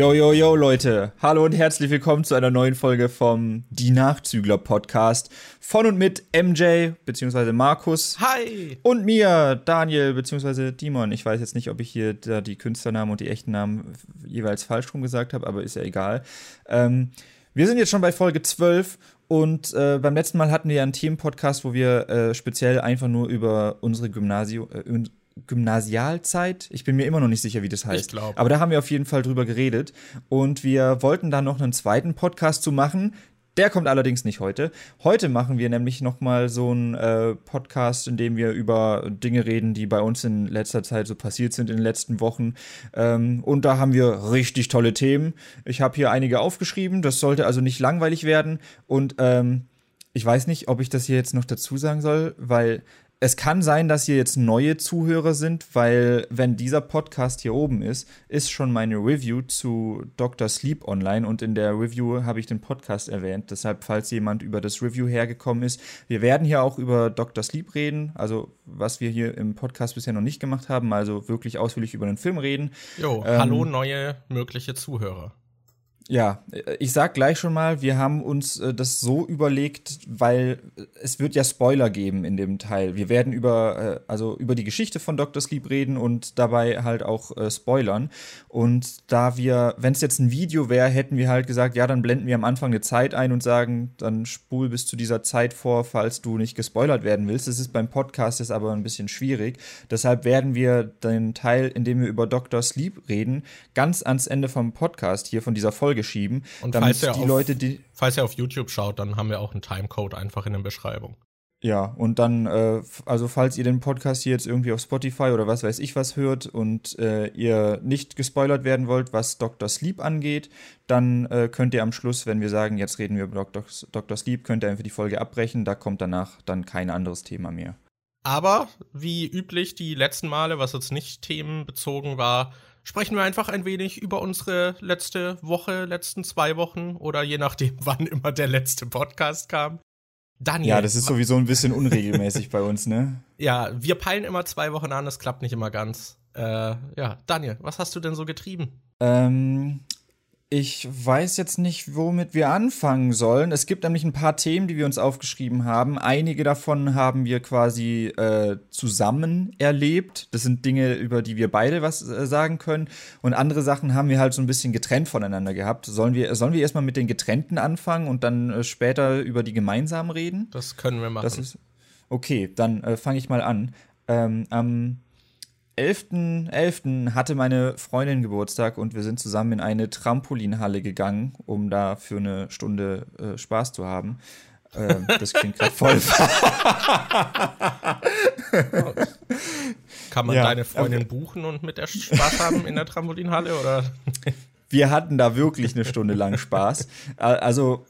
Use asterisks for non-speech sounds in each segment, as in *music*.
Yo, yo, yo, Leute. Hallo und herzlich willkommen zu einer neuen Folge vom Die Nachzügler Podcast. Von und mit MJ, beziehungsweise Markus. Hi. Und mir, Daniel, beziehungsweise Dimon. Ich weiß jetzt nicht, ob ich hier da die Künstlernamen und die echten Namen jeweils falsch rum gesagt habe, aber ist ja egal. Ähm, wir sind jetzt schon bei Folge 12 und äh, beim letzten Mal hatten wir ja einen Themenpodcast, wo wir äh, speziell einfach nur über unsere Gymnasium, äh, Gymnasialzeit. Ich bin mir immer noch nicht sicher, wie das heißt. Aber da haben wir auf jeden Fall drüber geredet. Und wir wollten dann noch einen zweiten Podcast zu machen. Der kommt allerdings nicht heute. Heute machen wir nämlich noch mal so einen äh, Podcast, in dem wir über Dinge reden, die bei uns in letzter Zeit so passiert sind in den letzten Wochen. Ähm, und da haben wir richtig tolle Themen. Ich habe hier einige aufgeschrieben. Das sollte also nicht langweilig werden. Und ähm, ich weiß nicht, ob ich das hier jetzt noch dazu sagen soll, weil es kann sein, dass hier jetzt neue Zuhörer sind, weil wenn dieser Podcast hier oben ist, ist schon meine Review zu Dr. Sleep online und in der Review habe ich den Podcast erwähnt. Deshalb, falls jemand über das Review hergekommen ist, wir werden hier auch über Dr. Sleep reden, also was wir hier im Podcast bisher noch nicht gemacht haben, also wirklich ausführlich über den Film reden. Jo, ähm, hallo neue mögliche Zuhörer. Ja, ich sag gleich schon mal, wir haben uns äh, das so überlegt, weil es wird ja Spoiler geben in dem Teil. Wir werden über, äh, also über die Geschichte von Dr. Sleep reden und dabei halt auch äh, spoilern. Und da wir, wenn es jetzt ein Video wäre, hätten wir halt gesagt, ja, dann blenden wir am Anfang eine Zeit ein und sagen, dann spul bis zu dieser Zeit vor, falls du nicht gespoilert werden willst. Das ist beim Podcast jetzt aber ein bisschen schwierig. Deshalb werden wir den Teil, in dem wir über Dr. Sleep reden, ganz ans Ende vom Podcast hier von dieser Folge schieben. Und damit die auf, Leute, die. Falls ihr auf YouTube schaut, dann haben wir auch einen Timecode einfach in der Beschreibung. Ja, und dann, äh, also falls ihr den Podcast hier jetzt irgendwie auf Spotify oder was weiß ich was hört und äh, ihr nicht gespoilert werden wollt, was Dr. Sleep angeht, dann äh, könnt ihr am Schluss, wenn wir sagen, jetzt reden wir über Dr. Dr. Sleep, könnt ihr einfach die Folge abbrechen, da kommt danach dann kein anderes Thema mehr. Aber wie üblich die letzten Male, was jetzt nicht themenbezogen war, sprechen wir einfach ein wenig über unsere letzte Woche, letzten zwei Wochen oder je nachdem, *laughs* wann immer der letzte Podcast kam. Daniel. Ja, das ist sowieso ein bisschen unregelmäßig bei uns, ne? *laughs* Ja, wir peilen immer zwei Wochen an, das klappt nicht immer ganz. Äh, ja, Daniel, was hast du denn so getrieben? Ähm, ich weiß jetzt nicht, womit wir anfangen sollen. Es gibt nämlich ein paar Themen, die wir uns aufgeschrieben haben. Einige davon haben wir quasi äh, zusammen erlebt. Das sind Dinge, über die wir beide was äh, sagen können. Und andere Sachen haben wir halt so ein bisschen getrennt voneinander gehabt. Sollen wir, sollen wir erstmal mit den getrennten anfangen und dann äh, später über die gemeinsamen reden? Das können wir machen. Das ist, okay, dann äh, fange ich mal an. Ähm, am 11.11. .11. hatte meine Freundin Geburtstag und wir sind zusammen in eine Trampolinhalle gegangen, um da für eine Stunde äh, Spaß zu haben. Äh, das klingt gerade voll. *laughs* Kann man ja, deine Freundin buchen und mit der Spaß haben in der Trampolinhalle oder? *laughs* wir hatten da wirklich eine Stunde lang Spaß. Also,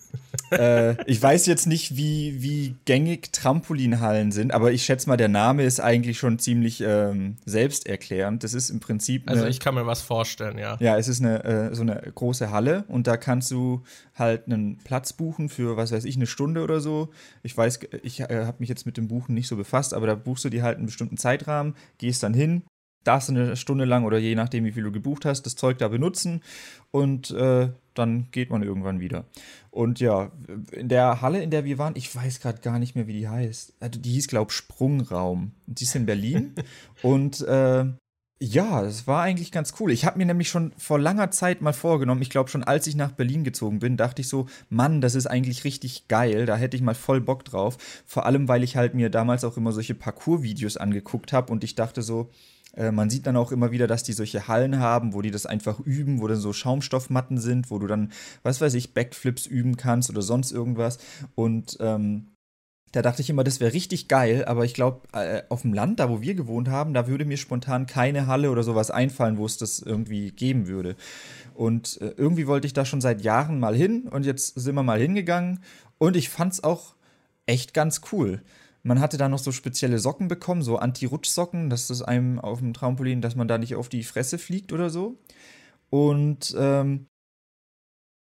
äh, ich weiß jetzt nicht, wie, wie gängig Trampolinhallen sind, aber ich schätze mal, der Name ist eigentlich schon ziemlich ähm, selbsterklärend. Das ist im Prinzip. Also, eine, also, ich kann mir was vorstellen, ja. Ja, es ist eine, äh, so eine große Halle und da kannst du halt einen Platz buchen für, was weiß ich, eine Stunde oder so. Ich weiß, ich äh, habe mich jetzt mit dem Buchen nicht so befasst, aber da buchst du dir halt einen bestimmten Zeitrahmen, gehst dann hin, darfst du eine Stunde lang oder je nachdem, wie viel du gebucht hast, das Zeug da benutzen und äh, dann geht man irgendwann wieder. Und ja, in der Halle, in der wir waren, ich weiß gerade gar nicht mehr, wie die heißt. Also die hieß, glaube ich, Sprungraum. Die ist in Berlin. *laughs* und äh, ja, es war eigentlich ganz cool. Ich habe mir nämlich schon vor langer Zeit mal vorgenommen, ich glaube schon als ich nach Berlin gezogen bin, dachte ich so, Mann, das ist eigentlich richtig geil, da hätte ich mal voll Bock drauf. Vor allem, weil ich halt mir damals auch immer solche Parcours-Videos angeguckt habe und ich dachte so, äh, man sieht dann auch immer wieder, dass die solche Hallen haben, wo die das einfach üben, wo dann so Schaumstoffmatten sind, wo du dann, was weiß ich, Backflips üben kannst oder sonst irgendwas. Und ähm, da dachte ich immer, das wäre richtig geil, aber ich glaube, äh, auf dem Land, da wo wir gewohnt haben, da würde mir spontan keine Halle oder sowas einfallen, wo es das irgendwie geben würde. Und äh, irgendwie wollte ich da schon seit Jahren mal hin und jetzt sind wir mal hingegangen und ich fand es auch echt ganz cool. Man hatte da noch so spezielle Socken bekommen, so Anti-Rutschsocken, dass das einem auf dem Trampolin, dass man da nicht auf die Fresse fliegt oder so. Und ähm,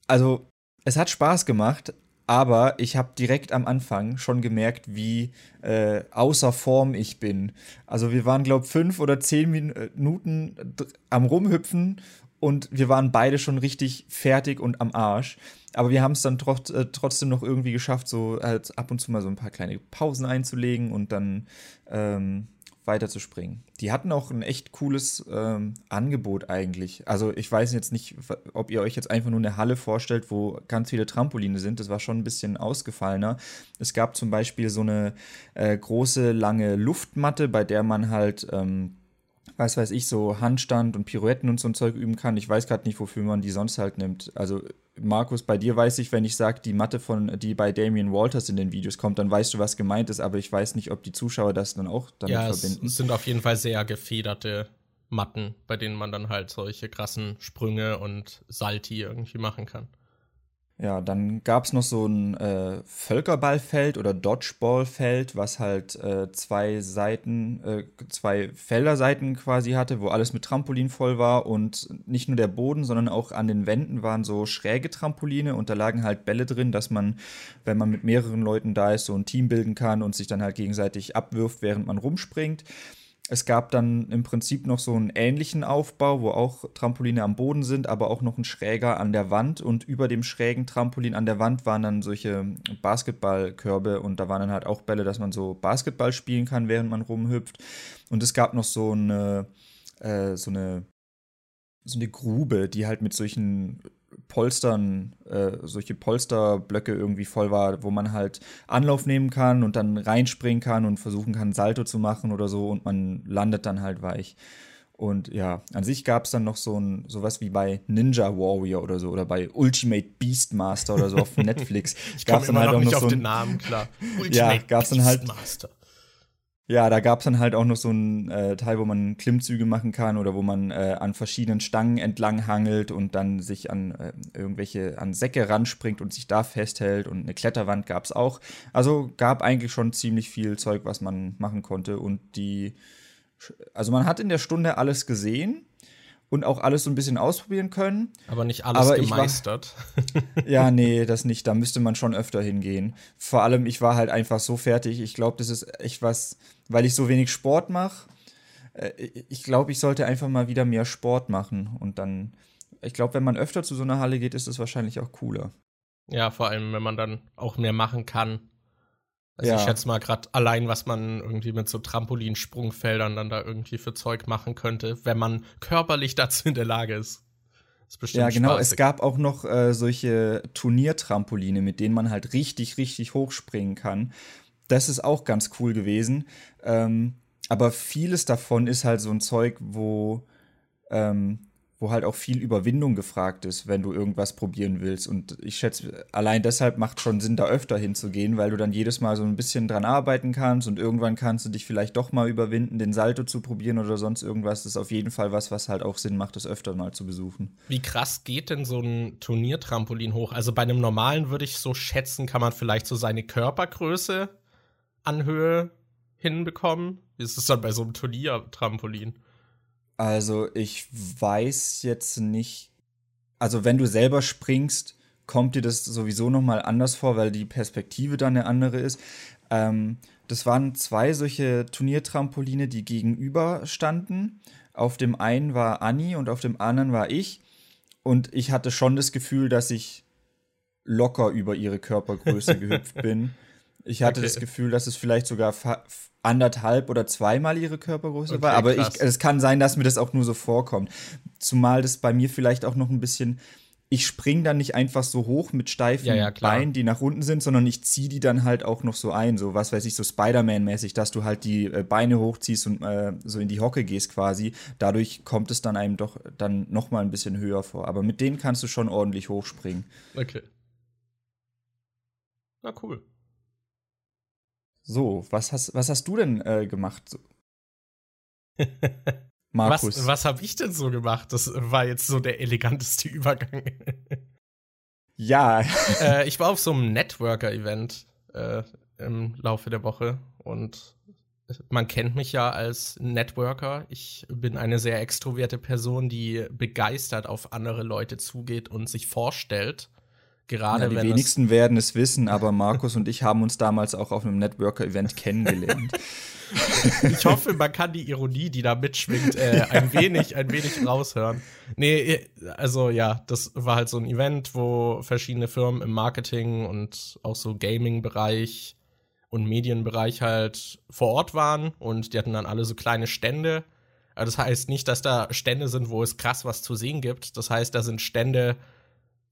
also es hat Spaß gemacht, aber ich habe direkt am Anfang schon gemerkt, wie äh, außer Form ich bin. Also wir waren, glaube ich, fünf oder zehn Minuten am Rumhüpfen und wir waren beide schon richtig fertig und am Arsch. Aber wir haben es dann trot äh, trotzdem noch irgendwie geschafft, so halt ab und zu mal so ein paar kleine Pausen einzulegen und dann ähm, weiter zu springen. Die hatten auch ein echt cooles ähm, Angebot eigentlich. Also ich weiß jetzt nicht, ob ihr euch jetzt einfach nur eine Halle vorstellt, wo ganz viele Trampoline sind. Das war schon ein bisschen ausgefallener. Es gab zum Beispiel so eine äh, große, lange Luftmatte, bei der man halt ähm, was weiß ich, so Handstand und Pirouetten und so ein Zeug üben kann. Ich weiß gerade nicht, wofür man die sonst halt nimmt. Also, Markus, bei dir weiß ich, wenn ich sage, die Matte von, die bei Damien Walters in den Videos kommt, dann weißt du, was gemeint ist, aber ich weiß nicht, ob die Zuschauer das dann auch damit ja, verbinden. Es sind auf jeden Fall sehr gefederte Matten, bei denen man dann halt solche krassen Sprünge und Salti irgendwie machen kann. Ja, dann gab es noch so ein äh, Völkerballfeld oder Dodgeballfeld, was halt äh, zwei Seiten, äh, zwei Felderseiten quasi hatte, wo alles mit Trampolin voll war und nicht nur der Boden, sondern auch an den Wänden waren so schräge Trampoline und da lagen halt Bälle drin, dass man, wenn man mit mehreren Leuten da ist, so ein Team bilden kann und sich dann halt gegenseitig abwirft, während man rumspringt. Es gab dann im Prinzip noch so einen ähnlichen Aufbau, wo auch Trampoline am Boden sind, aber auch noch ein schräger an der Wand. Und über dem schrägen Trampolin an der Wand waren dann solche Basketballkörbe und da waren dann halt auch Bälle, dass man so Basketball spielen kann, während man rumhüpft. Und es gab noch so eine, äh, so eine, so eine Grube, die halt mit solchen Polstern, äh, solche Polsterblöcke irgendwie voll war, wo man halt Anlauf nehmen kann und dann reinspringen kann und versuchen kann, Salto zu machen oder so und man landet dann halt weich. Und ja, an sich gab es dann noch so ein sowas wie bei Ninja Warrior oder so oder bei Ultimate Beastmaster oder so auf *laughs* Netflix. ich komme immer halt noch nicht auf so den Namen klar. Ultimate ja, gab's dann halt Beastmaster. Ja, da gab es dann halt auch noch so einen äh, Teil, wo man Klimmzüge machen kann oder wo man äh, an verschiedenen Stangen entlang hangelt und dann sich an äh, irgendwelche, an Säcke ranspringt und sich da festhält und eine Kletterwand gab es auch. Also gab eigentlich schon ziemlich viel Zeug, was man machen konnte und die, also man hat in der Stunde alles gesehen und auch alles so ein bisschen ausprobieren können. Aber nicht alles aber gemeistert. War, *laughs* ja, nee, *laughs* das nicht. Da müsste man schon öfter hingehen. Vor allem, ich war halt einfach so fertig. Ich glaube, das ist echt was, weil ich so wenig Sport mache. Äh, ich glaube, ich sollte einfach mal wieder mehr Sport machen. Und dann, ich glaube, wenn man öfter zu so einer Halle geht, ist es wahrscheinlich auch cooler. Ja, vor allem, wenn man dann auch mehr machen kann. Also ja. ich schätze mal gerade allein, was man irgendwie mit so Trampolinsprungfeldern dann da irgendwie für Zeug machen könnte, wenn man körperlich *laughs* dazu in der Lage ist. ist ja, genau. Spaßig. Es gab auch noch äh, solche Turniertrampoline, mit denen man halt richtig, richtig hoch springen kann. Das ist auch ganz cool gewesen. Ähm, aber vieles davon ist halt so ein Zeug, wo ähm, wo halt auch viel Überwindung gefragt ist, wenn du irgendwas probieren willst. Und ich schätze, allein deshalb macht schon Sinn, da öfter hinzugehen, weil du dann jedes Mal so ein bisschen dran arbeiten kannst und irgendwann kannst du dich vielleicht doch mal überwinden, den Salto zu probieren oder sonst irgendwas. Das ist auf jeden Fall was, was halt auch Sinn macht, das öfter mal zu besuchen. Wie krass geht denn so ein Turniertrampolin hoch? Also bei einem normalen würde ich so schätzen, kann man vielleicht so seine Körpergröße an Höhe hinbekommen. Wie ist es dann bei so einem Turniertrampolin? Also ich weiß jetzt nicht. Also wenn du selber springst, kommt dir das sowieso noch mal anders vor, weil die Perspektive dann eine andere ist. Ähm, das waren zwei solche Turniertrampoline, die gegenüber standen. Auf dem einen war Anni und auf dem anderen war ich. Und ich hatte schon das Gefühl, dass ich locker über ihre Körpergröße *laughs* gehüpft bin. Ich hatte okay. das Gefühl, dass es vielleicht sogar anderthalb oder zweimal ihre Körpergröße okay, war. Aber ich, es kann sein, dass mir das auch nur so vorkommt. Zumal das bei mir vielleicht auch noch ein bisschen. Ich spring dann nicht einfach so hoch mit steifen ja, ja, Beinen, die nach unten sind, sondern ich ziehe die dann halt auch noch so ein, so was weiß ich, so Spider-Man-mäßig, dass du halt die äh, Beine hochziehst und äh, so in die Hocke gehst quasi. Dadurch kommt es dann einem doch dann noch mal ein bisschen höher vor. Aber mit denen kannst du schon ordentlich hochspringen. Okay. Na cool. So, was hast, was hast du denn äh, gemacht? *laughs* Markus. Was, was habe ich denn so gemacht? Das war jetzt so der eleganteste *laughs* Übergang. ja. äh, *laughs* ich war auf so einem Networker-Event äh, im Laufe der Woche und man kennt mich ja als Networker. Ich bin eine sehr extrovierte Person, die begeistert auf andere Leute zugeht und sich vorstellt Gerade Ja, die wenn wenigsten werden es wissen, aber Markus und ich haben uns damals auch auf einem Networker-Event kennengelernt. *laughs* ich hoffe, man kann die Ironie, die da mitschwingt, äh, ein wenig, ein wenig raushören. Nee, also ja, das war halt so ein Event, wo verschiedene Firmen im Marketing und auch so Gaming-Bereich und Medienbereich halt vor Ort waren und die hatten dann alle so kleine Stände. Aber das heißt nicht, dass da Stände sind, wo es krass was zu sehen gibt. Das heißt, da sind Stände,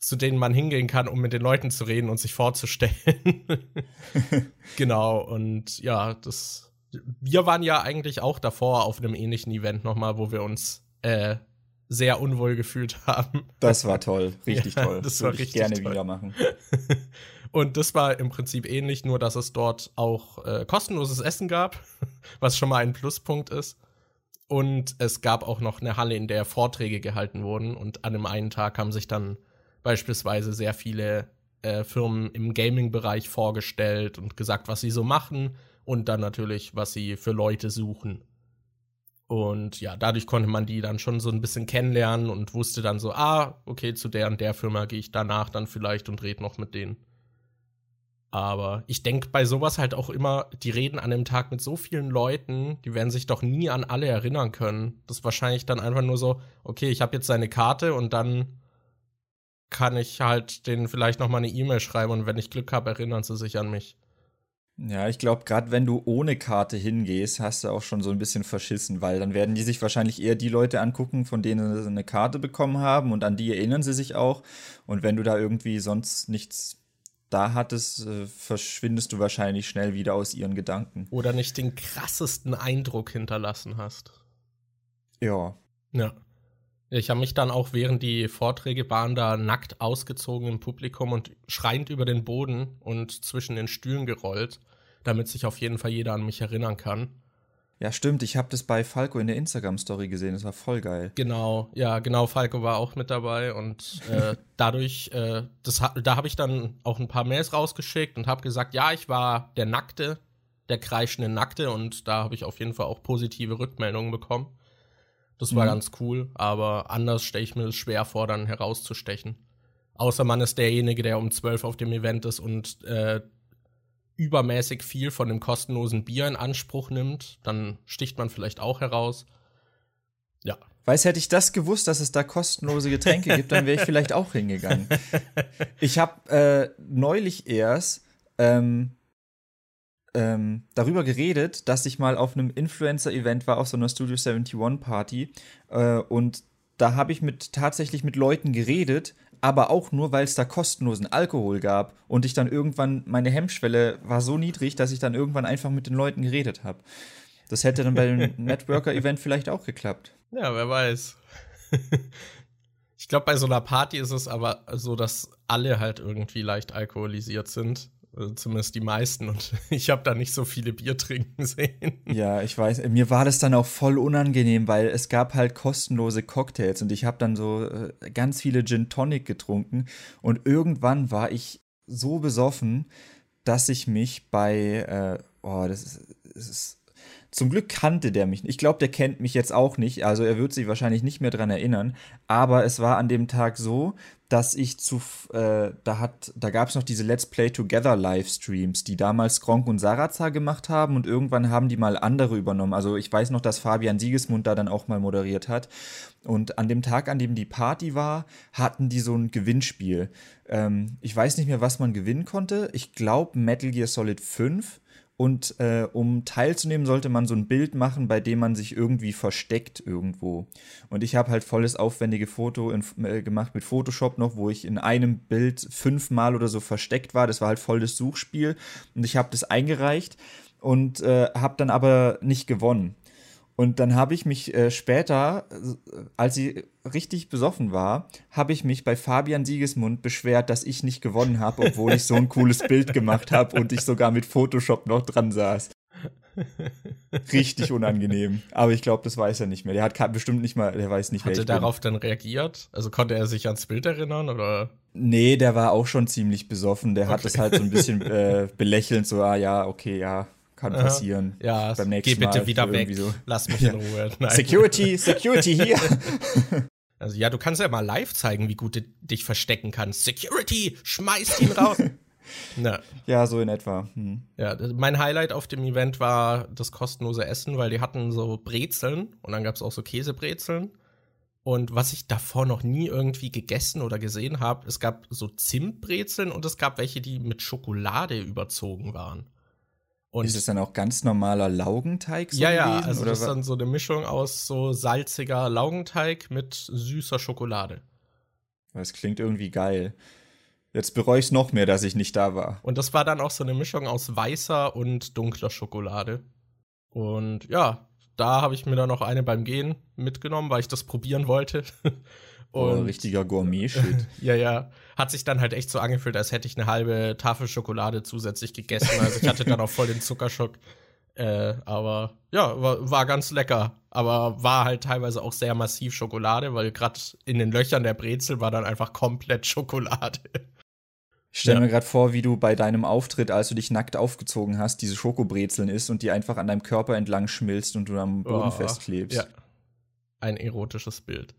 zu denen man hingehen kann, um mit den Leuten zu reden und sich vorzustellen. *laughs* genau, und ja, das. Wir waren ja eigentlich auch davor auf einem ähnlichen Event nochmal, wo wir uns äh, sehr unwohl gefühlt haben. Das war toll, *laughs* richtig Ja, toll. das Würde war ich richtig gerne toll. wieder machen. *laughs* Und das war im Prinzip ähnlich, nur dass es dort auch äh, kostenloses Essen gab, was schon mal ein Pluspunkt ist. Und es gab auch noch eine Halle, in der Vorträge gehalten wurden. Und an dem einen Tag haben sich dann beispielsweise sehr viele äh, Firmen im Gaming-Bereich vorgestellt und gesagt, was sie so machen und dann natürlich, was sie für Leute suchen. Und ja, dadurch konnte man die dann schon so ein bisschen kennenlernen und wusste dann so, ah, okay, zu der und der Firma gehe ich danach dann vielleicht und rede noch mit denen. Aber ich denke bei sowas halt auch immer, die reden an dem Tag mit so vielen Leuten, die werden sich doch nie an alle erinnern können. Das ist wahrscheinlich dann einfach nur so, okay, ich habe jetzt seine Karte und dann kann ich halt denen vielleicht noch mal eine E-Mail schreiben und wenn ich Glück habe, erinnern sie sich an mich. Ja, ich glaube, gerade wenn du ohne Karte hingehst, hast du auch schon so ein bisschen verschissen, weil dann werden die sich wahrscheinlich eher die Leute angucken, von denen sie eine Karte bekommen haben und an die erinnern sie sich auch. Und wenn du da irgendwie sonst nichts da hattest, äh, verschwindest du wahrscheinlich schnell wieder aus ihren Gedanken. Oder nicht den krassesten Eindruck hinterlassen hast. Ja. Ja. Ich habe mich dann auch während die Vorträge waren da nackt ausgezogen im Publikum und schreiend über den Boden und zwischen den Stühlen gerollt, damit sich auf jeden Fall jeder an mich erinnern kann. Ja, stimmt. Ich habe das bei Falco in der Instagram-Story gesehen. Das war voll geil. Genau, ja, genau, Falco war auch mit dabei und äh, *laughs* dadurch, äh, das, da habe ich dann auch ein paar Mails rausgeschickt und habe gesagt, ja, ich war der Nackte, der kreischende Nackte und da habe ich auf jeden Fall auch positive Rückmeldungen bekommen. Das war Mhm. ganz cool, aber anders stelle ich mir das schwer vor, dann herauszustechen. Außer man ist derjenige, der um 12 auf dem Event ist und äh, übermäßig viel von dem kostenlosen Bier in Anspruch nimmt, dann sticht man vielleicht auch heraus. Ja, Weiß, hätte ich das gewusst, dass es da kostenlose Getränke gibt, dann wäre ich vielleicht auch hingegangen. *laughs* Ich habe äh, neulich erst ähm, ähm, darüber geredet, dass ich mal auf einem Influencer-Event war, auf so einer Studio 71 Party. Äh, und da habe ich mit tatsächlich mit Leuten geredet, aber auch nur, weil es da kostenlosen Alkohol gab und ich dann irgendwann, meine Hemmschwelle war so niedrig, dass ich dann irgendwann einfach mit den Leuten geredet habe. Das hätte dann bei dem *laughs* Networker-Event vielleicht auch geklappt. Ja, wer weiß. *laughs* ich glaube, bei so einer Party ist es aber so, dass alle halt irgendwie leicht alkoholisiert sind. Also zumindest die meisten. Und *laughs* ich habe da nicht so viele Bier trinken sehen. Ja, ich weiß. Mir war das dann auch voll unangenehm, weil es gab halt kostenlose Cocktails und ich habe dann so äh, ganz viele Gin Tonic getrunken und irgendwann war ich so besoffen, dass ich mich bei, äh, oh, das ist, das ist zum Glück kannte der mich. Ich glaube, der kennt mich jetzt auch nicht. Also er wird sich wahrscheinlich nicht mehr dran erinnern. Aber es war an dem Tag so, dass ich zu, äh, da hat, da gab es noch diese Let's Play Together Livestreams, die damals Gronk und Sarazar gemacht haben und irgendwann haben die mal andere übernommen. Also ich weiß noch, dass Fabian Siegesmund da dann auch mal moderiert hat. Und an dem Tag, an dem die Party war, hatten die so ein Gewinnspiel. Ähm, ich weiß nicht mehr, was man gewinnen konnte. Ich glaube Metal Gear Solid 5. Und äh, um teilzunehmen, sollte man so ein Bild machen, bei dem man sich irgendwie versteckt irgendwo. Und ich habe halt volles aufwendige Foto in, äh, gemacht mit Photoshop noch, wo ich in einem Bild fünfmal oder so versteckt war. Das war halt voll das Suchspiel. Und ich habe das eingereicht und äh, habe dann aber nicht gewonnen. Und dann habe ich mich äh, später, äh, als sie richtig besoffen war, habe ich mich bei Fabian Siegesmund beschwert, dass ich nicht gewonnen habe, obwohl ich so ein cooles Bild gemacht habe und ich sogar mit Photoshop noch dran saß. Richtig unangenehm. Aber ich glaube, das weiß er nicht mehr. Der hat bestimmt nicht mal, der weiß nicht, Hat er ich bin. darauf dann reagiert? Also konnte er sich ans Bild erinnern oder? Nee, der war auch schon ziemlich besoffen. Der hat Okay. es halt so ein bisschen *laughs* äh, belächelnd, so, ah ja, okay, ja, kann passieren. Ja, Beim geh nächsten bitte Mal wieder weg. so. Lass mich in Ruhe. *laughs* Nein. Security, Security hier. *laughs* Also ja, du kannst ja mal live zeigen, wie gut du dich verstecken kannst. Security, schmeißt ihn raus. *laughs* Na. Ja, so in etwa. Hm. Ja, mein Highlight auf dem Event war das kostenlose Essen, weil die hatten so Brezeln und dann gab es auch so Käsebrezeln. Und was ich davor noch nie irgendwie gegessen oder gesehen habe, es gab so Zimtbrezeln und es gab welche, die mit Schokolade überzogen waren. Und ist es dann auch ganz normaler Laugenteig? So ja, ja, gewesen, also das ist dann so eine Mischung aus so salziger Laugenteig mit süßer Schokolade. Das klingt irgendwie geil. Jetzt bereue ich es noch mehr, dass ich nicht da war. Und das war dann auch so eine Mischung aus weißer und dunkler Schokolade. Und ja, da habe ich mir dann noch eine beim Gehen mitgenommen, weil ich das probieren wollte. *laughs* Und, oh, richtiger Gourmet-Shit. *laughs* ja, ja. Hat sich dann halt echt so angefühlt, als hätte ich eine halbe Tafel Schokolade zusätzlich gegessen. Also ich hatte dann auch voll den Zuckerschock. *laughs* Äh, aber ja, war, war ganz lecker. Aber war halt teilweise auch sehr massiv Schokolade, weil gerade in den Löchern der Brezel war dann einfach komplett Schokolade. Ich stelle ja. mir gerade vor, wie du bei deinem Auftritt, als du dich nackt aufgezogen hast, diese Schokobrezeln isst und die einfach an deinem Körper entlang schmilzt und du am Boden oh, festklebst. Ja. Ein erotisches Bild.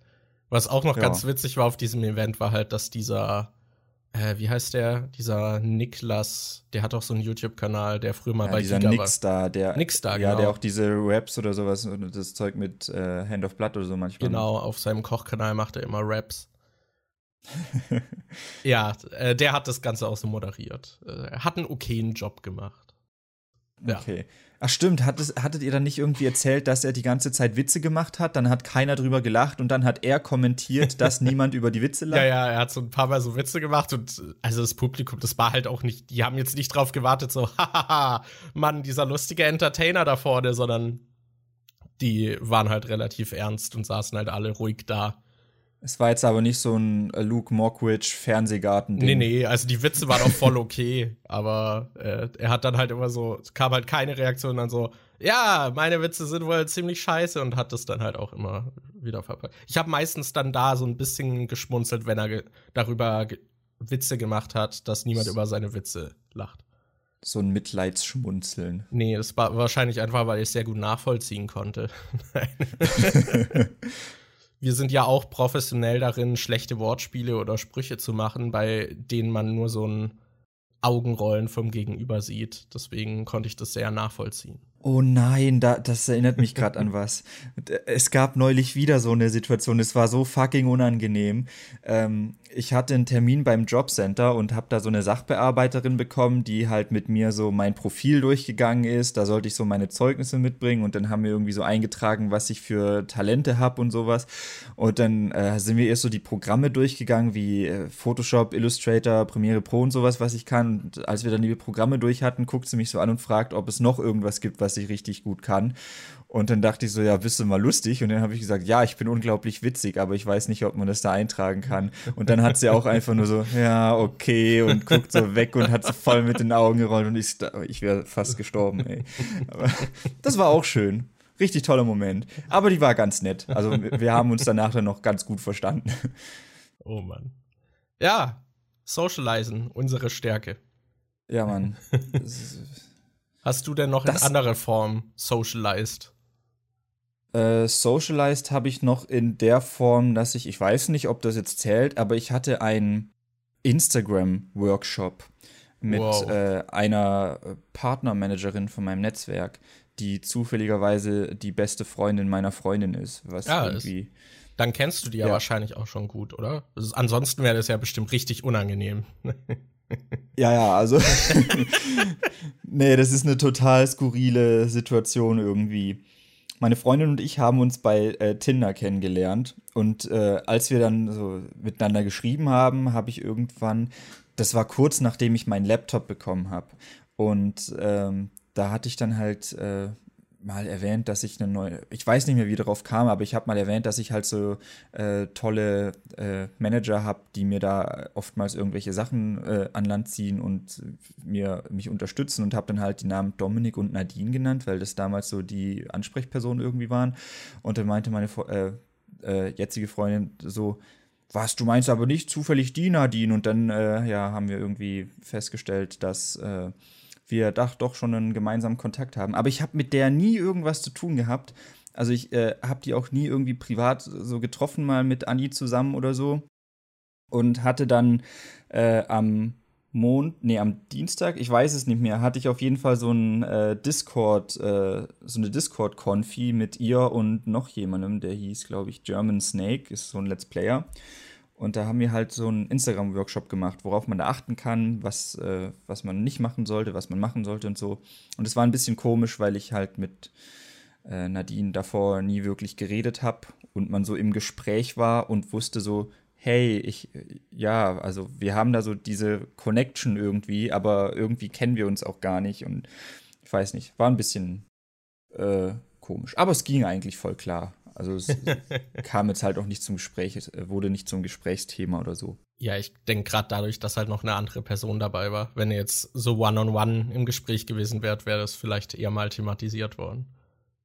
Was auch noch ja. ganz witzig war auf diesem Event, war halt, dass dieser, äh, wie heißt der? Dieser Niklas, der hat auch so einen YouTube-Kanal, der früher mal ja, bei dieser Giga Nixstar, der, Nixstar, ja, genau. der auch diese Raps oder sowas, das Zeug mit äh, Hand of Blood oder so manchmal. Genau, auf seinem Kochkanal macht er immer Raps. *laughs* ja, äh, der hat das Ganze auch so moderiert. Äh, er hat einen okayen Job gemacht. Ja. Okay. Ach stimmt, hattet, hattet ihr dann nicht irgendwie erzählt, dass er die ganze Zeit Witze gemacht hat? Dann hat keiner drüber gelacht und dann hat er kommentiert, dass *laughs* niemand über die Witze lacht. Ja, ja, er hat so ein paar Mal so Witze gemacht und also das Publikum, das war halt auch nicht, die haben jetzt nicht drauf gewartet, so, *laughs* hahaha, Mann, dieser lustige Entertainer da vorne, sondern die waren halt relativ ernst und saßen halt alle ruhig da. Es war jetzt aber nicht so ein äh, Luke Mockridge Fernsehgarten. -Ding. Nee, nee, also die Witze waren auch voll okay, *laughs* aber äh, er hat dann halt immer so, es kam halt keine Reaktion dann so, ja, meine Witze sind wohl ziemlich scheiße und hat das dann halt auch immer wieder verpackt. Ich habe meistens dann da so ein bisschen geschmunzelt, wenn er ge darüber ge Witze gemacht hat, dass niemand über seine Witze lacht. So ein Mitleidsschmunzeln. Nee, das war wahrscheinlich einfach, weil ich es sehr gut nachvollziehen konnte. *laughs* *laughs* wir sind ja auch professionell darin, schlechte Wortspiele oder Sprüche zu machen, bei denen man nur so ein Augenrollen vom Gegenüber sieht. Deswegen konnte ich das sehr nachvollziehen. Oh nein, da, das erinnert mich gerade an was. Es gab neulich wieder so eine Situation, es war so fucking unangenehm. Ähm, ich hatte einen Termin beim Jobcenter und habe da so eine Sachbearbeiterin bekommen, die halt mit mir so mein Profil durchgegangen ist. Da sollte ich so meine Zeugnisse mitbringen und dann haben wir irgendwie so eingetragen, was ich für Talente habe und sowas. Und dann äh, sind wir erst so die Programme durchgegangen, wie äh, Photoshop, Illustrator, Premiere Pro und sowas, was ich kann. Und als wir dann die Programme durch hatten, guckt sie mich so an und fragt, ob es noch irgendwas gibt, was was ich richtig gut kann. Und dann dachte ich so, ja, bist du mal lustig? Und dann habe ich gesagt, ja, ich bin unglaublich witzig, aber ich weiß nicht, ob man das da eintragen kann. Und dann hat sie auch einfach nur so, ja, okay, und guckt so weg und hat so voll mit den Augen gerollt und ich, ich wäre fast gestorben, ey. Aber das war auch schön. Richtig toller Moment. Aber die war ganz nett. Also wir haben uns danach dann noch ganz gut verstanden. Oh Mann. Ja, socializen, unsere Stärke. Ja, Mann. *laughs* Hast du denn noch das, in anderer Form socialized? Äh, socialized habe ich noch in der Form, dass ich, ich weiß nicht, ob das jetzt zählt, aber ich hatte einen Instagram-Workshop mit wow. äh, einer Partnermanagerin von meinem Netzwerk, die zufälligerweise die beste Freundin meiner Freundin ist. Was ja, irgendwie. Ist, dann kennst du die ja, ja, wahrscheinlich auch schon gut, oder? Ist, ansonsten wäre das ja bestimmt richtig unangenehm. *laughs* Ja, ja, also. *laughs* nee, das ist eine total skurrile Situation irgendwie. Meine Freundin und ich haben uns bei äh, Tinder kennengelernt. Und äh, als wir dann so miteinander geschrieben haben, habe ich irgendwann, das war kurz nachdem ich meinen Laptop bekommen habe. Und ähm, da hatte ich dann halt äh, mal erwähnt, dass ich eine neue, ich weiß nicht mehr, wie darauf kam, aber ich habe mal erwähnt, dass ich halt so äh, tolle äh, Manager habe, die mir da oftmals irgendwelche Sachen äh, an Land ziehen und mir mich unterstützen und habe dann halt die Namen Dominik und Nadine genannt, weil das damals so die Ansprechpersonen irgendwie waren. Und dann meinte meine äh, äh, jetzige Freundin so, was, du meinst aber nicht zufällig die Nadine? Und dann, äh, ja, haben wir irgendwie festgestellt, dass wir doch, doch schon einen gemeinsamen Kontakt haben. Aber ich habe mit der nie irgendwas zu tun gehabt. Also ich äh, habe die auch nie irgendwie privat so getroffen, mal mit Anni zusammen oder so. Und hatte dann äh, am Mond, nee, am Dienstag, ich weiß es nicht mehr, hatte ich auf jeden Fall so ein äh, Discord, äh, so eine Discord-Konfi mit ihr und noch jemandem, der hieß, glaube ich, German Snake, ist so ein Let's Player. Und da haben wir halt so einen Instagram-Workshop gemacht, worauf man da achten kann, was, äh, was man nicht machen sollte, was man machen sollte und so. Und es war ein bisschen komisch, weil ich halt mit äh, Nadine davor nie wirklich geredet habe und man so im Gespräch war und wusste so, hey, ich, ja, also wir haben da so diese Connection irgendwie, aber irgendwie kennen wir uns auch gar nicht und ich weiß nicht, war ein bisschen äh, komisch. Aber es ging eigentlich voll klar. Also es *laughs* kam jetzt halt auch nicht zum Gespräch, es wurde nicht zum Gesprächsthema oder so. Ja, ich denke gerade dadurch, dass halt noch eine andere Person dabei war. Wenn ihr jetzt so one-on-one -on -one im Gespräch gewesen wärt, wäre das vielleicht eher mal thematisiert worden.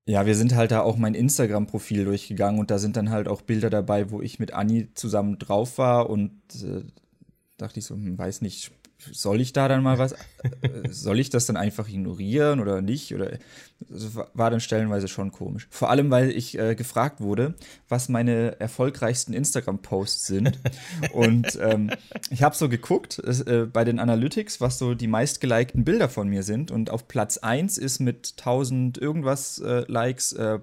Ja, wir sind halt da auch mein Instagram-Profil durchgegangen und da sind dann halt auch Bilder dabei, wo ich mit Anni zusammen drauf war und äh, dachte ich so, hm, weiß nicht, soll ich da dann mal was, soll ich das dann einfach ignorieren oder nicht? Oder war dann stellenweise schon komisch. Vor allem, weil ich äh, gefragt wurde, was meine erfolgreichsten Instagram-Posts sind. Und ähm, ich habe so geguckt äh, bei den Analytics, was so die meistgelikten Bilder von mir sind. Und auf Platz 1 ist mit 1000 irgendwas äh, Likes äh,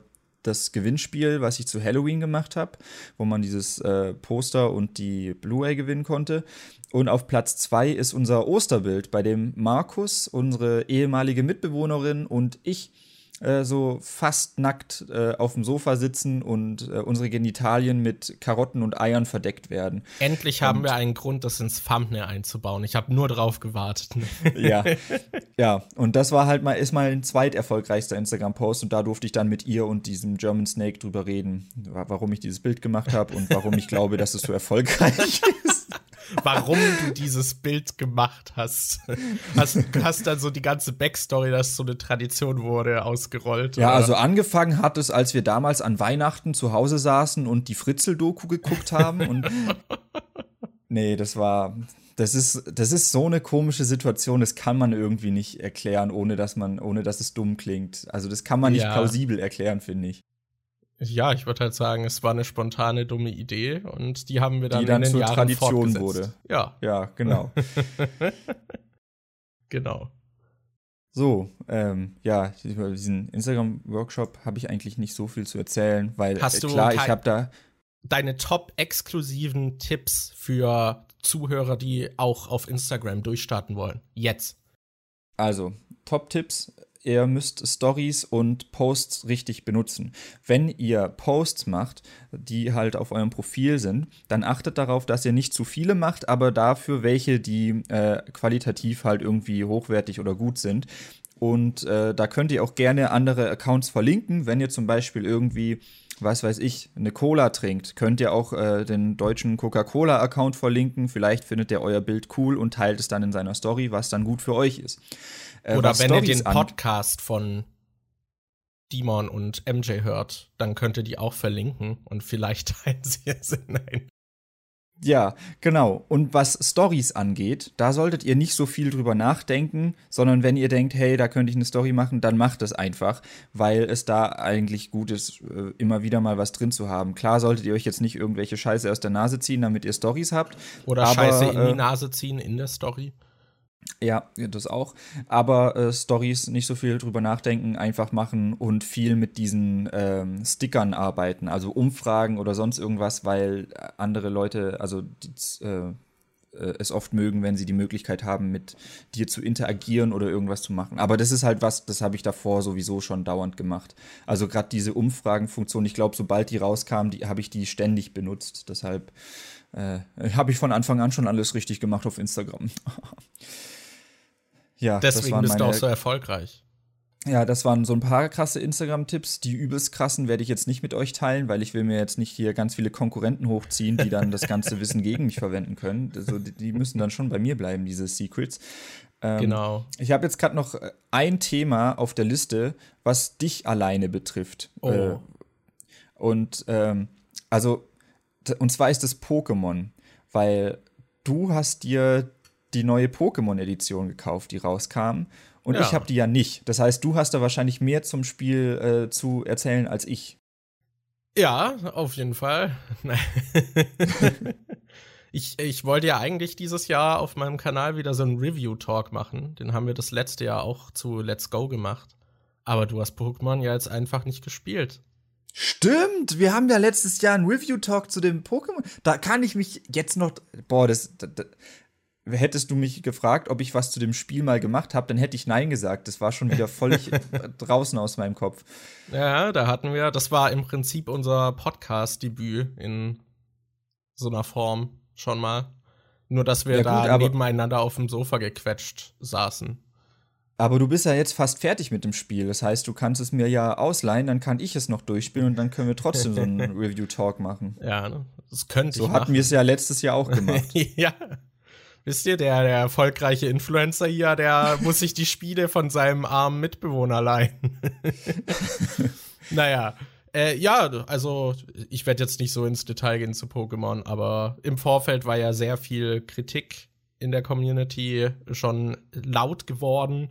das Gewinnspiel, was ich zu Halloween gemacht habe, wo man dieses äh, Poster und die Blu-ray gewinnen konnte. Und auf Platz zwei ist unser Osterbild, bei dem Markus, unsere ehemalige Mitbewohnerin und ich äh, so fast nackt äh, auf dem Sofa sitzen und äh, unsere Genitalien mit Karotten und Eiern verdeckt werden. Endlich haben und, wir einen Grund, das ins Thumbnail einzubauen. Ich habe nur drauf gewartet. *laughs* ja, *laughs* ja. Und das war halt mal ist mein zweiterfolgreichster Instagram-Post und da durfte ich dann mit ihr und diesem German Snake drüber reden, warum ich dieses Bild gemacht habe und warum ich glaube, dass es so erfolgreich *laughs* ist warum du dieses Bild gemacht hast. Hast, hast dann so die ganze Backstory, dass so eine Tradition wurde, ausgerollt. Ja, oder? also angefangen hat es, als wir damals an Weihnachten zu Hause saßen und die Fritzel-Doku geguckt haben. Und *laughs* nee, das war. Das ist, das ist so eine komische Situation, das kann man irgendwie nicht erklären, ohne dass man, ohne dass es dumm klingt. Also das kann man nicht ja. plausibel erklären, finde ich. Ja, ich würde halt sagen, es war eine spontane, dumme Idee und die haben wir dann, die dann in den zur Jahren Tradition wurde. Ja. Ja, genau. *laughs* genau. So, ähm, ja, über diesen Instagram-Workshop habe ich eigentlich nicht so viel zu erzählen, weil Hast äh, klar, ich habe da deine top-exklusiven Tipps für Zuhörer, die auch auf Instagram durchstarten wollen. Jetzt. Also, Top-Tipps ihr müsst Stories und Posts richtig benutzen. Wenn ihr Posts macht, die halt auf eurem Profil sind, dann achtet darauf, dass ihr nicht zu viele macht, aber dafür welche, die äh, qualitativ halt irgendwie hochwertig oder gut sind. Und äh, da könnt ihr auch gerne andere Accounts verlinken, wenn ihr zum Beispiel irgendwie was weiß ich, eine Cola trinkt, könnt ihr auch äh, den deutschen Coca-Cola-Account verlinken. Vielleicht findet ihr euer Bild cool und teilt es dann in seiner Story, was dann gut für euch ist. Äh, Oder wenn Storys ihr den Podcast von Dimon und MJ hört, dann könnt ihr die auch verlinken und vielleicht *laughs* teilen sie es in ein. Ja, genau. Und was Stories angeht, da solltet ihr nicht so viel drüber nachdenken, sondern wenn ihr denkt, hey, da könnte ich eine Story machen, dann macht es einfach, weil es da eigentlich gut ist, äh, immer wieder mal was drin zu haben. Klar solltet ihr euch jetzt nicht irgendwelche Scheiße aus der Nase ziehen, damit ihr Stories habt. Oder aber, Scheiße in die äh, Nase ziehen in der Story. Ja, das auch. Aber äh, Stories nicht so viel drüber nachdenken, einfach machen und viel mit diesen ähm, Stickern arbeiten, also Umfragen oder sonst irgendwas, weil andere Leute, also die, äh, äh, es oft mögen, wenn sie die Möglichkeit haben, mit dir zu interagieren oder irgendwas zu machen. Aber das ist halt was, das habe ich davor sowieso schon dauernd gemacht. Also gerade diese Umfragenfunktion, ich glaube, sobald die rauskam, die habe ich die ständig benutzt. Deshalb äh, habe ich von Anfang an schon alles richtig gemacht auf Instagram. *laughs* Ja, Deswegen bist du auch so erfolgreich. Ja, das waren so ein paar krasse Instagram-Tipps. Die übelst krassen werde ich jetzt nicht mit euch teilen, weil ich will mir jetzt nicht hier ganz viele Konkurrenten hochziehen, die dann das ganze *laughs* Wissen gegen mich verwenden können. Also die, die müssen dann schon bei mir bleiben, diese Secrets. Ähm, genau. Ich habe jetzt gerade noch äh, ein Thema auf der Liste, was dich alleine betrifft. Oh. Äh, und ähm, also, und zwar ist das Pokémon, weil du hast dir die neue Pokémon-Edition gekauft, die rauskam. und ja. ich habe die ja nicht. Das heißt, du hast da wahrscheinlich mehr zum Spiel äh, zu erzählen als ich. Ja, auf jeden Fall. *laughs* *laughs* ich, ich wollte ja eigentlich dieses Jahr auf meinem Kanal wieder so einen Review-Talk machen. Den haben wir das letzte Jahr auch zu Let's Go gemacht. Aber du hast Pokémon ja jetzt einfach nicht gespielt. Stimmt, wir haben ja letztes Jahr einen Review-Talk zu dem Pokémon. Da kann ich mich jetzt noch. Boah, das, das, hättest du mich gefragt, ob ich was zu dem Spiel mal gemacht habe, dann hätte ich Nein gesagt. Das war schon wieder völlig *laughs* draußen aus meinem Kopf. Ja, da hatten wir, das war im Prinzip unser Podcast-Debüt in so einer Form schon mal. Nur, dass wir ja, da gut, nebeneinander auf dem Sofa gequetscht saßen. Aber du bist ja jetzt fast fertig mit dem Spiel. Das heißt, du kannst es mir ja ausleihen, dann kann ich es noch durchspielen und dann können wir trotzdem so einen *laughs* Review-Talk machen. Ja, ne? das könnte so ich. So hatten wir es ja letztes Jahr auch *laughs* gemacht. ja. Wisst ihr, der, der erfolgreiche Influencer hier, der *laughs* muss sich die Spiele von seinem armen Mitbewohner leihen. *laughs* naja. Äh, ja, also ich werde jetzt nicht so ins Detail gehen zu Pokémon, aber im Vorfeld war ja sehr viel Kritik in der Community schon laut geworden.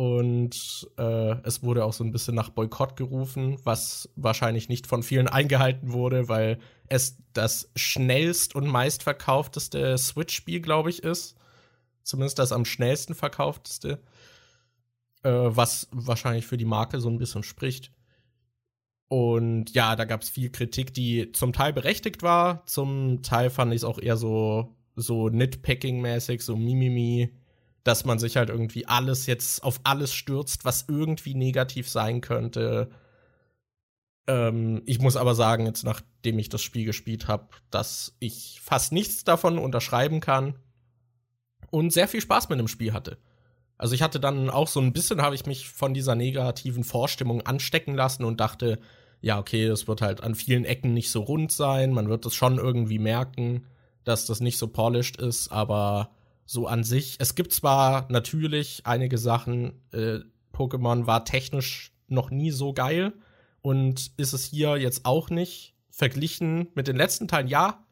Und äh, es wurde auch so ein bisschen nach Boykott gerufen, was wahrscheinlich nicht von vielen eingehalten wurde, weil es das schnellst und meistverkaufteste Switch-Spiel, glaube ich, ist. Zumindest das am schnellsten verkaufteste. Äh, was wahrscheinlich für die Marke so ein bisschen spricht. Und ja, da gab es viel Kritik, die zum Teil berechtigt war, zum Teil fand ich es auch eher so, so Nitpicking-mäßig, so Mimimi dass man sich halt irgendwie alles jetzt auf alles stürzt, was irgendwie negativ sein könnte. Ähm, ich muss aber sagen, jetzt nachdem ich das Spiel gespielt habe, dass ich fast nichts davon unterschreiben kann und sehr viel Spaß mit dem Spiel hatte. Also ich hatte dann auch so ein bisschen, habe ich mich von dieser negativen Vorstimmung anstecken lassen und dachte, ja, okay, das wird halt an vielen Ecken nicht so rund sein, man wird es schon irgendwie merken, dass das nicht so polished ist, aber so an sich. Es gibt zwar natürlich einige Sachen, äh, Pokémon war technisch noch nie so geil und ist es hier jetzt auch nicht. Verglichen mit den letzten Teilen ja,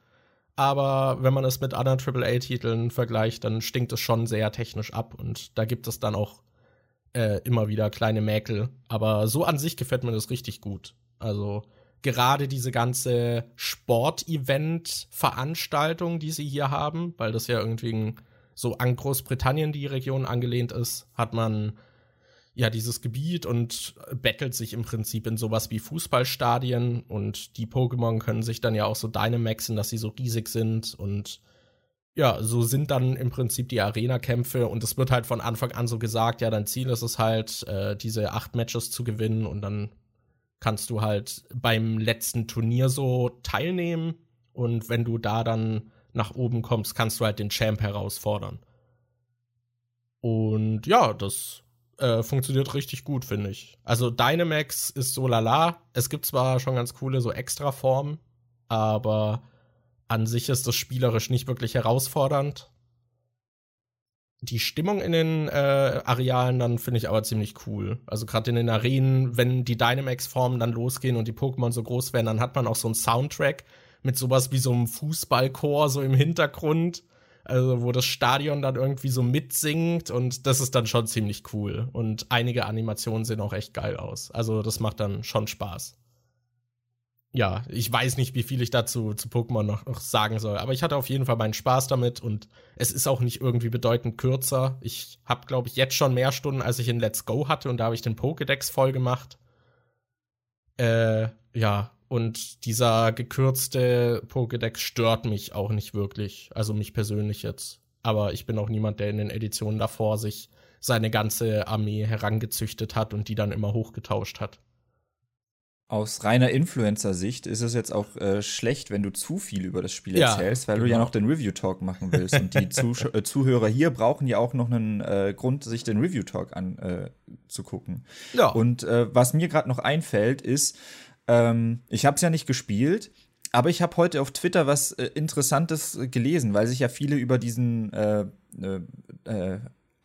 aber wenn man es mit anderen AAA-Titeln vergleicht, dann stinkt es schon sehr technisch ab und da gibt es dann auch äh, immer wieder kleine Mäkel. Aber so an sich gefällt mir das richtig gut. Also gerade diese ganze Sportevent-Veranstaltung, die sie hier haben, weil das ja irgendwie ein so an Großbritannien die Region angelehnt ist, hat man ja dieses Gebiet und bettelt sich im Prinzip in sowas wie Fußballstadien und die Pokémon können sich dann ja auch so Dynamaxen, dass sie so riesig sind und ja, so sind dann im Prinzip die Arena-Kämpfe und es wird halt von Anfang an so gesagt, ja, dein Ziel ist es halt, äh, diese acht Matches zu gewinnen und dann kannst du halt beim letzten Turnier so teilnehmen und wenn du da dann nach oben kommst, kannst du halt den Champ herausfordern. Und ja, das äh, funktioniert richtig gut, finde ich. Also Dynamax ist so lala. Es gibt zwar schon ganz coole so Extra-Formen, aber an sich ist das spielerisch nicht wirklich herausfordernd. Die Stimmung in den äh, Arealen dann finde ich aber ziemlich cool. Also gerade in den Arenen, wenn die Dynamax-Formen dann losgehen und die Pokémon so groß werden, dann hat man auch so einen Soundtrack, mit sowas wie so einem Fußballchor so im Hintergrund. Also, wo das Stadion dann irgendwie so mitsingt und das ist dann schon ziemlich cool. Und einige Animationen sehen auch echt geil aus. Also, das macht dann schon Spaß. Ja, ich weiß nicht, wie viel ich dazu zu Pokémon noch, noch sagen soll, aber ich hatte auf jeden Fall meinen Spaß damit und es ist auch nicht irgendwie bedeutend kürzer. Ich habe, glaube ich, jetzt schon mehr Stunden, als ich in Let's Go hatte und da habe ich den Pokédex voll gemacht. Äh, ja, und dieser gekürzte Pokédex stört mich auch nicht wirklich. Also mich persönlich jetzt. Aber ich bin auch niemand, der in den Editionen davor sich seine ganze Armee herangezüchtet hat und die dann immer hochgetauscht hat. Aus reiner Influencer-Sicht ist es jetzt auch äh, schlecht, wenn du zu viel über das Spiel ja, erzählst, weil genau. du ja genau. noch den Review-Talk machen willst. Und die *laughs* Zuh äh, Zuhörer hier brauchen ja auch noch einen äh, Grund, sich den Review-Talk anzugucken. Äh, ja. Und äh, was mir gerade noch einfällt, ist, ähm, ich habe es ja nicht gespielt, aber ich habe heute auf Twitter was äh, Interessantes gelesen, weil sich ja viele über diesen äh, äh, äh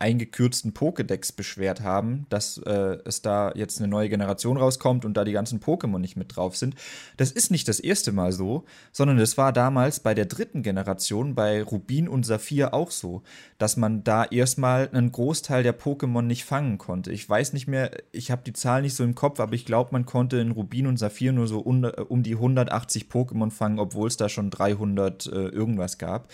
eingekürzten Pokédex beschwert haben, dass äh, es da jetzt eine neue Generation rauskommt und da die ganzen Pokémon nicht mit drauf sind. Das ist nicht das erste Mal so, sondern es war damals bei der dritten Generation, bei Rubin und Saphir auch so, dass man da erstmal einen Großteil der Pokémon nicht fangen konnte. Ich weiß nicht mehr, ich habe die Zahl nicht so im Kopf, aber ich glaube, man konnte in Rubin und Saphir nur so um die 180 Pokémon fangen, obwohl es da schon 300 äh, irgendwas gab.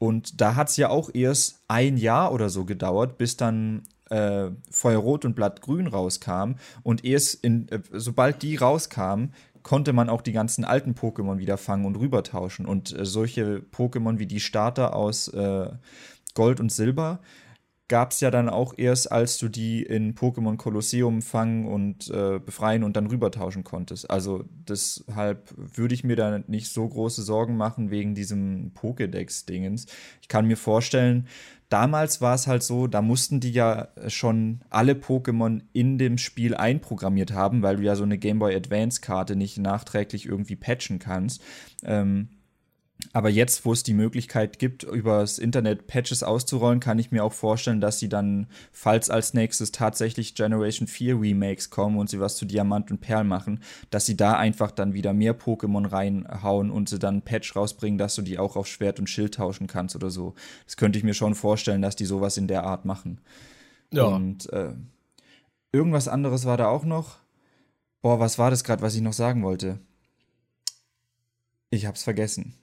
Und da hat es ja auch erst ein Jahr oder so gedauert, bis dann äh, Feuerrot und Blattgrün rauskam. Und erst in, äh, sobald die rauskamen, konnte man auch die ganzen alten Pokémon wieder fangen und rübertauschen. Und äh, solche Pokémon wie die Starter aus äh, Gold und Silber, gab es ja dann auch erst, als du die in Pokémon Kolosseum fangen und äh, befreien und dann rübertauschen konntest. Also deshalb würde ich mir da nicht so große Sorgen machen wegen diesem Pokédex-Dingens. Ich kann mir vorstellen, damals war es halt so, da mussten die ja schon alle Pokémon in dem Spiel einprogrammiert haben, weil du ja so eine Game Boy Advance-Karte nicht nachträglich irgendwie patchen kannst. Ähm, aber jetzt, wo es die Möglichkeit gibt, übers Internet Patches auszurollen, kann ich mir auch vorstellen, dass sie dann, falls als nächstes tatsächlich Generation 4 Remakes kommen und sie was zu Diamant und Perl machen, dass sie da einfach dann wieder mehr Pokémon reinhauen und sie dann ein Patch rausbringen, dass du die auch auf Schwert und Schild tauschen kannst oder so. Das könnte ich mir schon vorstellen, dass die sowas in der Art machen. Ja. Und äh, irgendwas anderes war da auch noch. Boah, was war das gerade, was ich noch sagen wollte? Ich hab's vergessen.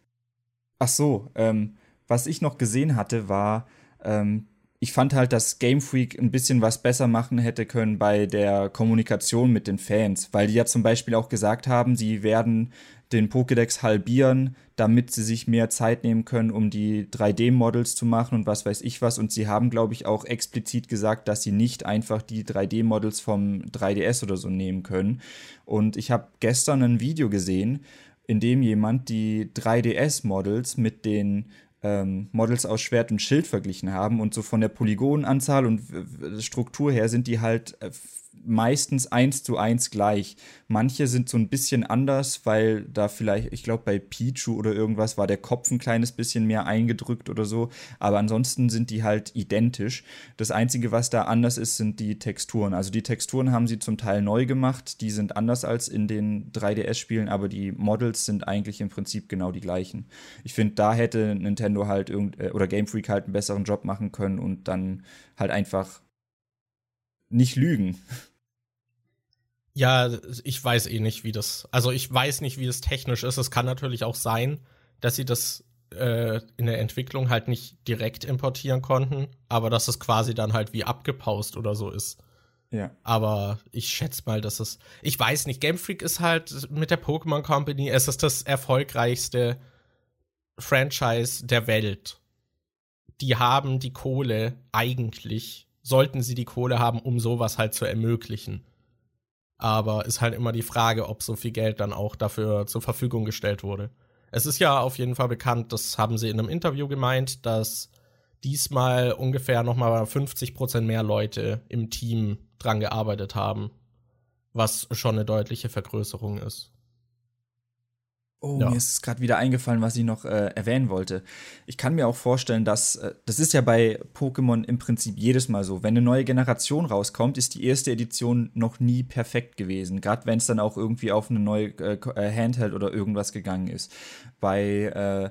Ach so, ähm, was ich noch gesehen hatte, war, ähm, ich fand halt, dass Game Freak ein bisschen was besser machen hätte können bei der Kommunikation mit den Fans, weil die ja zum Beispiel auch gesagt haben, sie werden den Pokédex halbieren, damit sie sich mehr Zeit nehmen können, um die 3D-Models zu machen und was weiß ich was. Und sie haben, glaube ich, auch explizit gesagt, dass sie nicht einfach die 3D-Models vom 3DS oder so nehmen können. Und ich habe gestern ein Video gesehen, in dem jemand die 3DS-Models mit den ähm, Models aus Schwert und Schild verglichen haben und so von der Polygonanzahl und Struktur her sind die halt äh, meistens eins zu eins gleich. Manche sind so ein bisschen anders, weil da vielleicht, ich glaube, bei Pichu oder irgendwas war der Kopf ein kleines bisschen mehr eingedrückt oder so. Aber ansonsten sind die halt identisch. Das Einzige, was da anders ist, sind die Texturen. Also die Texturen haben sie zum Teil neu gemacht. Die sind anders als in den 3DS-Spielen, aber die Models sind eigentlich im Prinzip genau die gleichen. Ich finde, da hätte Nintendo halt irgend äh, oder Game Freak halt einen besseren Job machen können und dann halt einfach nicht lügen. Ja, ich weiß eh nicht, wie das. Also ich weiß nicht, wie das technisch ist. Es kann natürlich auch sein, dass sie das äh, in der Entwicklung halt nicht direkt importieren konnten, aber dass es quasi dann halt wie abgepaust oder so ist. Ja. Aber ich schätze mal, dass es. Ich weiß nicht, Game Freak ist halt mit der Pokémon Company, es ist das erfolgreichste Franchise der Welt. Die haben die Kohle eigentlich sollten sie die Kohle haben, um sowas halt zu ermöglichen. Aber ist halt immer die Frage, ob so viel Geld dann auch dafür zur Verfügung gestellt wurde. Es ist ja auf jeden Fall bekannt, das haben sie in einem Interview gemeint, dass diesmal ungefähr nochmal 50 Prozent mehr Leute im Team dran gearbeitet haben. Was schon eine deutliche Vergrößerung ist. Oh, ja. mir ist es gerade wieder eingefallen, was ich noch äh, erwähnen wollte. Ich kann mir auch vorstellen, dass äh, das ist ja bei Pokémon im Prinzip jedes Mal so. Wenn eine neue Generation rauskommt, ist die erste Edition noch nie perfekt gewesen. Gerade wenn es dann auch irgendwie auf eine neue äh, äh, Handheld oder irgendwas gegangen ist. Bei äh,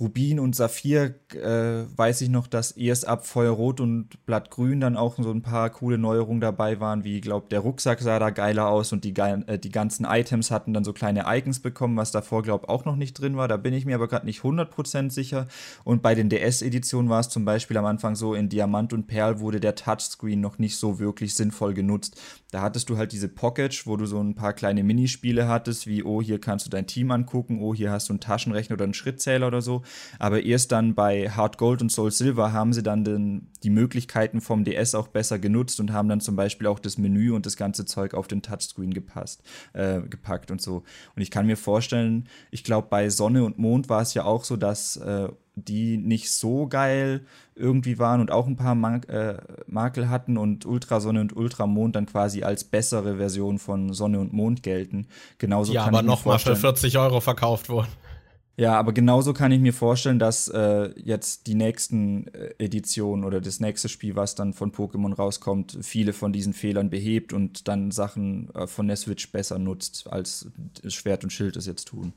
Rubin und Saphir äh, weiß ich noch, dass erst ab Feuerrot und Blattgrün dann auch so ein paar coole Neuerungen dabei waren, wie, glaube der Rucksack sah da geiler aus und die, äh, die ganzen Items hatten dann so kleine Icons bekommen, was davor, glaube auch noch nicht drin war. Da bin ich mir aber gerade nicht 100% sicher. Und bei den DS-Editionen war es zum Beispiel am Anfang so, in Diamant und Perl wurde der Touchscreen noch nicht so wirklich sinnvoll genutzt. Da hattest du halt diese Pocket, wo du so ein paar kleine Minispiele hattest, wie, oh, hier kannst du dein Team angucken, oh, hier hast du einen Taschenrechner oder einen Schrittzähler oder so. Aber erst dann bei Hard Gold und Soul Silver haben sie dann den, die Möglichkeiten vom DS auch besser genutzt und haben dann zum Beispiel auch das Menü und das ganze Zeug auf den Touchscreen gepasst, äh, gepackt und so. Und ich kann mir vorstellen, ich glaube, bei Sonne und Mond war es ja auch so, dass äh, die nicht so geil irgendwie waren und auch ein paar Man äh, Makel hatten und Ultrasonne und Ultramond dann quasi als bessere Version von Sonne und Mond gelten. Genauso ja, kann aber nochmal für 40 Euro verkauft wurden. Ja, aber genauso kann ich mir vorstellen, dass äh, jetzt die nächsten äh, Editionen oder das nächste Spiel, was dann von Pokémon rauskommt, viele von diesen Fehlern behebt und dann Sachen äh, von der Switch besser nutzt, als Schwert und Schild es jetzt tun.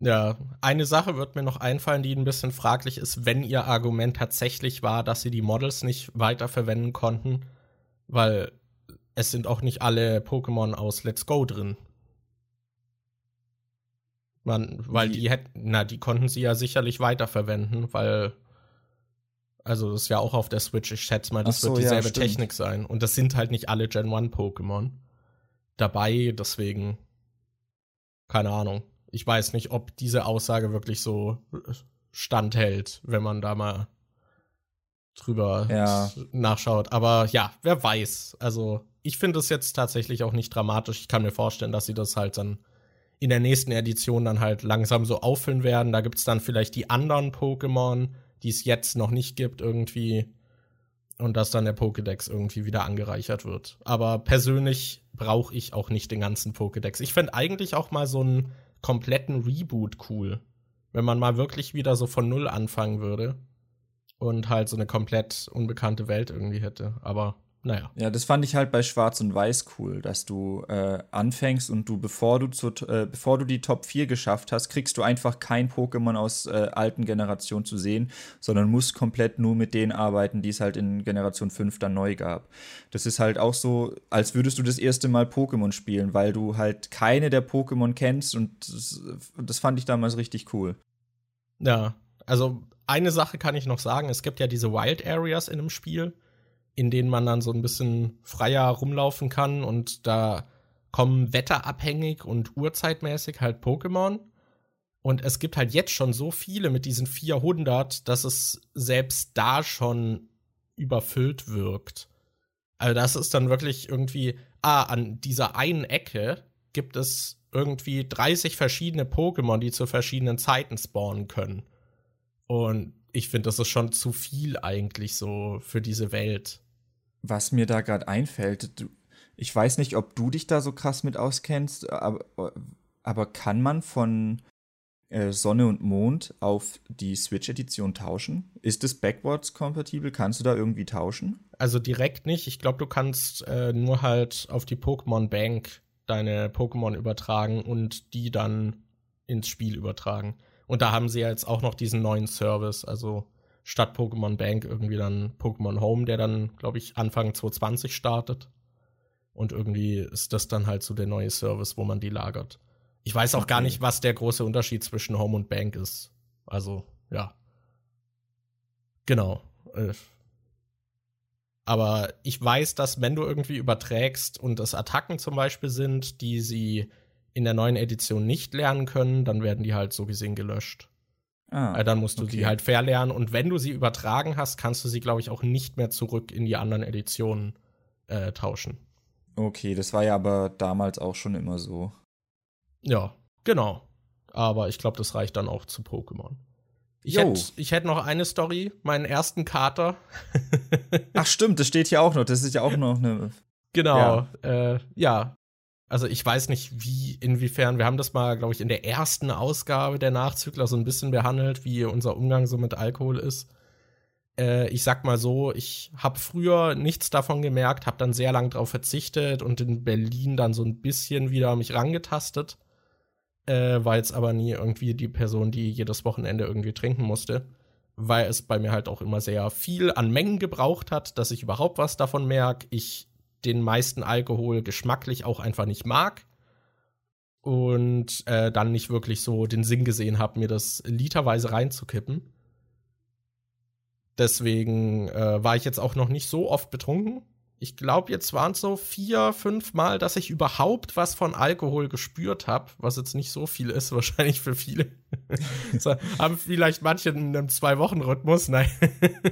Ja, eine Sache wird mir noch einfallen, die ein bisschen fraglich ist, wenn ihr Argument tatsächlich war, dass sie die Models nicht weiterverwenden konnten, weil es sind auch nicht alle Pokémon aus Let's Go drin. Man, weil die, die hätten, na, die konnten sie ja sicherlich weiterverwenden, weil, also das ist ja auch auf der Switch, ich schätze mal, das so, wird dieselbe ja, Technik sein. Und das sind halt nicht alle Gen 1 Pokémon dabei, deswegen, keine Ahnung. Ich weiß nicht, ob diese Aussage wirklich so standhält, wenn man da mal drüber ja. nachschaut. Aber ja, wer weiß. Also, ich finde es jetzt tatsächlich auch nicht dramatisch. Ich kann mir vorstellen, dass sie das halt dann in der nächsten Edition dann halt langsam so auffüllen werden. Da gibt es dann vielleicht die anderen Pokémon, die es jetzt noch nicht gibt, irgendwie. Und dass dann der Pokédex irgendwie wieder angereichert wird. Aber persönlich brauche ich auch nicht den ganzen Pokédex. Ich fände eigentlich auch mal so einen kompletten Reboot cool. Wenn man mal wirklich wieder so von Null anfangen würde. Und halt so eine komplett unbekannte Welt irgendwie hätte. Aber naja. Ja, das fand ich halt bei Schwarz und Weiß cool, dass du äh, anfängst und du, bevor du, zu, äh, bevor du die Top 4 geschafft hast, kriegst du einfach kein Pokémon aus äh, alten Generationen zu sehen, sondern musst komplett nur mit denen arbeiten, die es halt in Generation 5 dann neu gab. Das ist halt auch so, als würdest du das erste Mal Pokémon spielen, weil du halt keine der Pokémon kennst und das, das fand ich damals richtig cool. Ja, also eine Sache kann ich noch sagen, es gibt ja diese Wild Areas in einem Spiel in denen man dann so ein bisschen freier rumlaufen kann und da kommen wetterabhängig und urzeitmäßig halt Pokémon. Und es gibt halt jetzt schon so viele mit diesen 400, dass es selbst da schon überfüllt wirkt. Also das ist dann wirklich irgendwie, ah, an dieser einen Ecke gibt es irgendwie 30 verschiedene Pokémon, die zu verschiedenen Zeiten spawnen können. Und ich finde, das ist schon zu viel eigentlich so für diese Welt was mir da gerade einfällt, du, ich weiß nicht, ob du dich da so krass mit auskennst, aber, aber kann man von äh, Sonne und Mond auf die Switch-Edition tauschen? Ist es backwards kompatibel? Kannst du da irgendwie tauschen? Also direkt nicht. Ich glaube, du kannst äh, nur halt auf die Pokémon Bank deine Pokémon übertragen und die dann ins Spiel übertragen. Und da haben sie ja jetzt auch noch diesen neuen Service. Also statt Pokémon Bank irgendwie dann Pokémon Home, der dann, glaube ich, Anfang 2020 startet. Und irgendwie ist das dann halt so der neue Service, wo man die lagert. Ich weiß auch okay. gar nicht, was der große Unterschied zwischen Home und Bank ist. Also, ja. Genau. Äh. Aber ich weiß, dass wenn du irgendwie überträgst und es Attacken zum Beispiel sind, die sie in der neuen Edition nicht lernen können, dann werden die halt so gesehen gelöscht. Ah, äh, dann musst du okay. sie halt verlernen und wenn du sie übertragen hast, kannst du sie, glaube ich, auch nicht mehr zurück in die anderen Editionen äh, tauschen. Okay, das war ja aber damals auch schon immer so. Ja, genau. Aber ich glaube, das reicht dann auch zu Pokémon. Ich hätte hätt noch eine Story, meinen ersten Kater. Ach stimmt, das steht hier auch noch. Das ist ja auch noch eine. *laughs* Genau. Ja, äh, ja also ich weiß nicht, wie, inwiefern, wir haben das mal, glaube ich, in der ersten Ausgabe der Nachzügler so ein bisschen behandelt, wie unser Umgang so mit Alkohol ist. Äh, ich sag mal so, ich habe früher nichts davon gemerkt, habe dann sehr lang darauf verzichtet und in Berlin dann so ein bisschen wieder mich rangetastet. Äh, war jetzt aber nie irgendwie die Person, die jedes Wochenende irgendwie trinken musste, weil es bei mir halt auch immer sehr viel an Mengen gebraucht hat, dass ich überhaupt was davon merke. Ich den meisten Alkohol geschmacklich auch einfach nicht mag und äh, dann nicht wirklich so den Sinn gesehen habe, mir das literweise reinzukippen. Deswegen äh, war ich jetzt auch noch nicht so oft betrunken. Ich glaube, jetzt waren es so vier, fünf Mal, dass ich überhaupt was von Alkohol gespürt habe, was jetzt nicht so viel ist, *laughs* wahrscheinlich für viele. *laughs* haben vielleicht manche in einem Zwei-Wochen-Rhythmus, nein.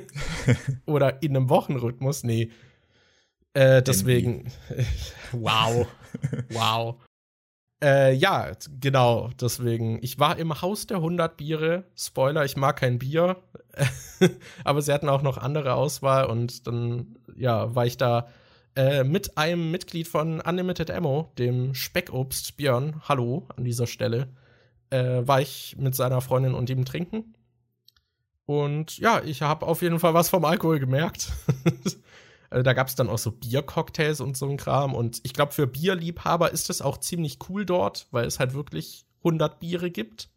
*laughs* Oder in einem Wochenrhythmus, nee. Äh, deswegen, *laughs* wow, wow. Äh, ja, genau, deswegen. Ich war im Haus der 100 Biere. Spoiler, ich mag kein Bier. *laughs* Aber sie hatten auch noch andere Auswahl und dann, ja, war ich da äh, mit einem Mitglied von Unlimited Ammo, dem Speckobst Björn. Hallo an dieser Stelle. äh, war ich mit seiner Freundin und ihm trinken. Und ja, ich habe auf jeden Fall was vom Alkohol gemerkt. *laughs* also, da gab es dann auch so Biercocktails und so ein Kram. Und ich glaube, für Bierliebhaber ist es auch ziemlich cool dort, weil es halt wirklich 100 Biere gibt.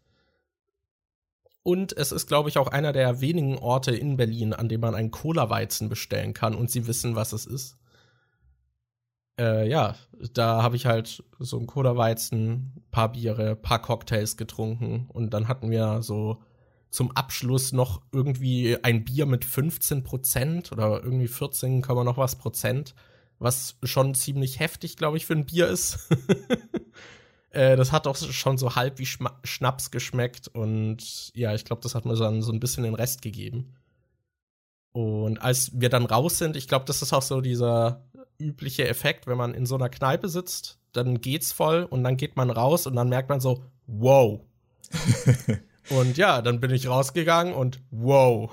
Und es ist, glaube ich, auch einer der wenigen Orte in Berlin, an dem man einen Cola-Weizen bestellen kann und sie wissen, was es ist. Äh, ja, da habe ich halt so ein Cola-Weizen, paar Biere, paar Cocktails getrunken und dann hatten wir so zum Abschluss noch irgendwie ein Bier mit 15 Prozent oder irgendwie 14, noch was Prozent, was schon ziemlich heftig, glaube ich, für ein Bier ist. *laughs* äh, das hat auch schon so halb wie Schma Schnaps geschmeckt und ja, ich glaube, das hat mir dann so ein bisschen den Rest gegeben. Und als wir dann raus sind, ich glaube, das ist auch so dieser übliche Effekt, wenn man in so einer Kneipe sitzt, dann geht's voll und dann geht man raus und dann merkt man so, wow. *laughs* Und ja, dann bin ich rausgegangen und wow,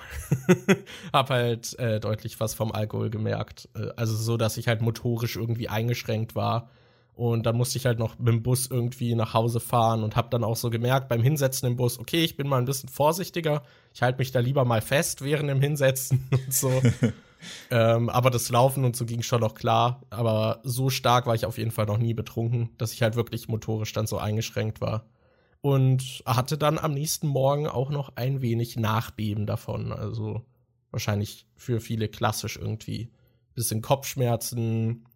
*laughs* hab halt äh, deutlich was vom Alkohol gemerkt. Äh, also so, dass ich halt motorisch irgendwie eingeschränkt war. Und dann musste ich halt noch mit dem Bus irgendwie nach Hause fahren und hab dann auch so gemerkt beim Hinsetzen im Bus, okay, ich bin mal ein bisschen vorsichtiger. Ich halte mich da lieber mal fest während dem Hinsetzen *laughs* und so. *laughs* ähm, aber das Laufen und so ging schon noch klar. Aber so stark war ich auf jeden Fall noch nie betrunken, dass ich halt wirklich motorisch dann so eingeschränkt war und hatte dann am nächsten Morgen auch noch ein wenig Nachbeben davon. Also wahrscheinlich für viele klassisch irgendwie. Bisschen Kopfschmerzen,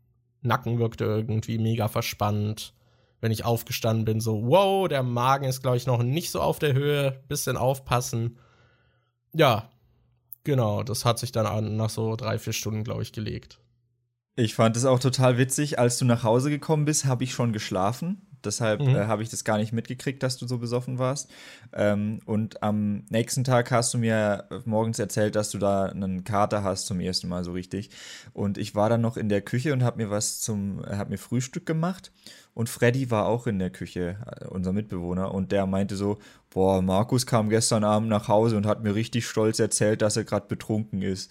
Nacken wirkte irgendwie mega verspannt. Wenn ich aufgestanden bin, so, wow, der Magen ist, glaube ich, noch nicht so auf der Höhe, bisschen aufpassen. Ja, genau, das hat sich dann an, nach so drei, vier Stunden, glaube ich, gelegt. Ich fand es auch total witzig, als du nach Hause gekommen bist, habe ich schon geschlafen. Deshalb mhm. äh, habe ich das gar nicht mitgekriegt, dass du so besoffen warst. Ähm, und am nächsten Tag hast du mir morgens erzählt, dass du da einen Kater hast zum ersten Mal so richtig. Und ich war dann noch in der Küche und habe mir was zum, habe mir Frühstück gemacht. Und Freddy war auch in der Küche, äh, unser Mitbewohner, und der meinte so: Boah, Markus kam gestern Abend nach Hause und hat mir richtig stolz erzählt, dass er gerade betrunken ist.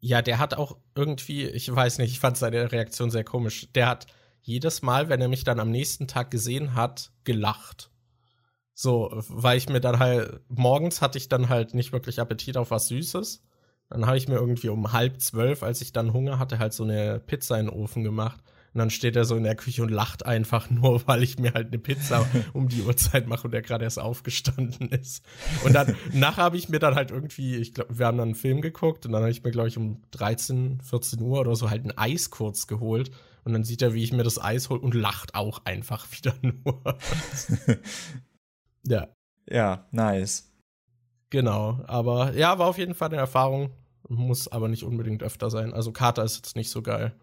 Ja, der hat auch irgendwie, ich weiß nicht, ich fand seine Reaktion sehr komisch. Der hat jedes Mal, wenn er mich dann am nächsten Tag gesehen hat, gelacht. So, weil ich mir dann halt, morgens hatte ich dann halt nicht wirklich Appetit auf was Süßes. Dann habe ich mir irgendwie um halb zwölf, als ich dann Hunger hatte, halt so eine Pizza in den Ofen gemacht. Und dann steht er so in der Küche und lacht einfach nur, *laughs* weil ich mir halt eine Pizza *laughs* um die Uhrzeit mache und er gerade erst aufgestanden ist. Und dann, *laughs* nachher habe ich mir dann halt irgendwie, ich glaube, wir haben dann einen Film geguckt und dann habe ich mir, glaube ich, um 13, 14 Uhr oder so halt ein Eis kurz geholt und dann sieht er, wie ich mir das Eis hole und lacht auch einfach *laughs* wieder nur. *laughs* ja. Ja, nice. Genau, aber ja, war auf jeden Fall eine Erfahrung. Muss aber nicht unbedingt öfter sein. Also Kater ist jetzt nicht so geil.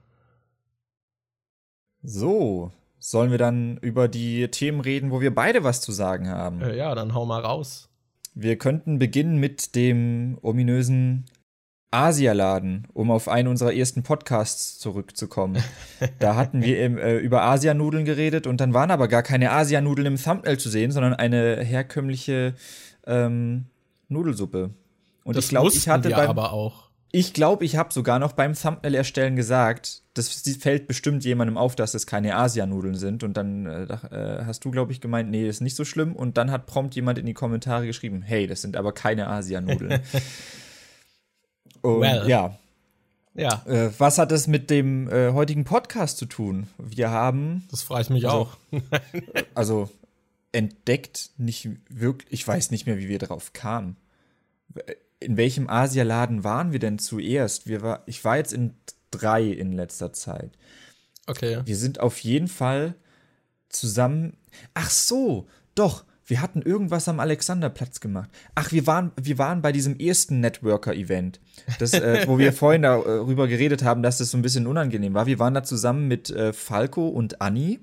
So, sollen wir dann über die Themen reden, wo wir beide was zu sagen haben? Äh, ja, dann hau mal raus. Wir könnten beginnen mit dem ominösen Asialaden, um auf einen unserer ersten Podcasts zurückzukommen. da hatten wir im, äh, über Asianudeln geredet und dann waren aber gar keine Asianudeln im Thumbnail zu sehen, sondern eine herkömmliche ähm, Nudelsuppe. Und das ich glaube, ich hatte beim, aber auch. Ich glaube, ich habe sogar noch beim Thumbnail erstellen gesagt, das fällt bestimmt jemandem auf, dass es keine Asianudeln sind. Und dann äh, äh hast du, glaube ich, gemeint, nee, das ist nicht so schlimm. Und dann hat prompt jemand in die Kommentare geschrieben, hey, das sind aber keine Asianudeln. *laughs* Und, well. Ja. Ja. Äh, was hat es mit dem äh, heutigen Podcast zu tun? Wir haben. Das frage ich mich also, auch. *laughs* also entdeckt, nicht wirklich. Ich weiß nicht mehr, wie wir darauf kamen. In welchem Asialaden waren wir denn zuerst? Wir war, ich war jetzt in drei in letzter Zeit. Okay. Wir sind auf jeden Fall zusammen. Ach so, doch. Wir hatten irgendwas am Alexanderplatz gemacht. Ach, wir waren, wir waren bei diesem ersten Networker-Event, äh, wo wir *laughs* vorhin darüber geredet haben, dass das so ein bisschen unangenehm war. Wir waren da zusammen mit äh, Falco und Anni.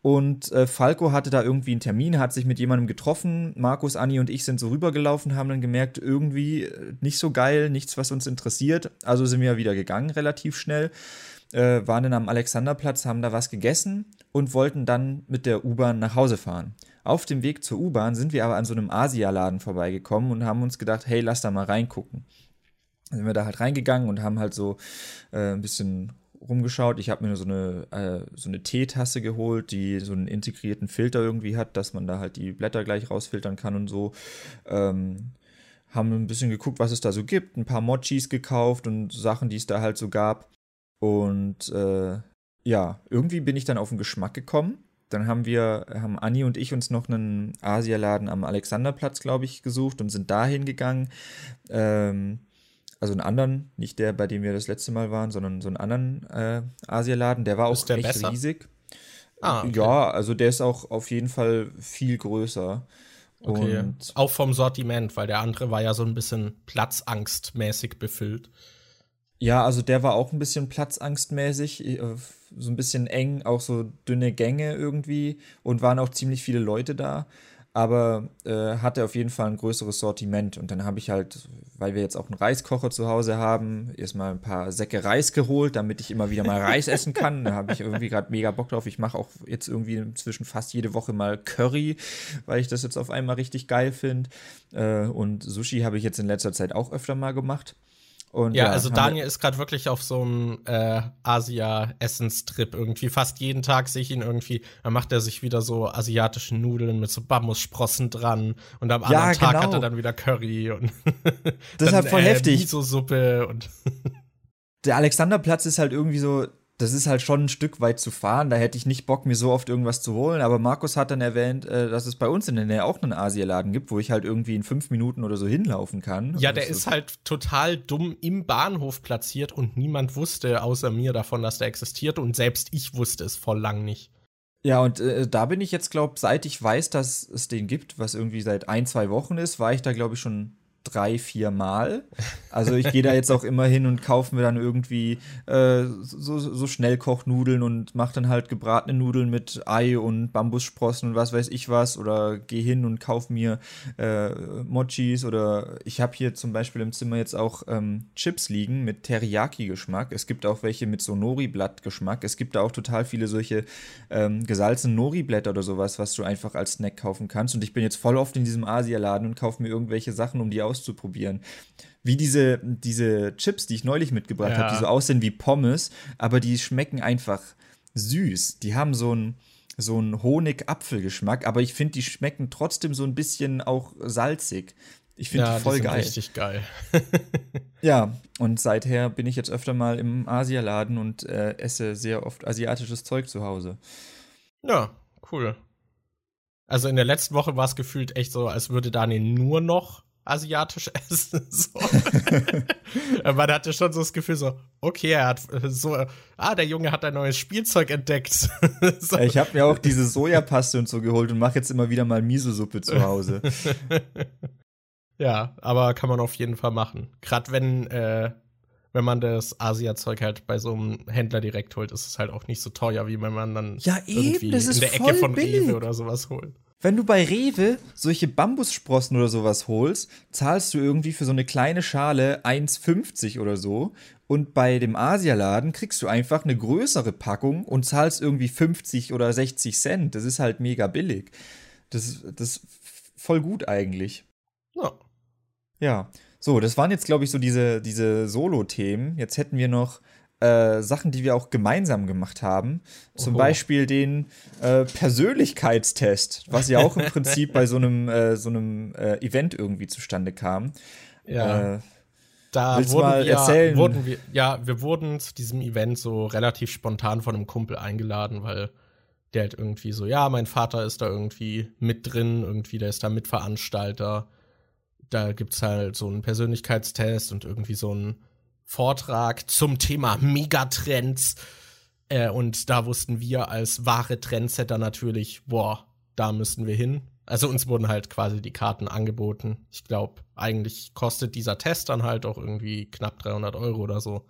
Und äh, Falco hatte da irgendwie einen Termin, hat sich mit jemandem getroffen. Markus, Anni und ich sind so rübergelaufen, haben dann gemerkt, irgendwie äh, nicht so geil, nichts, was uns interessiert. Also sind wir wieder gegangen, relativ schnell. Äh, waren dann am Alexanderplatz, haben da was gegessen und wollten dann mit der U-Bahn nach Hause fahren. Auf dem Weg zur U-Bahn sind wir aber an so einem Asialaden vorbeigekommen und haben uns gedacht, hey, lass da mal reingucken. Dann sind wir da halt reingegangen und haben halt so äh, ein bisschen rumgeschaut. Ich habe mir so eine, äh, so eine Teetasse geholt, die so einen integrierten Filter irgendwie hat, dass man da halt die Blätter gleich rausfiltern kann und so. Ähm, haben ein bisschen geguckt, was es da so gibt, ein paar Mochis gekauft und Sachen, die es da halt so gab. Und äh, ja, irgendwie bin ich dann auf den Geschmack gekommen. Dann haben wir, haben Anni und ich uns noch einen Asialaden am Alexanderplatz, glaube ich, gesucht und sind da hingegangen. Ähm, also einen anderen, nicht der, bei dem wir das letzte Mal waren, sondern so einen anderen äh, Asialaden. Der war auch der echt besser? riesig. Ah, okay. Ja, also der ist auch auf jeden Fall viel größer. Okay. Und Auch vom Sortiment, weil der andere war ja so ein bisschen platzangstmäßig befüllt. Ja, also der war auch ein bisschen platzangstmäßig, äh, so ein bisschen eng, auch so dünne Gänge irgendwie und waren auch ziemlich viele Leute da, aber äh, hatte auf jeden Fall ein größeres Sortiment. Und dann habe ich halt, weil wir jetzt auch einen Reiskocher zu Hause haben, erstmal ein paar Säcke Reis geholt, damit ich immer wieder mal *laughs* Reis essen kann. Da habe ich irgendwie gerade mega Bock drauf. Ich mache auch jetzt irgendwie inzwischen fast jede Woche mal Curry, weil ich das jetzt auf einmal richtig geil finde. Äh, und Sushi habe ich jetzt in letzter Zeit auch öfter mal gemacht. Und Ja, also haben Daniel ist gerade wirklich auf so einem äh, Asia-Essenstrip irgendwie. Fast jeden Tag sehe ich ihn irgendwie. Dann macht er sich wieder so asiatische Nudeln mit so Bambussprossen dran. Und am Ja, anderen Tag genau. hat er dann wieder Curry und *laughs* Das ist halt voll heftig. Miso-Suppe und der Alexanderplatz ist halt irgendwie so, das ist halt schon ein Stück weit zu fahren. Da hätte ich nicht Bock, mir so oft irgendwas zu holen. Aber Markus hat dann erwähnt, äh, dass es bei uns in der Nähe auch einen Asialaden gibt, wo ich halt irgendwie in fünf Minuten oder so hinlaufen kann. Ja, Und der das ist halt total dumm im Bahnhof platziert und niemand wusste außer mir davon, dass der existiert und selbst ich wusste es voll lang nicht. Ja, und äh, da bin ich jetzt, glaube seit ich weiß, dass es den gibt, was irgendwie seit ein, zwei Wochen ist, war ich da, glaube ich, schon drei, vier Mal. Also ich gehe da jetzt auch immer hin und kaufe mir dann irgendwie äh, so, so Schnellkochnudeln und mache dann halt gebratene Nudeln mit Ei und Bambussprossen und was weiß ich was. Oder gehe hin und kaufe mir äh, Mochis oder ich habe hier zum Beispiel im Zimmer jetzt auch ähm, Chips liegen mit Teriyaki-Geschmack. Es gibt auch welche mit so Nori-Blatt-Geschmack. Es gibt da auch total viele solche ähm, gesalzenen Nori-Blätter oder sowas, was du einfach als Snack kaufen kannst. Und ich bin jetzt voll oft in diesem Asialaden und kaufe mir irgendwelche Sachen, um die auszuprobieren. Wie diese, diese Chips, die ich neulich mitgebracht Ja. habe, die so aussehen wie Pommes, aber die schmecken einfach süß. Die haben so einen so einen Honig-Apfel-Geschmack, aber ich finde, die schmecken trotzdem so ein bisschen auch salzig. Ich finde ja, die voll sind geil. richtig geil. *laughs* Ja, und seither bin ich jetzt öfter mal im Asialaden und äh, esse sehr oft asiatisches Zeug zu Hause. Ja, cool. Also in der letzten Woche war es gefühlt echt so, als würde Daniel nur noch asiatisch essen. *laughs* So. Man hatte schon so das Gefühl so, okay, er hat äh, so, äh, ah, der Junge hat ein neues Spielzeug entdeckt. *laughs* so. Ich habe mir auch diese Sojapaste und so geholt und mache jetzt immer wieder mal Miso-Suppe zu Hause. *laughs* ja, aber kann man auf jeden Fall machen. Gerade wenn, äh, wenn man das Asia-Zeug halt bei so einem Händler direkt holt, ist es halt auch nicht so teuer, wie wenn man dann Ja, eben, irgendwie in der Ecke von billig. Rewe oder sowas holt. Wenn du bei Rewe solche Bambussprossen oder sowas holst, zahlst du irgendwie für so eine kleine Schale 1,50 oder so. Und bei dem Asialaden kriegst du einfach eine größere Packung und zahlst irgendwie 50 oder 60 Cent. Das ist halt mega billig. Das, ist- das ist voll gut eigentlich. Ja. Ja, so, das waren jetzt, glaube ich, so diese, diese Solo-Themen. Jetzt hätten wir noch äh, Sachen, die wir auch gemeinsam gemacht haben. Zum Oho. Beispiel den äh, Persönlichkeitstest, was ja auch im *laughs* Prinzip bei so einem, äh, so einem äh, Event irgendwie zustande kam. Ja. Äh, Da Willst wurden mal wir, erzählen? wurden wir, ja, wir wurden zu diesem Event so relativ spontan von einem Kumpel eingeladen, weil der halt irgendwie so, ja, mein Vater ist da irgendwie mit drin, irgendwie, der ist da Mitveranstalter. Da gibt's halt so einen Persönlichkeitstest und irgendwie so einen Vortrag zum Thema Megatrends. Äh, und da wussten wir als wahre Trendsetter natürlich, boah, da müssen wir hin. Also uns wurden halt quasi die Karten angeboten. Ich glaube, eigentlich kostet dieser Test dann halt auch irgendwie knapp 300 Euro oder so.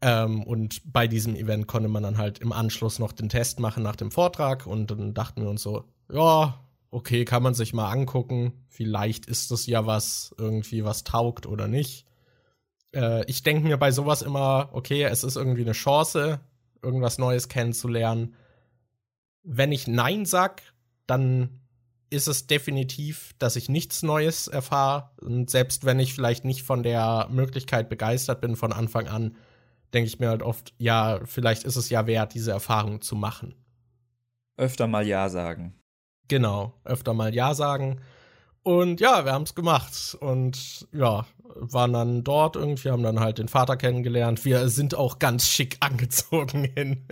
Ähm, und bei diesem Event konnte man dann halt im Anschluss noch den Test machen nach dem Vortrag und dann dachten wir uns so, ja, okay, kann man sich mal angucken. Vielleicht ist das ja was irgendwie was taugt oder nicht. Äh, ich denke mir bei sowas immer, okay, es ist irgendwie eine Chance, irgendwas Neues kennenzulernen. Wenn ich Nein sag, dann ist es definitiv, dass ich nichts Neues erfahre. Und selbst wenn ich vielleicht nicht von der Möglichkeit begeistert bin von Anfang an, denke ich mir halt oft, ja, vielleicht ist es ja wert, diese Erfahrung zu machen. Öfter mal Ja sagen. Genau, öfter mal Ja sagen. Und ja, wir haben es gemacht. Und ja, waren dann dort irgendwie, haben dann halt den Vater kennengelernt. Wir sind auch ganz schick angezogen *laughs* hin.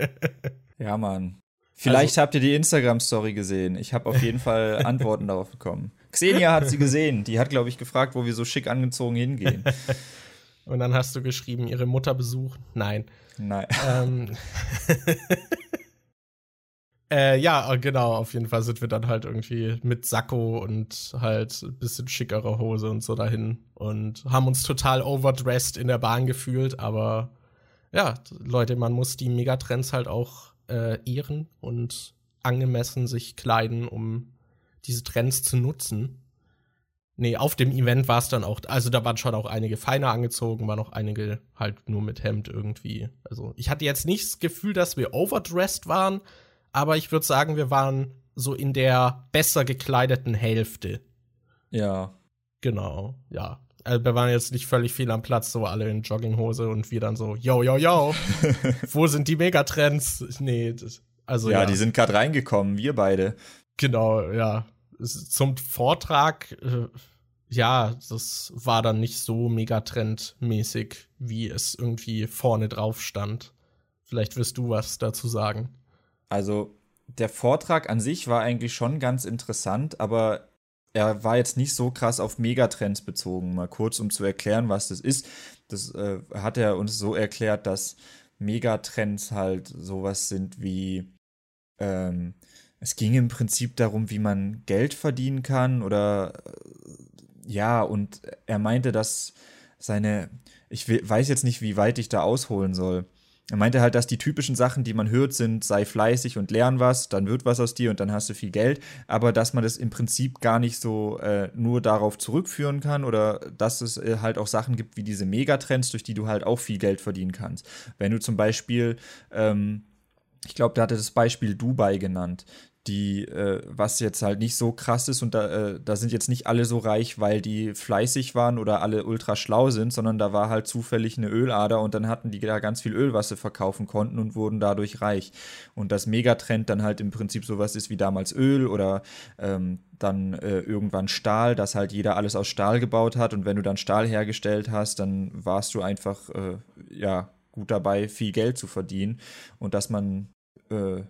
ja, Mann. Vielleicht also, habt ihr die Instagram-Story gesehen. Ich habe auf jeden Fall *laughs* Antworten darauf bekommen. Xenia hat sie gesehen. Die hat, glaube ich, gefragt, wo wir so schick angezogen hingehen. *laughs* Und dann hast du geschrieben, ihre Mutter besuchen. Nein. Nein. Ähm, äh, ja, genau, auf jeden Fall sind wir dann halt irgendwie mit Sakko und halt ein bisschen schickere Hose und so dahin und haben uns total overdressed in der Bahn gefühlt, aber ja, Leute, man muss die Megatrends halt auch äh, ehren und angemessen sich kleiden, um diese Trends zu nutzen. Nee, auf dem Event war es dann auch, also da waren schon auch einige feiner angezogen, waren auch einige halt nur mit Hemd irgendwie. Also ich hatte jetzt nicht das Gefühl, dass wir overdressed waren, aber ich würde sagen, wir waren so in der besser gekleideten Hälfte. Ja. Genau, ja. Also wir waren jetzt nicht völlig viel am Platz, so alle in Jogginghose und wir dann so, yo, yo, yo, *laughs* wo sind die Megatrends? Nee, das, also ja. Ja, die sind gerade reingekommen, wir beide. Genau, ja. Zum Vortrag äh, ja, das war dann nicht so megatrendmäßig, wie es irgendwie vorne drauf stand. Vielleicht wirst du was dazu sagen. Also, der Vortrag an sich war eigentlich schon ganz interessant, aber er war jetzt nicht so krass auf Megatrends bezogen. Mal kurz, um zu erklären, was das ist. Das äh, hat er uns so erklärt, dass Megatrends halt sowas sind wie ähm, es ging im Prinzip darum, wie man Geld verdienen kann oder ja, und er meinte, dass seine, ich weiß jetzt nicht, wie weit ich da ausholen soll. Er meinte halt, dass die typischen Sachen, die man hört, sind, sei fleißig und lern was, dann wird was aus dir und dann hast du viel Geld, aber dass man das im Prinzip gar nicht so äh, nur darauf zurückführen kann oder dass es äh, halt auch Sachen gibt wie diese Megatrends, durch die du halt auch viel Geld verdienen kannst. Wenn du zum Beispiel, ähm, ich glaube, da hatte das Beispiel Dubai genannt die, äh, was jetzt halt nicht so krass ist und da, äh, da sind jetzt nicht alle so reich, weil die fleißig waren oder alle ultra schlau sind, sondern da war halt zufällig eine Ölader und dann hatten die da ganz viel Öl, was sie verkaufen konnten und wurden dadurch reich. Und das Megatrend dann halt im Prinzip sowas ist wie damals Öl oder ähm, dann äh, irgendwann Stahl, dass halt jeder alles aus Stahl gebaut hat und wenn du dann Stahl hergestellt hast, dann warst du einfach, äh, ja, gut dabei, viel Geld zu verdienen und dass man äh,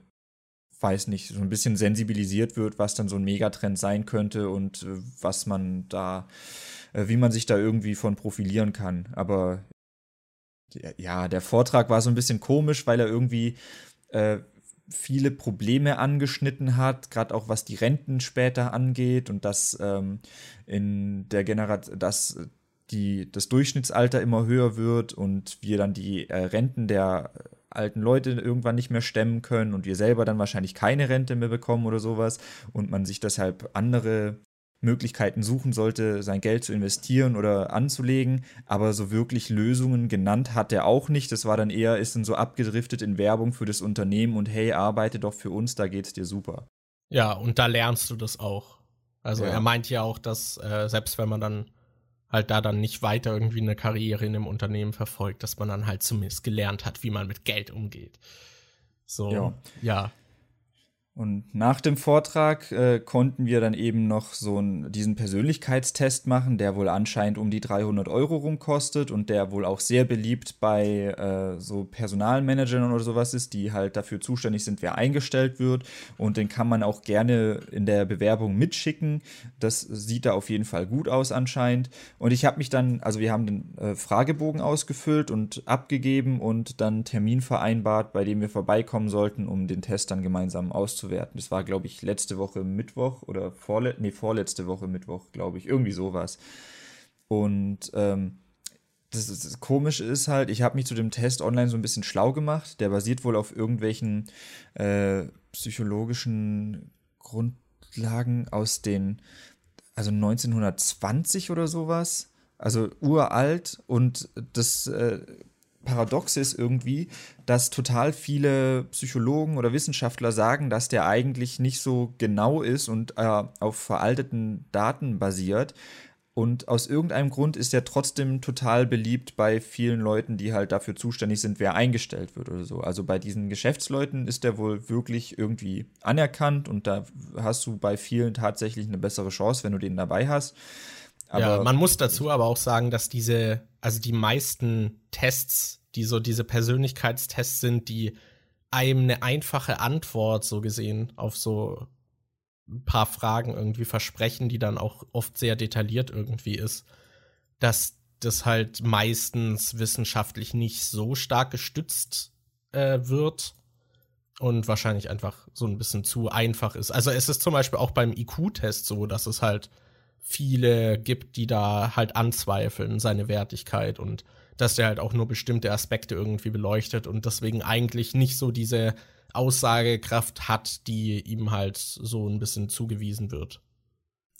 weiß nicht, so ein bisschen sensibilisiert wird, was dann so ein Megatrend sein könnte und äh, was man da, äh, wie man sich da irgendwie von profilieren kann. Aber ja, der Vortrag war so ein bisschen komisch, weil er irgendwie äh, viele Probleme angeschnitten hat, gerade auch was die Renten später angeht und dass ähm, in der Generation, dass die, das Durchschnittsalter immer höher wird und wir dann die äh, Renten der alten Leute irgendwann nicht mehr stemmen können und wir selber dann wahrscheinlich keine Rente mehr bekommen oder sowas und man sich deshalb andere Möglichkeiten suchen sollte, sein Geld zu investieren oder anzulegen, aber so wirklich Lösungen genannt hat er auch nicht. Das war dann eher, ist dann so abgedriftet in Werbung für das Unternehmen und hey, arbeite doch für uns, da geht's dir super. Ja, und da lernst du das auch. Also ja. er meint ja auch, dass äh, selbst wenn man dann halt da dann nicht weiter irgendwie eine Karriere in dem Unternehmen verfolgt, dass man dann halt zumindest gelernt hat, wie man mit Geld umgeht. So, ja. ja. Und nach dem Vortrag äh, konnten wir dann eben noch so einen, diesen Persönlichkeitstest machen, der wohl anscheinend um die 300 Euro rumkostet und der wohl auch sehr beliebt bei äh, so Personalmanagern oder sowas ist, die halt dafür zuständig sind, wer eingestellt wird. Und den kann man auch gerne in der Bewerbung mitschicken. Das sieht da auf jeden Fall gut aus anscheinend. Und ich habe mich dann, also wir haben den äh, Fragebogen ausgefüllt und abgegeben und dann Termin vereinbart, bei dem wir vorbeikommen sollten, um den Test dann gemeinsam auszuführen auszuwerten. Das war, glaube ich, letzte Woche Mittwoch oder vorle nee, vorletzte Woche Mittwoch, glaube ich. Irgendwie sowas. Und ähm, das, das, das Komische ist halt, ich habe mich zu dem Test online so ein bisschen schlau gemacht. Der basiert wohl auf irgendwelchen äh, psychologischen Grundlagen aus den, also 1920 oder sowas. Also uralt und das äh, Paradoxe ist irgendwie, dass total viele Psychologen oder Wissenschaftler sagen, dass der eigentlich nicht so genau ist und äh, auf veralteten Daten basiert. Und aus irgendeinem Grund ist er trotzdem total beliebt bei vielen Leuten, die halt dafür zuständig sind, wer eingestellt wird oder so. Also bei diesen Geschäftsleuten ist der wohl wirklich irgendwie anerkannt und da hast du bei vielen tatsächlich eine bessere Chance, wenn du den dabei hast. Aber ja, man muss dazu aber auch sagen, dass diese, also die meisten Tests, die so diese Persönlichkeitstests sind, die einem eine einfache Antwort so gesehen auf so ein paar Fragen irgendwie versprechen, die dann auch oft sehr detailliert irgendwie ist, dass das halt meistens wissenschaftlich nicht so stark gestützt äh, wird und wahrscheinlich einfach so ein bisschen zu einfach ist. Also es ist zum Beispiel auch beim IQ-Test so, dass es halt viele gibt, die da halt anzweifeln, seine Wertigkeit und dass der halt auch nur bestimmte Aspekte irgendwie beleuchtet und deswegen eigentlich nicht so diese Aussagekraft hat, die ihm halt so ein bisschen zugewiesen wird.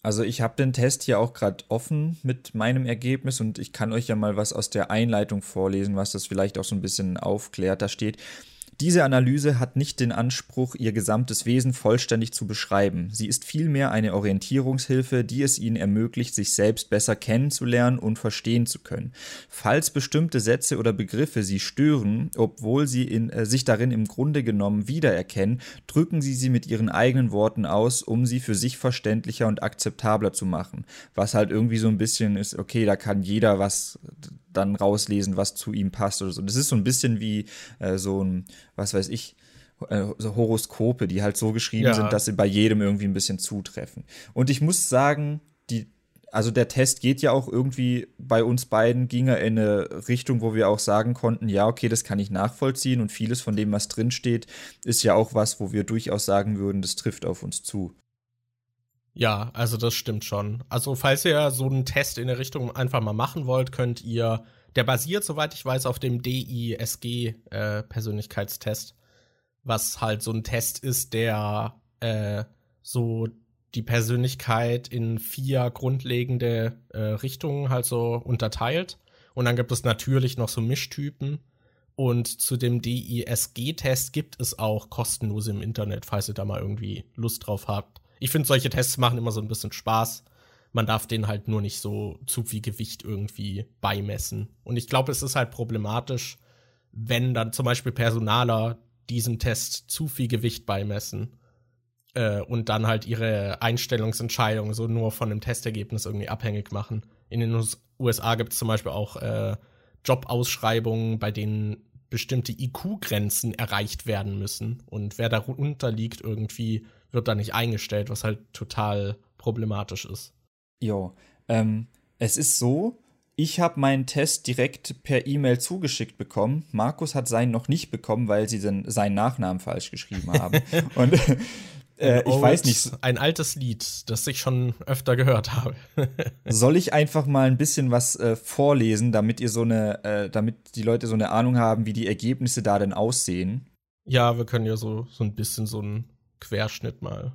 Also ich habe den Test hier auch gerade offen mit meinem Ergebnis und ich kann euch ja mal was aus der Einleitung vorlesen, was das vielleicht auch so ein bisschen aufklärt. Da steht, diese Analyse hat nicht den Anspruch, ihr gesamtes Wesen vollständig zu beschreiben. Sie ist vielmehr eine Orientierungshilfe, die es ihnen ermöglicht, sich selbst besser kennenzulernen und verstehen zu können. Falls bestimmte Sätze oder Begriffe sie stören, obwohl sie in, äh, sich darin im Grunde genommen wiedererkennen, drücken sie sie mit ihren eigenen Worten aus, um sie für sich verständlicher und akzeptabler zu machen. Was halt irgendwie so ein bisschen ist, okay, da kann jeder was dann rauslesen, was zu ihm passt oder so. Das ist so ein bisschen wie äh, so ein, was weiß ich, äh, so Horoskope, die halt so geschrieben ja. sind, dass sie bei jedem irgendwie ein bisschen zutreffen. Und ich muss sagen, die, also der Test geht ja auch irgendwie bei uns beiden, ging er in eine Richtung, wo wir auch sagen konnten, ja, okay, das kann ich nachvollziehen und vieles von dem, was drinsteht, ist ja auch was, wo wir durchaus sagen würden, das trifft auf uns zu. Ja, also das stimmt schon. Also falls ihr so einen Test in der Richtung einfach mal machen wollt, könnt ihr, der basiert, soweit ich weiß, auf dem DISG-Persönlichkeitstest, äh, was halt so ein Test ist, der äh, so die Persönlichkeit in vier grundlegende äh, Richtungen halt so unterteilt. Und dann gibt es natürlich noch so Mischtypen. Und zu dem DISG-Test gibt es auch kostenlos im Internet, falls ihr da mal irgendwie Lust drauf habt ich finde, solche Tests machen immer so ein bisschen Spaß. Man darf denen halt nur nicht so zu viel Gewicht irgendwie beimessen. Und ich glaube, es ist halt problematisch, wenn dann zum Beispiel Personaler diesem Test zu viel Gewicht beimessen äh, und dann halt ihre Einstellungsentscheidung so nur von dem Testergebnis irgendwie abhängig machen. In den USA gibt es zum Beispiel auch äh, Jobausschreibungen, bei denen bestimmte IQ-Grenzen erreicht werden müssen. Und wer darunter liegt, irgendwie wird da nicht eingestellt, was halt total problematisch ist. Jo, ähm, es ist so, ich habe meinen Test direkt per E-Mail zugeschickt bekommen. Markus hat seinen noch nicht bekommen, weil sie den, seinen Nachnamen falsch geschrieben haben. *laughs* Und äh, ich weiß nicht. Ein altes Lied, das ich schon öfter gehört habe. *laughs* Soll ich einfach mal ein bisschen was äh, vorlesen, damit ihr so eine, äh, damit die Leute so eine Ahnung haben, wie die Ergebnisse da denn aussehen? Ja, wir können ja so, so ein bisschen so ein Querschnitt mal.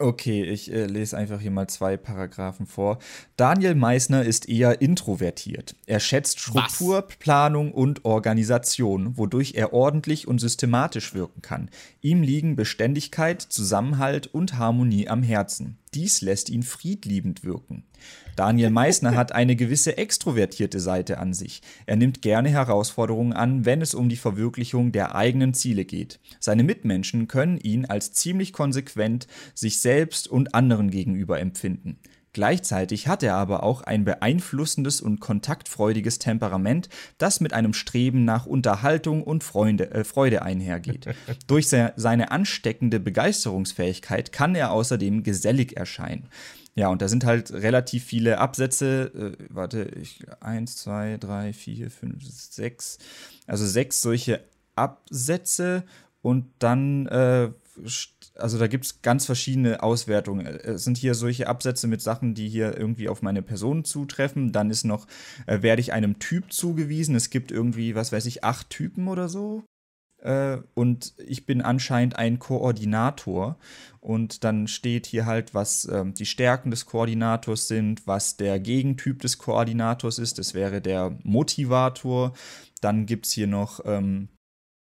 Okay, ich äh, lese einfach hier mal zwei Paragraphen vor. Daniel Meissner ist eher introvertiert. Er schätzt Struktur, Was? Planung und Organisation, wodurch er ordentlich und systematisch wirken kann. Ihm liegen Beständigkeit, Zusammenhalt und Harmonie am Herzen. Dies lässt ihn friedliebend wirken. Daniel Meissner hat eine gewisse extrovertierte Seite an sich. Er nimmt gerne Herausforderungen an, wenn es um die Verwirklichung der eigenen Ziele geht. Seine Mitmenschen können ihn als ziemlich konsequent sich selbst und anderen gegenüber empfinden. Gleichzeitig hat er aber auch ein beeinflussendes und kontaktfreudiges Temperament, das mit einem Streben nach Unterhaltung und Freunde, äh, Freude einhergeht. *laughs* Durch se seine ansteckende Begeisterungsfähigkeit kann er außerdem gesellig erscheinen. Ja, und da sind halt relativ viele Absätze. Äh, warte, ich, eins, zwei, drei, vier, fünf, sechs. Also sechs solche Absätze und dann äh, also da gibt es ganz verschiedene Auswertungen. Es sind hier solche Absätze mit Sachen, die hier irgendwie auf meine Person zutreffen. Dann ist noch, äh, werde ich einem Typ zugewiesen. Es gibt irgendwie, was weiß ich, acht Typen oder so. Äh, und ich bin anscheinend ein Koordinator. Und dann steht hier halt, was äh, die Stärken des Koordinators sind, was der Gegentyp des Koordinators ist. Das wäre der Motivator. Dann gibt es hier noch ähm,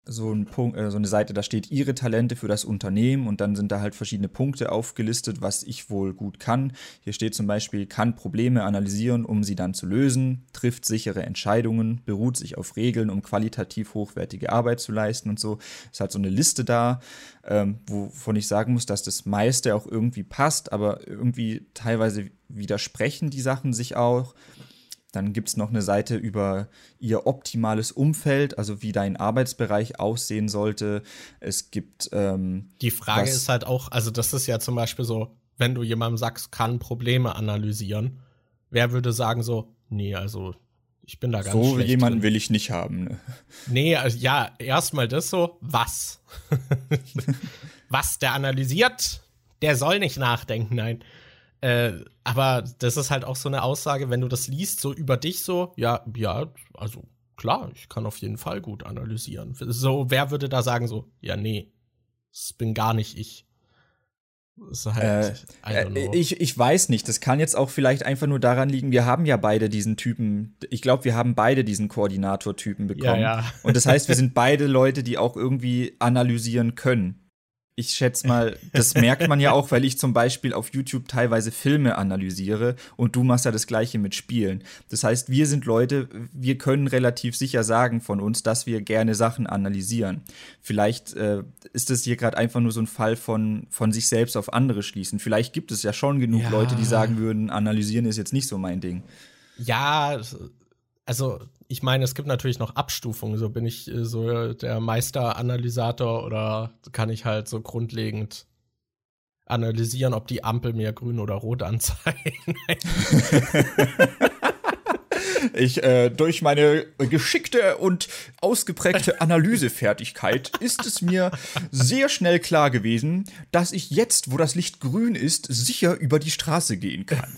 so, ein Punkt, äh, so eine Seite, da steht ihre Talente für das Unternehmen und dann sind da halt verschiedene Punkte aufgelistet, was ich wohl gut kann. Hier steht zum Beispiel, kann Probleme analysieren, um sie dann zu lösen, trifft sichere Entscheidungen, beruht sich auf Regeln, um qualitativ hochwertige Arbeit zu leisten und so. Es hat so eine Liste da, ähm, wovon ich sagen muss, dass das meiste auch irgendwie passt, aber irgendwie teilweise widersprechen die Sachen sich auch. Dann gibt es noch eine Seite über ihr optimales Umfeld, also wie dein Arbeitsbereich aussehen sollte. Es gibt. Ähm, Die Frage ist halt auch, also das ist ja zum Beispiel so, wenn du jemandem sagst, kann Probleme analysieren, wer würde sagen so, nee, also ich bin da ganz So jemanden drin. will ich nicht haben. Ne? Nee, also ja, erstmal das so, was? *laughs* was der analysiert, der soll nicht nachdenken, nein. Äh, aber das ist halt auch so eine Aussage, wenn du das liest, so über dich so, ja, ja, also klar, ich kann auf jeden Fall gut analysieren. So, wer würde da sagen so, ja, nee, das bin gar nicht ich. Halt, äh, äh ich, ich weiß nicht, das kann jetzt auch vielleicht einfach nur daran liegen, wir haben ja beide diesen Typen, ich glaube, wir haben beide diesen Koordinator-Typen bekommen. Ja, ja. Und das heißt, wir *laughs* sind beide Leute, die auch irgendwie analysieren können ich schätze mal, das merkt man ja auch, weil ich zum Beispiel auf YouTube teilweise Filme analysiere und du machst ja das gleiche mit Spielen. Das heißt, wir sind Leute, wir können relativ sicher sagen von uns, dass wir gerne Sachen analysieren. Vielleicht äh, ist das hier gerade einfach nur so ein Fall von, von sich selbst auf andere schließen. Vielleicht gibt es ja schon genug ja. Leute, die sagen würden, analysieren ist jetzt nicht so mein Ding. Ja, also ich meine, es gibt natürlich noch Abstufungen. So bin ich äh, so der Meisteranalysator oder kann ich halt so grundlegend analysieren, ob die Ampel mir grün oder rot anzeigen. *laughs* *laughs* Ich, äh, durch meine geschickte und ausgeprägte Analysefertigkeit ist es mir sehr schnell klar gewesen, dass ich jetzt, wo das Licht grün ist, sicher über die Straße gehen kann.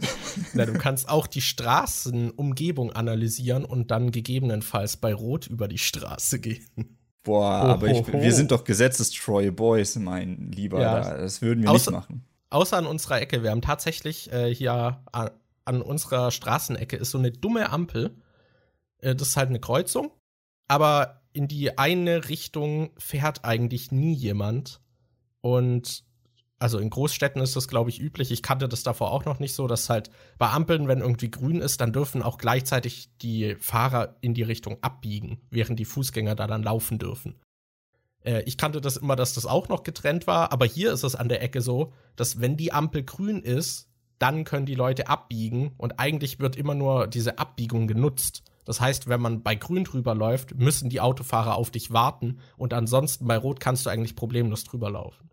*laughs* Na, du kannst auch die Straßenumgebung analysieren und dann gegebenenfalls bei Rot über die Straße gehen. Boah, oh, aber ich, oh, oh. wir sind doch gesetzestreue Boys, mein Lieber. Ja. Das würden wir außer, nicht machen. Außer an unserer Ecke. Wir haben tatsächlich äh, hier an unserer Straßenecke ist so eine dumme Ampel. Äh, das ist halt eine Kreuzung. Aber in die eine Richtung fährt eigentlich nie jemand. Und also in Großstädten ist das, glaube ich, üblich. Ich kannte das davor auch noch nicht so, dass halt bei Ampeln, wenn irgendwie grün ist, dann dürfen auch gleichzeitig die Fahrer in die Richtung abbiegen, während die Fußgänger da dann laufen dürfen. Äh, ich kannte das immer, dass das auch noch getrennt war, aber hier ist es an der Ecke so, dass wenn die Ampel grün ist, dann können die Leute abbiegen und eigentlich wird immer nur diese Abbiegung genutzt. Das heißt, wenn man bei Grün drüber läuft, müssen die Autofahrer auf dich warten und ansonsten bei Rot kannst du eigentlich problemlos drüber laufen.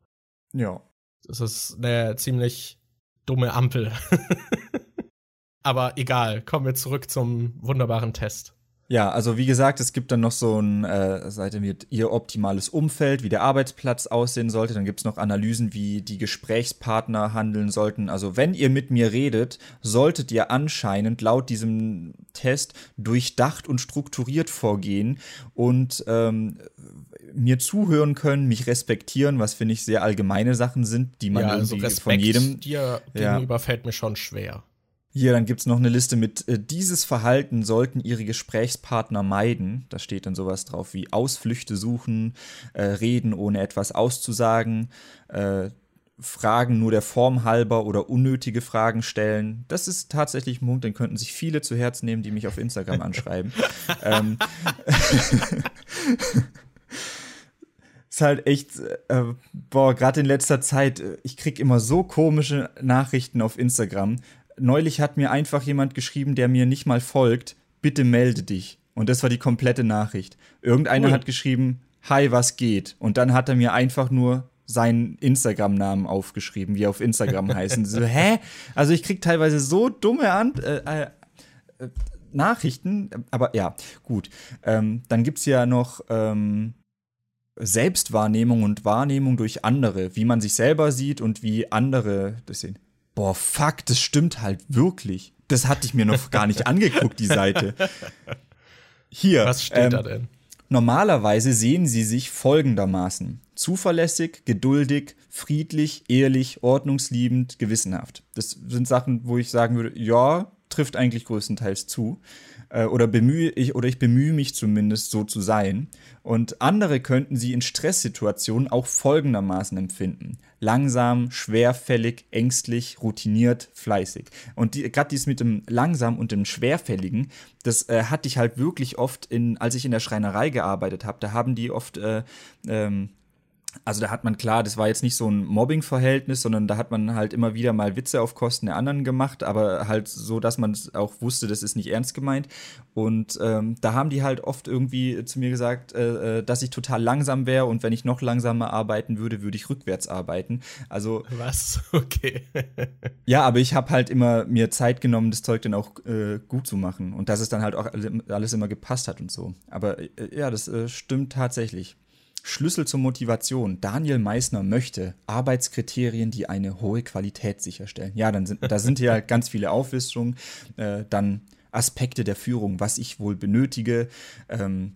Ja. Das ist eine ziemlich dumme Ampel. *laughs* Aber egal, kommen wir zurück zum wunderbaren Test. Ja, also wie gesagt, es gibt dann noch so eine äh, Seite mit ihr optimales Umfeld, wie der Arbeitsplatz aussehen sollte. Dann gibt es noch Analysen, wie die Gesprächspartner handeln sollten. Also wenn ihr mit mir redet, solltet ihr anscheinend laut diesem Test durchdacht und strukturiert vorgehen und ähm, mir zuhören können, mich respektieren, was finde ich sehr allgemeine Sachen sind, die man ja, also irgendwie von jedem dir gegenüber ja. fällt mir schon schwer. Hier, dann gibt es noch eine Liste mit, äh, dieses Verhalten sollten Ihre Gesprächspartner meiden. Da steht dann sowas drauf wie Ausflüchte suchen, äh, reden ohne etwas auszusagen, äh, Fragen nur der Form halber oder unnötige Fragen stellen. Das ist tatsächlich ein Punkt, den könnten sich viele zu Herzen nehmen, die mich auf Instagram anschreiben. *laughs* ähm, *laughs* ist halt echt, äh, boah, gerade in letzter Zeit, äh, ich krieg immer so komische Nachrichten auf Instagram, neulich hat mir einfach jemand geschrieben, der mir nicht mal folgt, bitte melde dich. Und das war die komplette Nachricht. Irgendeiner cool. hat geschrieben, hi, was geht? Und dann hat er mir einfach nur seinen Instagram-Namen aufgeschrieben, wie er auf Instagram *laughs* heißen. So, hä? Also ich krieg teilweise so dumme An äh, äh, äh, Nachrichten, aber ja, gut. Ähm, dann gibt's ja noch ähm, Selbstwahrnehmung und Wahrnehmung durch andere, wie man sich selber sieht und wie andere das sehen boah, fuck, das stimmt halt wirklich. Das hatte ich mir noch gar nicht angeguckt, die Seite. Hier. Was steht ähm, da denn? Normalerweise sehen sie sich folgendermaßen. Zuverlässig, geduldig, friedlich, ehrlich, ordnungsliebend, gewissenhaft. Das sind Sachen, wo ich sagen würde, ja, trifft eigentlich größtenteils zu. Äh, oder bemühe ich, oder ich bemühe mich zumindest so zu sein. Und andere könnten sie in Stresssituationen auch folgendermaßen empfinden. Langsam, schwerfällig, ängstlich, routiniert, fleißig. Und die, gerade dies mit dem langsam und dem schwerfälligen, das äh, hatte ich halt wirklich oft in, als ich in der Schreinerei gearbeitet habe, da haben die oft äh, ähm, also da hat man klar, das war jetzt nicht so ein Mobbing-Verhältnis, sondern da hat man halt immer wieder mal Witze auf Kosten der anderen gemacht, aber halt so, dass man auch wusste, das ist nicht ernst gemeint. Und ähm, da haben die halt oft irgendwie zu mir gesagt, äh, äh dass ich total langsam wäre und wenn ich noch langsamer arbeiten würde, würde ich rückwärts arbeiten. Also was? *laughs* Okay. ja, aber ich habe halt immer mir Zeit genommen, das Zeug dann auch äh, gut zu machen und dass es dann halt auch alles immer gepasst hat und so. Aber äh, ja, das äh, stimmt tatsächlich. Schlüssel zur Motivation. Daniel Meissner möchte Arbeitskriterien, die eine hohe Qualität sicherstellen. Ja, dann sind, da sind ja *laughs* ganz viele Auflistungen. Äh, dann Aspekte der Führung, was ich wohl benötige. Ähm,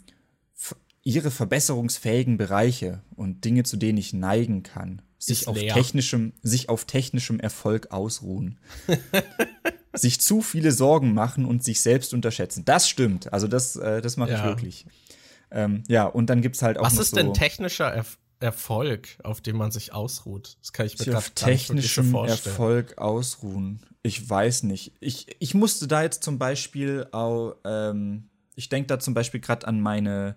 ihre verbesserungsfähigen Bereiche und Dinge, zu denen ich neigen kann. Sich auf, technischem, sich auf technischem Erfolg ausruhen. sich zu viele Sorgen machen und sich selbst unterschätzen. Das stimmt. Also das, äh, das mache ja. ich wirklich. Ähm, ja, und dann gibt es halt auch. Was ist so denn technischer Erf Erfolg, auf dem man sich ausruht? Das kann ich mir auf technischem so Erfolg ausruhen. Ich weiß nicht. Ich, ich musste da jetzt zum Beispiel auch, ähm, ich denke da zum Beispiel gerade an meine,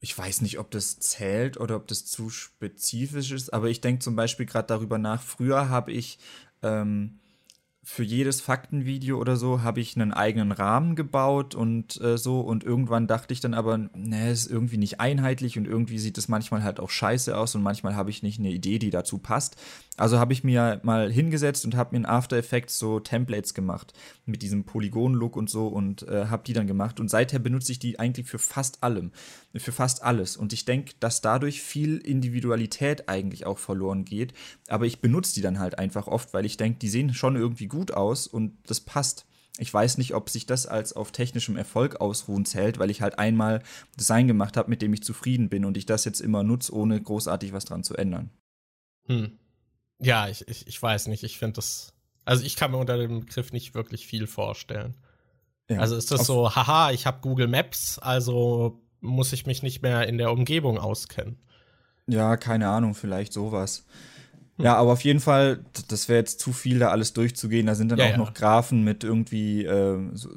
ich weiß nicht, ob das zählt oder ob das zu spezifisch ist, aber ich denke zum Beispiel gerade darüber nach. Früher habe ich ähm, für jedes Faktenvideo oder so habe ich einen eigenen Rahmen gebaut und äh, so und irgendwann dachte ich dann aber, ne, ist irgendwie nicht einheitlich und irgendwie sieht es manchmal halt auch scheiße aus und manchmal habe ich nicht eine Idee, die dazu passt. Also habe ich mir mal hingesetzt und habe mir in After Effects so Templates gemacht mit diesem Polygon-Look und so und äh, habe die dann gemacht und seither benutze ich die eigentlich für fast allem, für fast alles und ich denke, dass dadurch viel Individualität eigentlich auch verloren geht, aber ich benutze die dann halt einfach oft, weil ich denke, die sehen schon irgendwie gut aus und das passt. Ich weiß nicht, ob sich das als auf technischem Erfolg ausruhen zählt, weil ich halt einmal Design gemacht habe, mit dem ich zufrieden bin und ich das jetzt immer nutze, ohne großartig was dran zu ändern. Hm. Ja, ich, ich, ich weiß nicht. Ich finde das. Also ich kann mir unter dem Begriff nicht wirklich viel vorstellen. Ja. Also ist das so, haha, ich habe Google Maps, also muss ich mich nicht mehr in der Umgebung auskennen. Ja, keine Ahnung, vielleicht sowas. Ja, aber auf jeden Fall, das wäre jetzt zu viel, da alles durchzugehen. Da sind dann ja, auch ja. noch Graphen mit irgendwie, äh, so,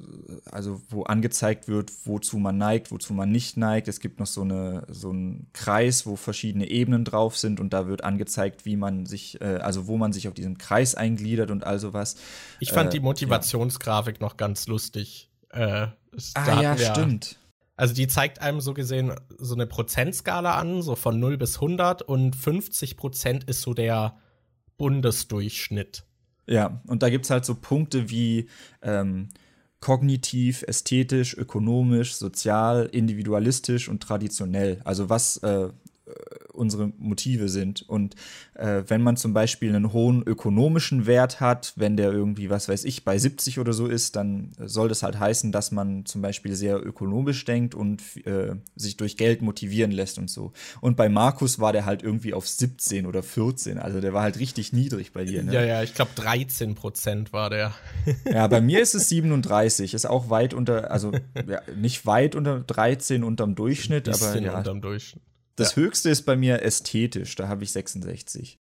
also wo angezeigt wird, wozu man neigt, wozu man nicht neigt. Es gibt noch so, eine, so einen Kreis, wo verschiedene Ebenen drauf sind und da wird angezeigt, wie man sich, äh, also wo man sich auf diesem Kreis eingliedert und all sowas. Ich fand äh, die Motivationsgrafik ja. noch ganz lustig. Äh, ah ja, stimmt. Also die zeigt einem so gesehen so eine Prozentskala an, so von 0 bis 100 und 50 Prozent ist so der Bundesdurchschnitt. Ja, und da gibt es halt so Punkte wie ähm, kognitiv, ästhetisch, ökonomisch, sozial, individualistisch und traditionell. Also was äh, unsere Motive sind. Und äh, wenn man zum Beispiel einen hohen ökonomischen Wert hat, wenn der irgendwie, was weiß ich, bei 70 oder so ist, dann soll das halt heißen, dass man zum Beispiel sehr ökonomisch denkt und äh, sich durch Geld motivieren lässt und so. Und bei Markus war der halt irgendwie auf 17 oder 14. Also der war halt richtig niedrig bei dir. Ne? Ja, ja, ich glaube 13 Prozent war der. ja, bei *laughs* mir ist es 37. Ist auch weit unter, also ja, nicht weit unter 13 unterm Durchschnitt, aber ja. unterm Durchschnitt. Das ja. höchste ist bei mir ästhetisch, da habe ich 66.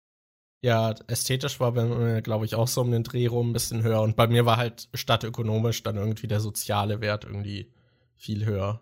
Ja, ästhetisch war bei mir, glaube ich, auch so um den Dreh rum ein bisschen höher. Und bei mir war halt statt ökonomisch dann irgendwie der soziale Wert irgendwie viel höher.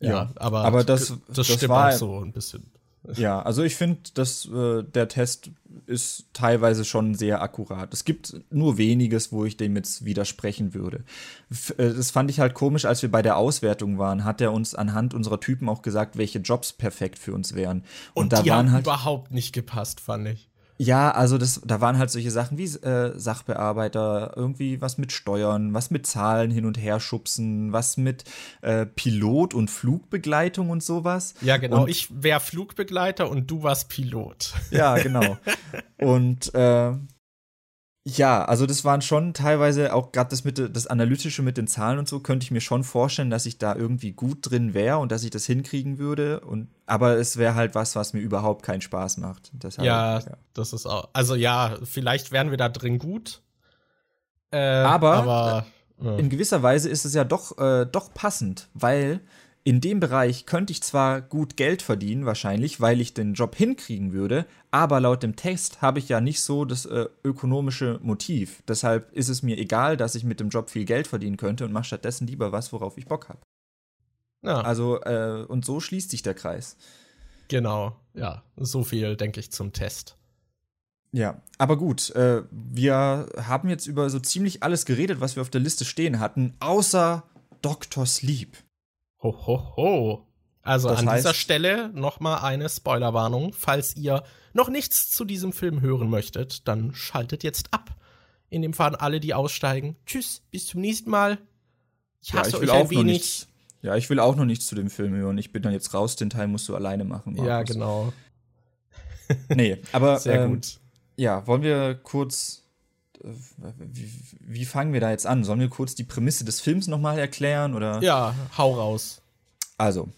Ja, ja aber, aber das, das, das stimmt war, auch so ein bisschen. Ja, also ich finde, dass äh, der Test ist teilweise schon sehr akkurat. Es gibt nur weniges, wo ich dem jetzt widersprechen würde. F äh, das fand ich halt komisch, als wir bei der Auswertung waren, hat er uns anhand unserer Typen auch gesagt, welche Jobs perfekt für uns wären. Und, Und da die waren halt überhaupt nicht gepasst, fand ich. Ja, also das, da waren halt solche Sachen wie äh, Sachbearbeiter, irgendwie was mit Steuern, was mit Zahlen hin und her schubsen, was mit äh, Pilot und Flugbegleitung und sowas. Ja, genau. Und, ich wäre Flugbegleiter und du warst Pilot. Ja, genau. *laughs* und äh, ja, also das waren schon teilweise auch gerade das mit das analytische mit den Zahlen und so könnte ich mir schon vorstellen, dass ich da irgendwie gut drin wäre und dass ich das hinkriegen würde und aber es wäre halt was, was mir überhaupt keinen Spaß macht. Deshalb, ja, ja, das ist auch also ja, vielleicht wären wir da drin gut. Äh, aber, aber ja. in gewisser Weise ist es ja doch, äh, doch passend, weil in dem Bereich könnte ich zwar gut Geld verdienen, wahrscheinlich, weil ich den Job hinkriegen würde, aber laut dem Text habe ich ja nicht so das äh, ökonomische Motiv. Deshalb ist es mir egal, dass ich mit dem Job viel Geld verdienen könnte und mache stattdessen lieber was, worauf ich Bock habe. Ja. Also, äh, und so schließt sich der Kreis. Genau, ja, so viel, denke ich, zum Test. Ja, aber gut, äh, wir haben jetzt über so ziemlich alles geredet, was wir auf der Liste stehen hatten, außer Dr. Sleep. Ho, ho, ho. Also das an heißt, dieser Stelle nochmal eine Spoilerwarnung. Falls ihr noch nichts zu diesem Film hören möchtet, dann schaltet jetzt ab. In dem Fall alle, die aussteigen. Tschüss, bis zum nächsten Mal. Ich hasse ja, ich euch ein wenig. Ja, ich will auch noch nichts zu dem Film hören. Ich bin dann jetzt raus, den Teil musst du alleine machen. Markus. Ja, genau. nee, aber *laughs* Sehr ähm, gut. Ja, wollen wir kurz wie, wie, fangen wir da jetzt an? Sollen wir kurz die Prämisse des Films nochmal erklären? Oder? Ja, hau raus. Also,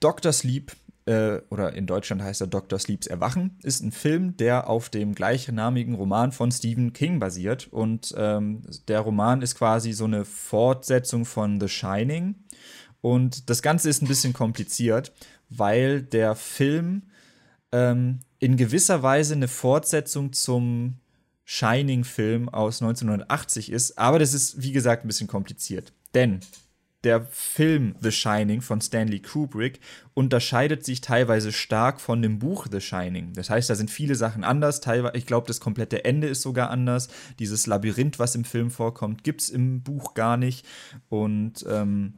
Dr. Sleep, äh, oder in Deutschland heißt er Dr. Sleeps Erwachen, ist ein Film, der auf dem gleichnamigen Roman von Stephen King basiert. Und ähm, der Roman ist quasi so eine Fortsetzung von The Shining. Und das Ganze ist ein bisschen kompliziert, weil der Film ähm, in gewisser Weise eine Fortsetzung zum Shining-Film aus 1980 ist. Aber das ist, wie gesagt, ein bisschen kompliziert. Denn der Film The Shining von Stanley Kubrick unterscheidet sich teilweise stark von dem Buch The Shining. Das heißt, da sind viele Sachen anders. Teilweise, ich glaube, das komplette Ende ist sogar anders. Dieses Labyrinth, was im Film vorkommt, gibt es im Buch gar nicht. Und ähm,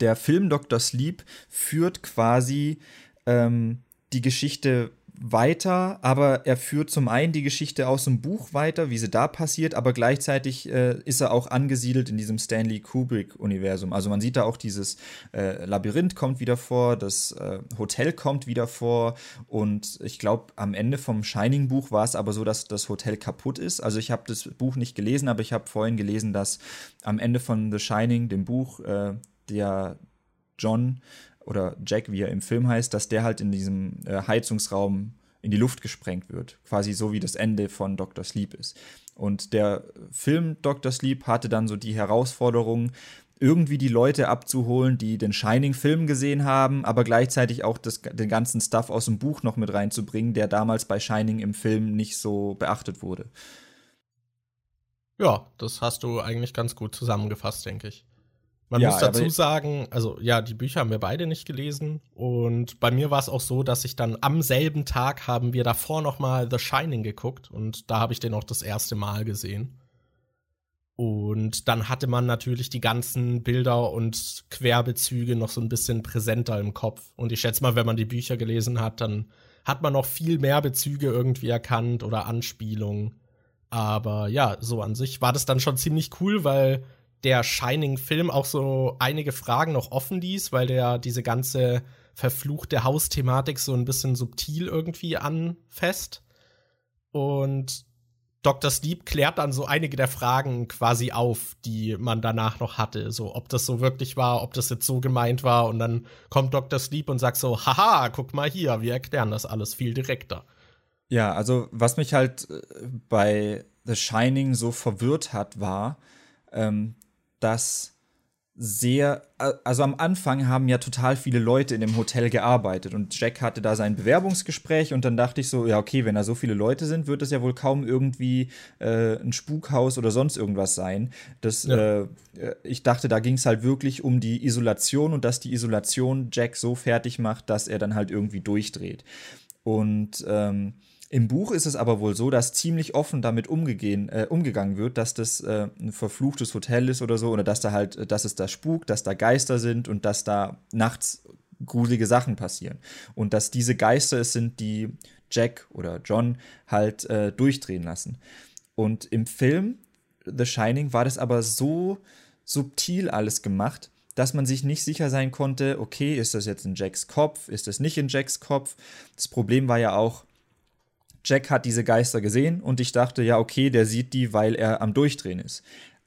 der Film Dr. Sleep führt quasi ähm, die Geschichte weiter, aber er führt zum einen die Geschichte aus dem Buch weiter, wie sie da passiert, aber gleichzeitig äh, ist er auch angesiedelt in diesem Stanley Kubrick-Universum. Also man sieht da auch dieses äh, Labyrinth kommt wieder vor, das äh, Hotel kommt wieder vor und ich glaube, am Ende vom Shining-Buch war es aber so, dass das Hotel kaputt ist. Also ich habe das Buch nicht gelesen, aber ich habe vorhin gelesen, dass am Ende von The Shining, dem Buch, äh, der John oder Jack, wie er im Film heißt, dass der halt in diesem äh, Heizungsraum in die Luft gesprengt wird. Quasi so wie das Ende von Dr. Sleep ist. Und der Film Dr. Sleep hatte dann so die Herausforderung, irgendwie die Leute abzuholen, die den Shining-Film gesehen haben, aber gleichzeitig auch das, den ganzen Stuff aus dem Buch noch mit reinzubringen, der damals bei Shining im Film nicht so beachtet wurde. Ja, das hast du eigentlich ganz gut zusammengefasst, denke ich. Man ja, muss dazu sagen, also ja, die Bücher haben wir beide nicht gelesen und bei mir war es auch so, dass ich dann am selben Tag haben wir davor noch mal The Shining geguckt und da habe ich den auch das erste Mal gesehen. Und dann hatte man natürlich die ganzen Bilder und Querbezüge noch so ein bisschen präsenter im Kopf. Und ich schätze mal, wenn man die Bücher gelesen hat, dann hat man noch viel mehr Bezüge irgendwie erkannt oder Anspielungen. Aber ja, so an sich war das dann schon ziemlich cool, weil der Shining-Film auch so einige Fragen noch offen ließ, weil der diese ganze verfluchte Hausthematik so ein bisschen subtil irgendwie anfasst. Und Dr. Sleep klärt dann so einige der Fragen quasi auf, die man danach noch hatte. So, ob das so wirklich war, ob das jetzt so gemeint war. Und dann kommt Dr. Sleep und sagt so, haha, guck mal hier, wir erklären das alles viel direkter. Ja, also was mich halt äh, bei The Shining so verwirrt hat, war, ähm, dass sehr, also am Anfang haben ja total viele Leute in dem Hotel gearbeitet und Jack hatte da sein Bewerbungsgespräch und dann dachte ich so, ja, okay, wenn da so viele Leute sind, wird es ja wohl kaum irgendwie äh, ein Spukhaus oder sonst irgendwas sein. Das, ja. äh, ich dachte, da ging es halt wirklich um die Isolation und dass die Isolation Jack so fertig macht, dass er dann halt irgendwie durchdreht. Und ähm, im Buch ist es aber wohl so, dass ziemlich offen damit umgegehen, äh, umgegangen wird, dass das äh, ein verfluchtes Hotel ist oder so, oder dass da halt, dass es da spukt, dass da Geister sind und dass da nachts gruselige Sachen passieren. Und dass diese Geister es sind, die Jack oder John halt äh, durchdrehen lassen. Und im Film The Shining war das aber so subtil alles gemacht, dass man sich nicht sicher sein konnte, okay, ist das jetzt in Jacks Kopf, ist das nicht in Jacks Kopf? Das Problem war ja auch, Jack hat diese Geister gesehen und ich dachte, ja, okay, der sieht die, weil er am Durchdrehen ist.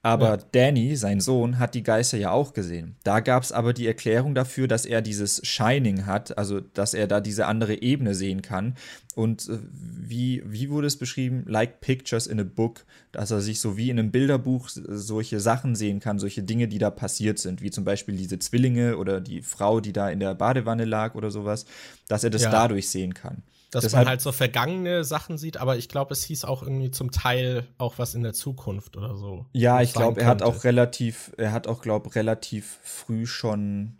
Aber Ja. Danny, sein Sohn, hat die Geister ja auch gesehen. Da gab es aber die Erklärung dafür, dass er dieses Shining hat, also dass er da diese andere Ebene sehen kann. Und äh, wie, wie wurde es beschrieben? Like pictures in a book, dass er sich so wie in einem Bilderbuch solche Sachen sehen kann, solche Dinge, die da passiert sind, wie zum Beispiel diese Zwillinge oder die Frau, die da in der Badewanne lag oder sowas, dass er das Ja. dadurch sehen kann. Dass Deshalb- man halt so vergangene Sachen sieht, aber ich glaube, es hieß auch irgendwie zum Teil auch was in der Zukunft oder so. Ja, ich glaube, er hat auch relativ, er hat auch, glaube relativ früh schon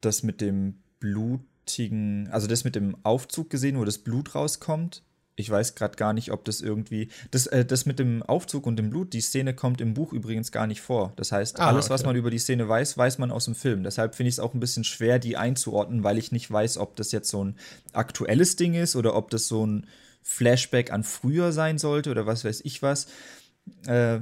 das mit dem blutigen, also das mit dem Aufzug gesehen, wo das Blut rauskommt. Ich weiß gerade gar nicht, ob das irgendwie. Das, äh, das mit dem Aufzug und dem Blut, die Szene kommt im Buch übrigens gar nicht vor. Das heißt, Ah, alles, was okay. man über die Szene weiß, weiß man aus dem Film. Deshalb finde ich es auch ein bisschen schwer, die einzuordnen, weil ich nicht weiß, ob das jetzt so ein aktuelles Ding ist oder ob das so ein Flashback an früher sein sollte oder was weiß ich was äh,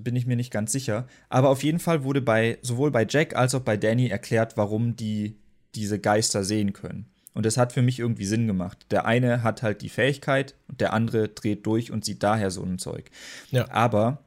bin ich mir nicht ganz sicher. Aber auf jeden Fall wurde bei sowohl bei Jack als auch bei Danny erklärt, warum die diese Geister sehen können. Und das hat für mich irgendwie Sinn gemacht. Der eine hat halt die Fähigkeit und der andere dreht durch und sieht daher so ein Zeug. Ja. Aber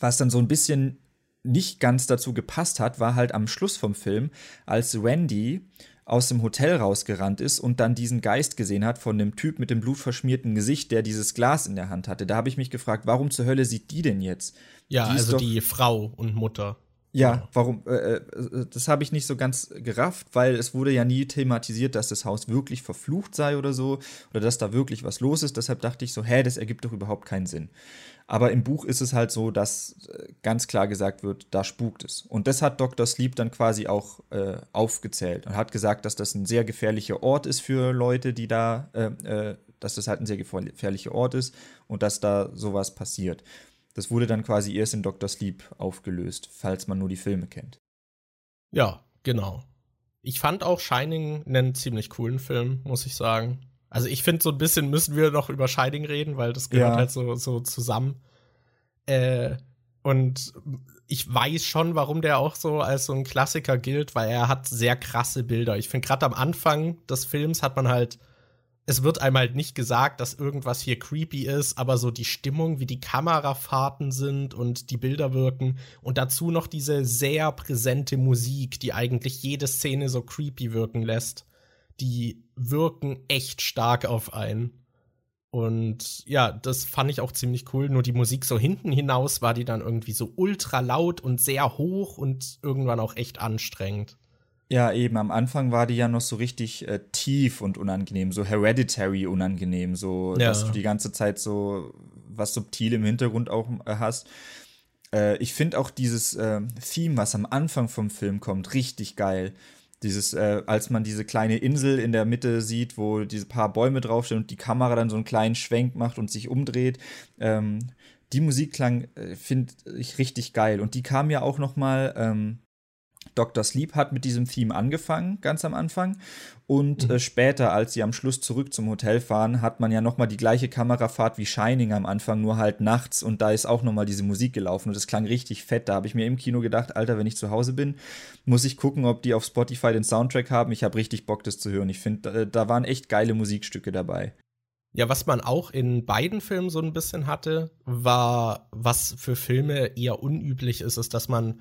was dann so ein bisschen nicht ganz dazu gepasst hat, war halt am Schluss vom Film, als Randy aus dem Hotel rausgerannt ist und dann diesen Geist gesehen hat von dem Typ mit dem blutverschmierten Gesicht, der dieses Glas in der Hand hatte. Da habe ich mich gefragt, warum zur Hölle sieht die denn jetzt? Ja, Die also die Frau und Mutter. Ja, warum? Äh, äh, das habe ich nicht so ganz gerafft, weil es wurde ja nie thematisiert, dass das Haus wirklich verflucht sei oder so, oder dass da wirklich was los ist. Deshalb dachte ich so, hä, das ergibt doch überhaupt keinen Sinn. Aber im Buch ist es halt so, dass äh, ganz klar gesagt wird, da spukt es. Und das hat Dr. Sleep dann quasi auch äh, aufgezählt und hat gesagt, dass das ein sehr gefährlicher Ort ist für Leute, die da, äh, äh, dass das halt ein sehr gefährlicher Ort ist und dass da sowas passiert. Das wurde dann quasi erst in Dr. Sleep aufgelöst, falls man nur die Filme kennt. Ja, genau. Ich fand auch Shining einen ziemlich coolen Film, muss ich sagen. Also ich finde, so ein bisschen müssen wir noch über Shining reden, weil das gehört Ja. halt so, so zusammen. Äh, und ich weiß schon, warum der auch so als so ein Klassiker gilt, weil er hat sehr krasse Bilder. Ich finde, gerade am Anfang des Films hat man halt, es wird einem halt nicht gesagt, dass irgendwas hier creepy ist, aber so die Stimmung, wie die Kamerafahrten sind und die Bilder wirken und dazu noch diese sehr präsente Musik, die eigentlich jede Szene so creepy wirken lässt, die wirken echt stark auf einen. Und ja, das fand ich auch ziemlich cool. Nur die Musik so hinten hinaus war die dann irgendwie so ultra laut und sehr hoch und irgendwann auch echt anstrengend. Ja, eben, am Anfang war die ja noch so richtig äh, tief und unangenehm, so hereditary unangenehm, so, Ja. dass du die ganze Zeit so was subtil im Hintergrund auch äh, hast. Äh, ich finde auch dieses äh, Theme, was am Anfang vom Film kommt, richtig geil. Dieses, äh, als man diese kleine Insel in der Mitte sieht, wo diese paar Bäume draufstehen und die Kamera dann so einen kleinen Schwenk macht und sich umdreht. Ähm, die Musik klang, äh, finde ich richtig geil. Und die kam ja auch noch mal, ähm, Dr. Sleep hat mit diesem Theme angefangen, ganz am Anfang. Und Mhm. äh, später, als sie am Schluss zurück zum Hotel fahren, hat man ja noch mal die gleiche Kamerafahrt wie Shining am Anfang, nur halt nachts. Und da ist auch noch mal diese Musik gelaufen. Und das klang richtig fett. Da habe ich mir im Kino gedacht, Alter, wenn ich zu Hause bin, muss ich gucken, ob die auf Spotify den Soundtrack haben. Ich habe richtig Bock, das zu hören. Ich finde, äh, da waren echt geile Musikstücke dabei. Ja, was man auch in beiden Filmen so ein bisschen hatte, war, was für Filme eher unüblich ist, ist, dass man,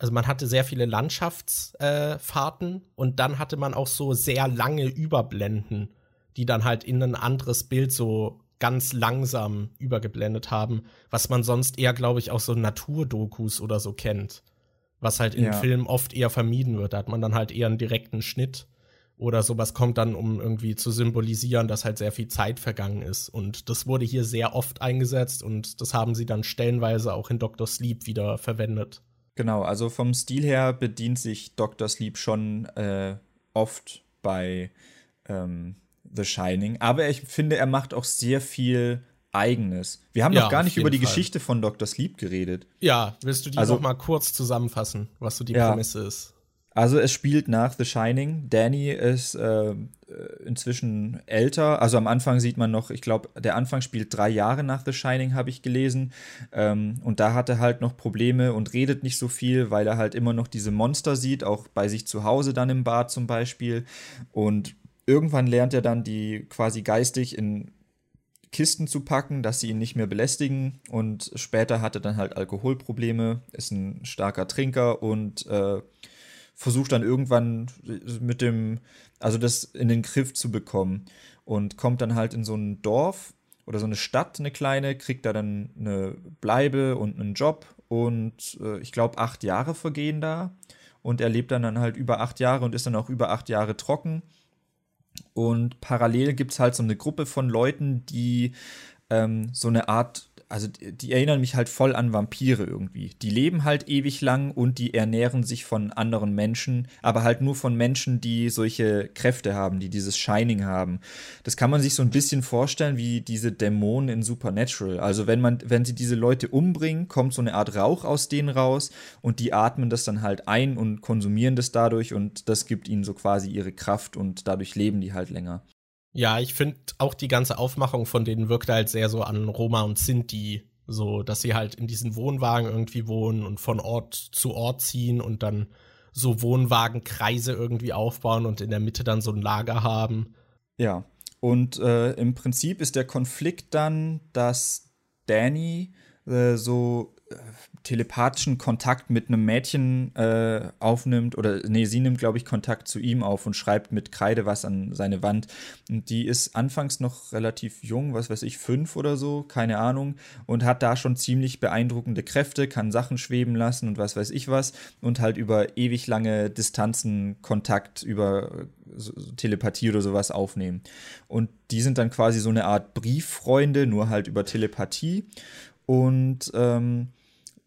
also man hatte sehr viele Landschaftsfahrten äh, und dann hatte man auch so sehr lange Überblenden, die dann halt in ein anderes Bild so ganz langsam übergeblendet haben, was man sonst eher, glaube ich, auch so Naturdokus oder so kennt. Was halt in Ja. Filmen oft eher vermieden wird. Da hat man dann halt eher einen direkten Schnitt oder sowas kommt dann, um irgendwie zu symbolisieren, dass halt sehr viel Zeit vergangen ist. Und das wurde hier sehr oft eingesetzt und das haben sie dann stellenweise auch in Dr. Sleep wieder verwendet. Genau, also vom Stil her bedient sich Dr. Sleep schon äh, oft bei ähm, The Shining. Aber ich finde, er macht auch sehr viel Eigenes. Wir haben Ja, noch gar nicht über die Fall. Geschichte von Dr. Sleep geredet. Ja, willst du die Also- noch mal kurz zusammenfassen, was so die Ja. Prämisse ist? Also es spielt nach The Shining. Danny ist äh, inzwischen älter. Also am Anfang sieht man noch, ich glaube, der Anfang spielt drei Jahre nach The Shining, habe ich gelesen. Ähm, und da hat er halt noch Probleme und redet nicht so viel, weil er halt immer noch diese Monster sieht, auch bei sich zu Hause dann im Bad zum Beispiel. Und irgendwann lernt er dann die quasi geistig in Kisten zu packen, dass sie ihn nicht mehr belästigen. Und später hat er dann halt Alkoholprobleme, ist ein starker Trinker und äh, versucht dann irgendwann mit dem, also das in den Griff zu bekommen. Und kommt dann halt in so ein Dorf oder so eine Stadt, eine kleine, kriegt da dann eine Bleibe und einen Job. Und äh, ich glaube, acht Jahre vergehen da. Und er lebt dann, dann halt über acht Jahre und ist dann auch über acht Jahre trocken und parallel gibt es halt so eine Gruppe von Leuten, die ähm, so eine Art also die erinnern mich halt voll an Vampire irgendwie. Die leben halt ewig lang und die ernähren sich von anderen Menschen, aber halt nur von Menschen, die solche Kräfte haben, die dieses Shining haben. Das kann man sich so ein bisschen vorstellen wie diese Dämonen in Supernatural. Also wenn man, wenn sie diese Leute umbringen, kommt so eine Art Rauch aus denen raus und die atmen das dann halt ein und konsumieren das dadurch und das gibt ihnen so quasi ihre Kraft und dadurch leben die halt länger. Ja, ich finde auch die ganze Aufmachung von denen wirkt halt sehr so an Roma und Sinti, so dass sie halt in diesen Wohnwagen irgendwie wohnen und von Ort zu Ort ziehen und dann so Wohnwagenkreise irgendwie aufbauen und in der Mitte dann so ein Lager haben. Ja, und äh, im Prinzip ist der Konflikt dann, dass Danny äh, so äh, telepathischen Kontakt mit einem Mädchen äh, aufnimmt, oder nee, sie nimmt, glaube ich, Kontakt zu ihm auf und schreibt mit Kreide was an seine Wand. Und die ist anfangs noch relativ jung, was weiß ich, fünf oder so, keine Ahnung, und hat da schon ziemlich beeindruckende Kräfte, kann Sachen schweben lassen und was weiß ich was, und halt über ewig lange Distanzen Kontakt über Telepathie oder sowas aufnehmen. Und die sind dann quasi so eine Art Brieffreunde, nur halt über Telepathie. Und ähm,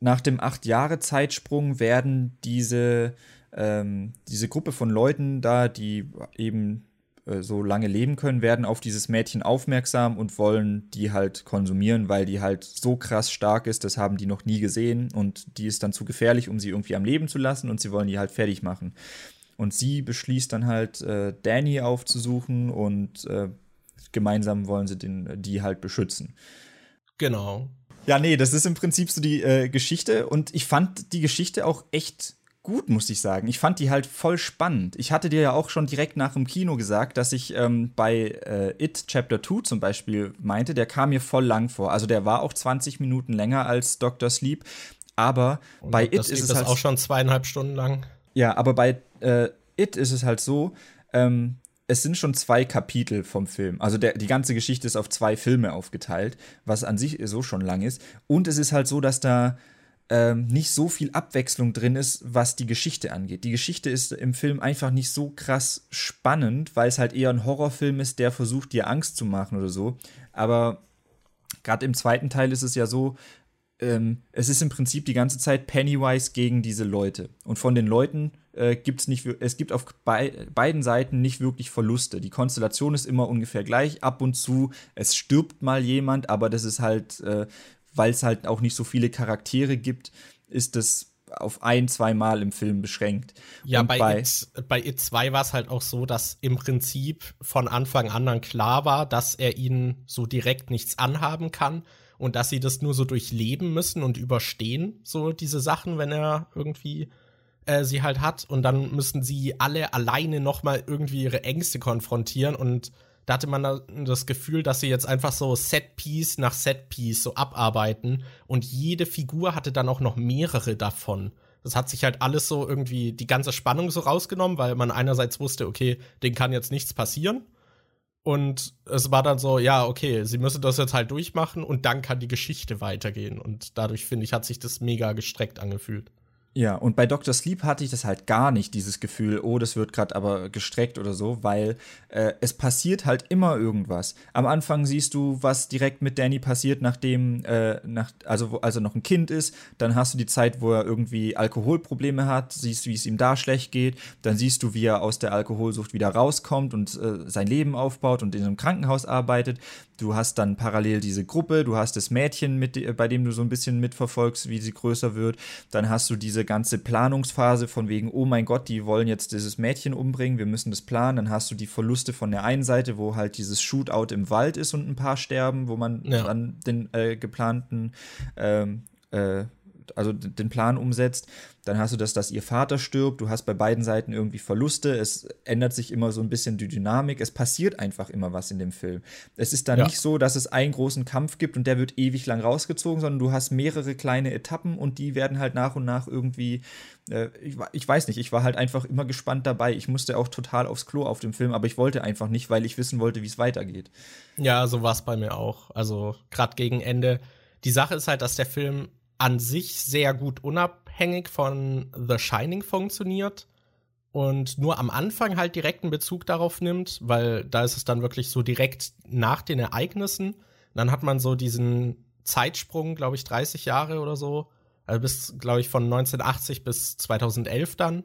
nach dem acht Jahre Zeitsprung werden diese, ähm, diese Gruppe von Leuten da, die eben äh, so lange leben können, werden auf dieses Mädchen aufmerksam und wollen die halt konsumieren, weil die halt so krass stark ist, das haben die noch nie gesehen und die ist dann zu gefährlich, um sie irgendwie am Leben zu lassen und sie wollen die halt fertig machen. Und sie beschließt dann halt, äh, Danny aufzusuchen und äh, gemeinsam wollen sie den, die halt beschützen. Genau. Ja, nee, das ist im Prinzip so die äh, Geschichte und ich fand die Geschichte auch echt gut, muss ich sagen. Ich fand die halt voll spannend. Ich hatte dir ja auch schon direkt nach dem Kino gesagt, dass ich ähm, bei äh, It Chapter 2 zum Beispiel meinte, der kam mir voll lang vor. Also der war auch 20 Minuten länger als Dr. Sleep, aber und bei It ist es das halt auch schon zweieinhalb Stunden lang. Ja, aber bei äh, It ist es halt so, ähm, es sind schon zwei Kapitel vom Film. Also der, die ganze Geschichte ist auf zwei Filme aufgeteilt, was an sich so schon lang ist. Und es ist halt so, dass da ähm, nicht so viel Abwechslung drin ist, was die Geschichte angeht. Die Geschichte ist im Film einfach nicht so krass spannend, weil es halt eher ein Horrorfilm ist, der versucht, dir Angst zu machen oder so. Aber gerade im zweiten Teil ist es ja so, ähm, es ist im Prinzip die ganze Zeit Pennywise gegen diese Leute. Und von den Leuten äh, gibt's nicht, es gibt auf bei, beiden Seiten nicht wirklich Verluste. Die Konstellation ist immer ungefähr gleich. Ab und zu, es stirbt mal jemand, aber das ist halt, äh, weil es halt auch nicht so viele Charaktere gibt, ist das auf ein, zwei Mal im Film beschränkt. Ja, bei, bei, It, bei It 2 war es halt auch so, dass im Prinzip von Anfang an dann klar war, dass er ihnen so direkt nichts anhaben kann und dass sie das nur so durchleben müssen und überstehen, so diese Sachen, wenn er irgendwie äh, sie halt hat und dann müssen sie alle alleine nochmal irgendwie ihre Ängste konfrontieren und da hatte man das Gefühl, dass sie jetzt einfach so Set-Piece nach Set-Piece so abarbeiten und jede Figur hatte dann auch noch mehrere davon. Das hat sich halt alles so irgendwie die ganze Spannung so rausgenommen, weil man einerseits wusste, okay, denen kann jetzt nichts passieren. Und es war dann so, ja, okay, sie müssen das jetzt halt durchmachen und dann kann die Geschichte weitergehen. Und dadurch, finde ich, hat sich das mega gestreckt angefühlt. Ja, und bei Dr. Sleep hatte ich das halt gar nicht, dieses Gefühl, oh, das wird gerade aber gestreckt oder so, weil äh, es passiert halt immer irgendwas. Am Anfang siehst du, was direkt mit Danny passiert, nachdem, äh, nach, also wo, als er noch ein Kind ist. Dann hast du die Zeit, wo er irgendwie Alkoholprobleme hat, siehst, wie es ihm da schlecht geht. Dann siehst du, wie er aus der Alkoholsucht wieder rauskommt und äh, sein Leben aufbaut und in einem Krankenhaus arbeitet. Du hast dann parallel diese Gruppe, du hast das Mädchen, mit, bei dem du so ein bisschen mitverfolgst, wie sie größer wird. Dann hast du diese ganze Planungsphase von wegen, oh mein Gott, die wollen jetzt dieses Mädchen umbringen, wir müssen das planen. Dann hast du die Verluste von der einen Seite, wo halt dieses Shootout im Wald ist und ein paar sterben, wo man ja. dann den äh, geplanten ähm, äh, also den Plan umsetzt. Dann hast du das, dass ihr Vater stirbt. Du hast bei beiden Seiten irgendwie Verluste. Es ändert sich immer so ein bisschen die Dynamik. Es passiert einfach immer was in dem Film. Es ist dann ja. nicht so, dass es einen großen Kampf gibt und der wird ewig lang rausgezogen, sondern du hast mehrere kleine Etappen und die werden halt nach und nach irgendwie. Äh, ich, ich weiß nicht, ich war halt einfach immer gespannt dabei. Ich musste auch total aufs Klo auf dem Film, aber ich wollte einfach nicht, weil ich wissen wollte, wie es weitergeht. Ja, so war es bei mir auch. Also gerade gegen Ende. Die Sache ist halt, dass der Film an sich sehr gut unabhängig von The Shining funktioniert und nur am Anfang halt direkten Bezug darauf nimmt, weil da ist es dann wirklich so direkt nach den Ereignissen. Dann hat man so diesen Zeitsprung, glaube ich, 30 Jahre oder so. Also bis, glaube ich, von 1980 bis 2011 dann.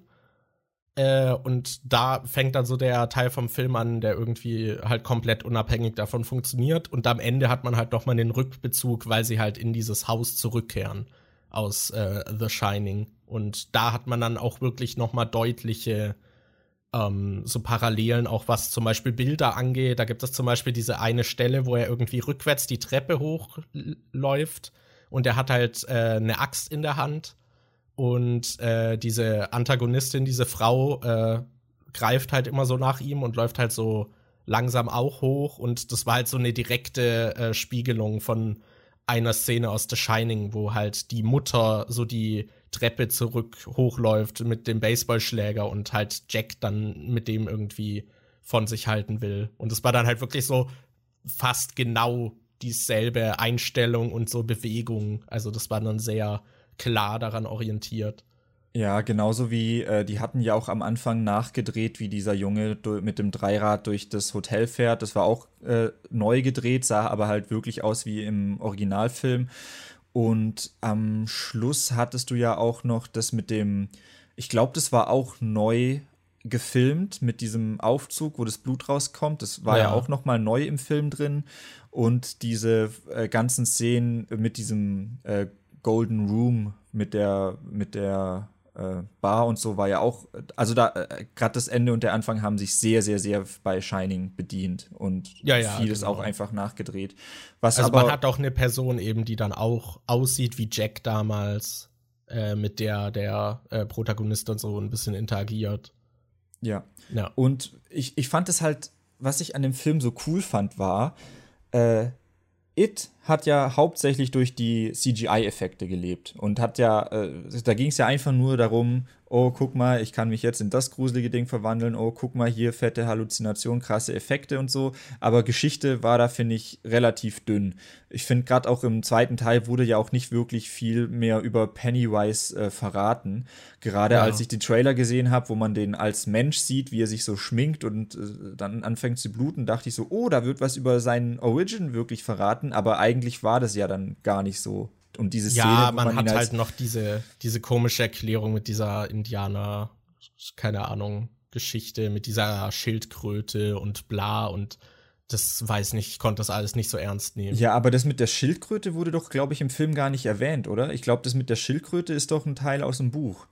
Äh, und da fängt dann so der Teil vom Film an, der irgendwie halt komplett unabhängig davon funktioniert. Und am Ende hat man halt nochmal den Rückbezug, weil sie halt in dieses Haus zurückkehren aus äh, The Shining. Und da hat man dann auch wirklich nochmal deutliche ähm, so Parallelen, auch was zum Beispiel Bilder angeht. Da gibt es zum Beispiel diese eine Stelle, wo er irgendwie rückwärts die Treppe hochläuft und er hat halt äh, eine Axt in der Hand und äh, diese Antagonistin, diese Frau, äh, greift halt immer so nach ihm und läuft halt so langsam auch hoch. Und das war halt so eine direkte äh, Spiegelung von einer Szene aus The Shining, wo halt die Mutter so die Treppe zurück hochläuft mit dem Baseballschläger und halt Jack dann mit dem irgendwie von sich halten will. Und es war dann halt wirklich so fast genau dieselbe Einstellung und so Bewegung. Also das war dann sehr klar daran orientiert. Ja, genauso wie äh, die hatten ja auch am Anfang nachgedreht, wie dieser Junge mit dem Dreirad durch das Hotel fährt. Das war auch äh, neu gedreht, sah aber halt wirklich aus wie im Originalfilm. Und am Schluss hattest du ja auch noch das mit dem, ich glaube, das war auch neu gefilmt mit diesem Aufzug, wo das Blut rauskommt. Das war ja, ja auch noch mal neu im Film drin. Und diese äh, ganzen Szenen mit diesem äh, Golden Room mit der, mit der äh, Bar und so war ja auch, also da, äh, gerade das Ende und der Anfang haben sich sehr, sehr, sehr bei Shining bedient und ja, ja, vieles genau. auch einfach nachgedreht. Was also aber, man hat auch eine Person eben, die dann auch aussieht wie Jack damals, äh, mit der der äh, Protagonist dann so ein bisschen interagiert. Ja. ja. Und ich, ich fand es halt, was ich an dem Film so cool fand, war, äh, It hat ja hauptsächlich durch die CGI-Effekte gelebt und hat ja, äh, da ging es ja einfach nur darum, oh, guck mal, ich kann mich jetzt in das gruselige Ding verwandeln, oh, guck mal, hier fette Halluzination, krasse Effekte und so. Aber Geschichte war da, finde ich, relativ dünn. Ich finde, gerade auch im zweiten Teil wurde ja auch nicht wirklich viel mehr über Pennywise äh, verraten. Gerade ja. als ich den Trailer gesehen habe, wo man den als Mensch sieht, wie er sich so schminkt und äh, dann anfängt zu bluten, dachte ich so, oh, da wird was über seinen Origin wirklich verraten. Aber eigentlich war das ja dann gar nicht so und diese Szene. Ja, man, man hat halt noch diese, diese komische Erklärung mit dieser Indianer, keine Ahnung, Geschichte, mit dieser Schildkröte und bla und das weiß nicht, ich konnte das alles nicht so ernst nehmen. Ja, aber das mit der Schildkröte wurde doch, glaube ich, im Film gar nicht erwähnt, oder? Ich glaube, das mit der Schildkröte ist doch ein Teil aus dem Buch.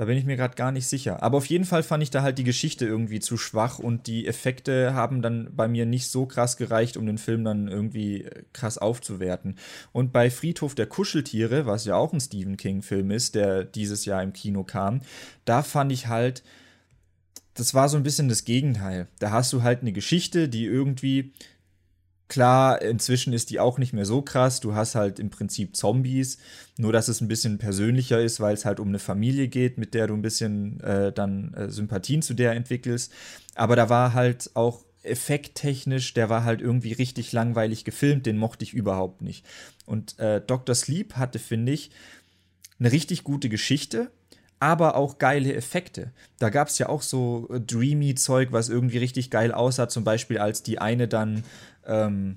Da bin ich mir gerade gar nicht sicher. Aber auf jeden Fall fand ich da halt die Geschichte irgendwie zu schwach und die Effekte haben dann bei mir nicht so krass gereicht, um den Film dann irgendwie äh, krass aufzuwerten. Und bei Friedhof der Kuscheltiere, was ja auch ein Stephen King-Film ist, der dieses Jahr im Kino kam, da fand ich halt, das war so ein bisschen das Gegenteil. Da hast du halt eine Geschichte, die irgendwie Klar, inzwischen ist die auch nicht mehr so krass. Du hast halt im Prinzip Zombies, nur dass es ein bisschen persönlicher ist, weil es halt um eine Familie geht, mit der du ein bisschen äh, dann äh, Sympathien zu der entwickelst. Aber da war halt auch effekttechnisch, der war halt irgendwie richtig langweilig gefilmt, den mochte ich überhaupt nicht. Und äh, Dr. Sleep hatte, finde ich, eine richtig gute Geschichte, aber auch geile Effekte. Da gab es ja auch so äh, dreamy Zeug, was irgendwie richtig geil aussah, zum Beispiel als die eine dann ähm,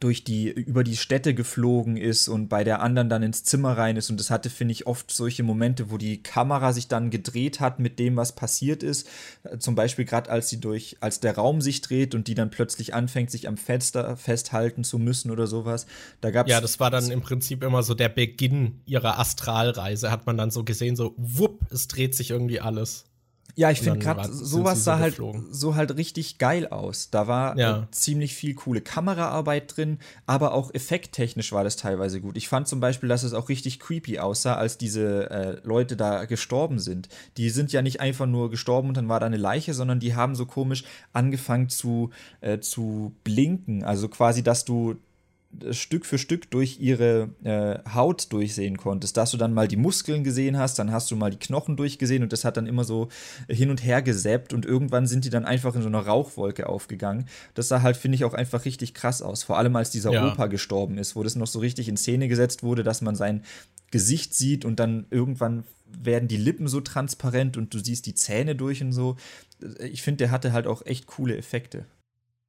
durch die, über die Städte geflogen ist und bei der anderen dann ins Zimmer rein ist. Und das hatte, finde ich, oft solche Momente, wo die Kamera sich dann gedreht hat mit dem, was passiert ist. Zum Beispiel gerade als sie durch, als der Raum sich dreht und die dann plötzlich anfängt, sich am Fenster festhalten zu müssen oder sowas. Da gab's ja, das war dann im Prinzip immer so der Beginn ihrer Astralreise, hat man dann so gesehen, so wupp, es dreht sich irgendwie alles. Ja, ich finde gerade sowas sah so halt so halt richtig geil aus. Da war ja. äh, ziemlich viel coole Kameraarbeit drin, aber auch effekttechnisch war das teilweise gut. Ich fand zum Beispiel, dass es auch richtig creepy aussah, als diese äh, Leute da gestorben sind. Die sind ja nicht einfach nur gestorben und dann war da eine Leiche, sondern die haben so komisch angefangen zu, äh, zu blinken. Also quasi, dass du Stück für Stück durch ihre äh, Haut durchsehen konntest, dass du dann mal die Muskeln gesehen hast, dann hast du mal die Knochen durchgesehen und das hat dann immer so hin und her gesäppt und irgendwann sind die dann einfach in so einer Rauchwolke aufgegangen. Das sah halt, finde ich, auch einfach richtig krass aus. Vor allem als dieser ja. Opa gestorben ist, wo das noch so richtig in Szene gesetzt wurde, dass man sein Gesicht sieht und dann irgendwann werden die Lippen so transparent und du siehst die Zähne durch und so. Ich finde, der hatte halt auch echt coole Effekte.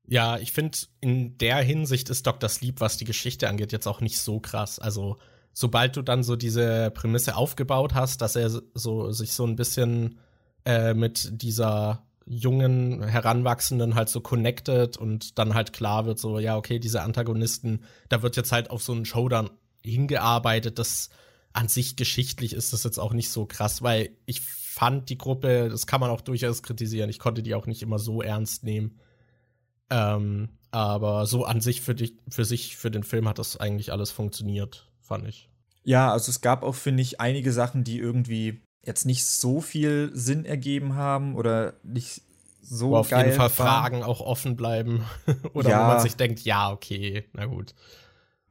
Ja, ich finde, in der Hinsicht ist Dr. Sleep, was die Geschichte angeht, jetzt auch nicht so krass. Also, sobald du dann so diese Prämisse aufgebaut hast, dass er so sich so ein bisschen äh, mit dieser jungen Heranwachsenden halt so connected und dann halt klar wird, so, ja, okay, diese Antagonisten, da wird jetzt halt auf so einen Showdown hingearbeitet, das an sich geschichtlich ist das jetzt auch nicht so krass, weil ich fand die Gruppe, das kann man auch durchaus kritisieren, ich konnte die auch nicht immer so ernst nehmen. Ähm, aber so an sich für, dich, für sich, für den Film hat das eigentlich alles funktioniert, fand ich. Ja, also es gab auch, finde ich, einige Sachen, die irgendwie jetzt nicht so viel Sinn ergeben haben oder nicht so wo auf jeden Fall waren. Fragen auch offen bleiben *laughs* oder ja. wo man sich denkt, ja, okay, na gut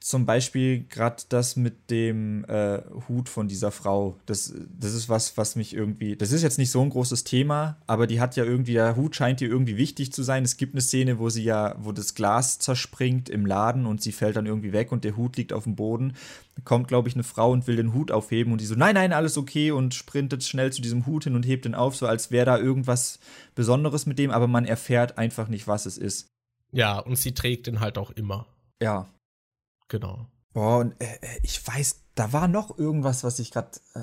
zum Beispiel gerade das mit dem äh, Hut von dieser Frau. Das, das ist was, was mich irgendwie. Das ist jetzt nicht so ein großes Thema, aber die hat ja irgendwie, der Hut scheint ihr irgendwie wichtig zu sein. Es gibt eine Szene, wo sie ja, wo das Glas zerspringt im Laden und sie fällt dann irgendwie weg und der Hut liegt auf dem Boden. Da kommt, glaube ich, eine Frau und will den Hut aufheben und die so, nein, nein, alles okay und sprintet schnell zu diesem Hut hin und hebt den auf, so als wäre da irgendwas Besonderes mit dem, aber man erfährt einfach nicht, was es ist. Ja, und sie trägt den halt auch immer. Ja, Genau. Boah, und äh, äh, ich weiß, da war noch irgendwas, was ich gerade äh,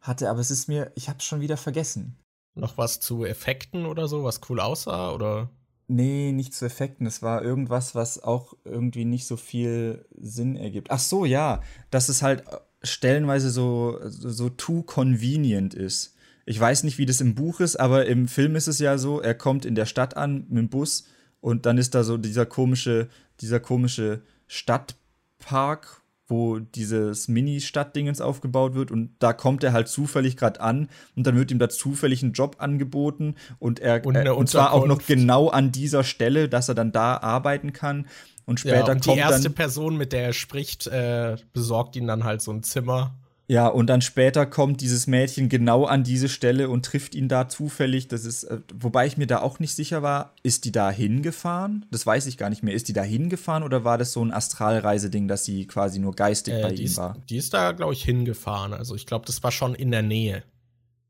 hatte, aber es ist mir, ich hab's schon wieder vergessen. Noch was zu Effekten oder so, was cool aussah, oder? Nee, nicht zu Effekten. Es war irgendwas, was auch irgendwie nicht so viel Sinn ergibt. Ach so, ja, dass es halt äh, stellenweise so, so too convenient ist. Ich weiß nicht, wie das im Buch ist, aber im Film ist es ja so, er kommt in der Stadt an mit dem Bus und dann ist da so dieser komische, dieser komische Stadt Park, wo dieses Mini-Stadtdingens aufgebaut wird und da kommt er halt zufällig gerade an und dann wird ihm da zufällig ein Job angeboten und er und, äh, und zwar auch noch genau an dieser Stelle, dass er dann da arbeiten kann und später ja, und die kommt die erste Person, mit der er spricht, äh, besorgt ihm dann halt so ein Zimmer ja, und dann später kommt dieses Mädchen genau an diese Stelle und trifft ihn da zufällig. Das ist, äh, wobei ich mir da auch nicht sicher war, ist die da hingefahren? Das weiß ich gar nicht mehr. Ist die da hingefahren oder war das so ein Astralreiseding, dass sie quasi nur geistig äh, bei ihm ist, war? Die ist da, glaube ich, hingefahren. Also ich glaube, das war schon in der Nähe.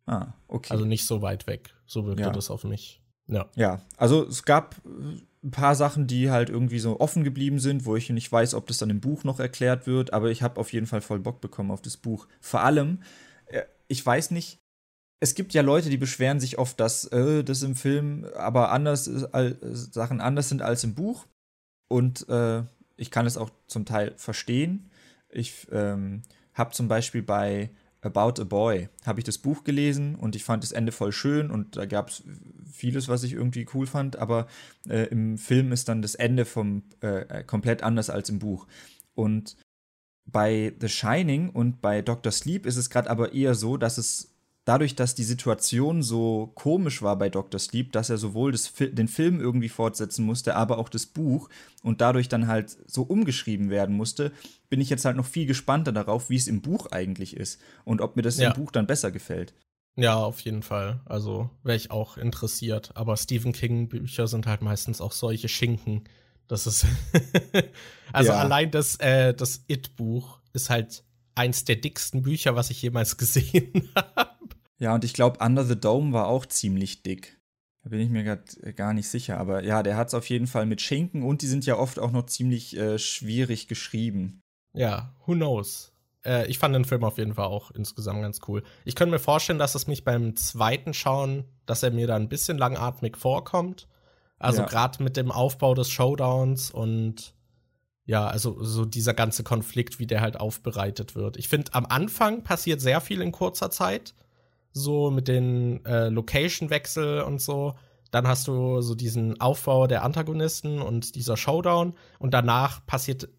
Ah, okay. Also nicht so weit weg. So wirkte ja. das auf mich. Ja. Ja, also es gab ein paar Sachen, die halt irgendwie so offen geblieben sind, wo ich nicht weiß, ob das dann im Buch noch erklärt wird, aber ich habe auf jeden Fall voll Bock bekommen auf das Buch. Vor allem, äh, ich weiß nicht, es gibt ja Leute, die beschweren sich oft, dass äh, das im Film aber anders äh, Sachen anders sind als im Buch. Und äh, ich kann es auch zum Teil verstehen. Ich ähm, habe zum Beispiel bei About a Boy habe ich das Buch gelesen und ich fand das Ende voll schön und da gab es vieles, was ich irgendwie cool fand, aber äh, im Film ist dann das Ende vom äh, komplett anders als im Buch. Und bei The Shining und bei Dr. Sleep ist es gerade aber eher so, dass es dadurch, dass die Situation so komisch war bei Dr. Sleep, dass er sowohl das, den Film irgendwie fortsetzen musste, aber auch das Buch und dadurch dann halt so umgeschrieben werden musste, bin ich jetzt halt noch viel gespannter darauf, wie es im Buch eigentlich ist und ob mir das ja. im Buch dann besser gefällt. Ja, auf jeden Fall. Also wäre ich auch interessiert. Aber Stephen King-Bücher sind halt meistens auch solche Schinken. Das ist. *laughs* also ja. allein das, äh, das It-Buch ist halt eins der dicksten Bücher, was ich jemals *laughs* gesehen habe. Ja, und ich glaube, Under the Dome war auch ziemlich dick. Da bin ich mir grad äh, gar nicht sicher. Aber ja, der hat es auf jeden Fall mit Schinken und die sind ja oft auch noch ziemlich äh, schwierig geschrieben. Ja, who knows? Äh, ich fand den Film auf jeden Fall auch insgesamt ganz cool. Ich könnte mir vorstellen, dass es mich beim zweiten Schauen, dass er mir da ein bisschen langatmig vorkommt. Also ja. gerade mit dem Aufbau des Showdowns und ja, also so dieser ganze Konflikt, wie der halt aufbereitet wird. Ich finde, am Anfang passiert sehr viel in kurzer Zeit so mit den äh, Location-Wechsel und so. Dann hast du so diesen Aufbau der Antagonisten und dieser Showdown. Und danach passiert,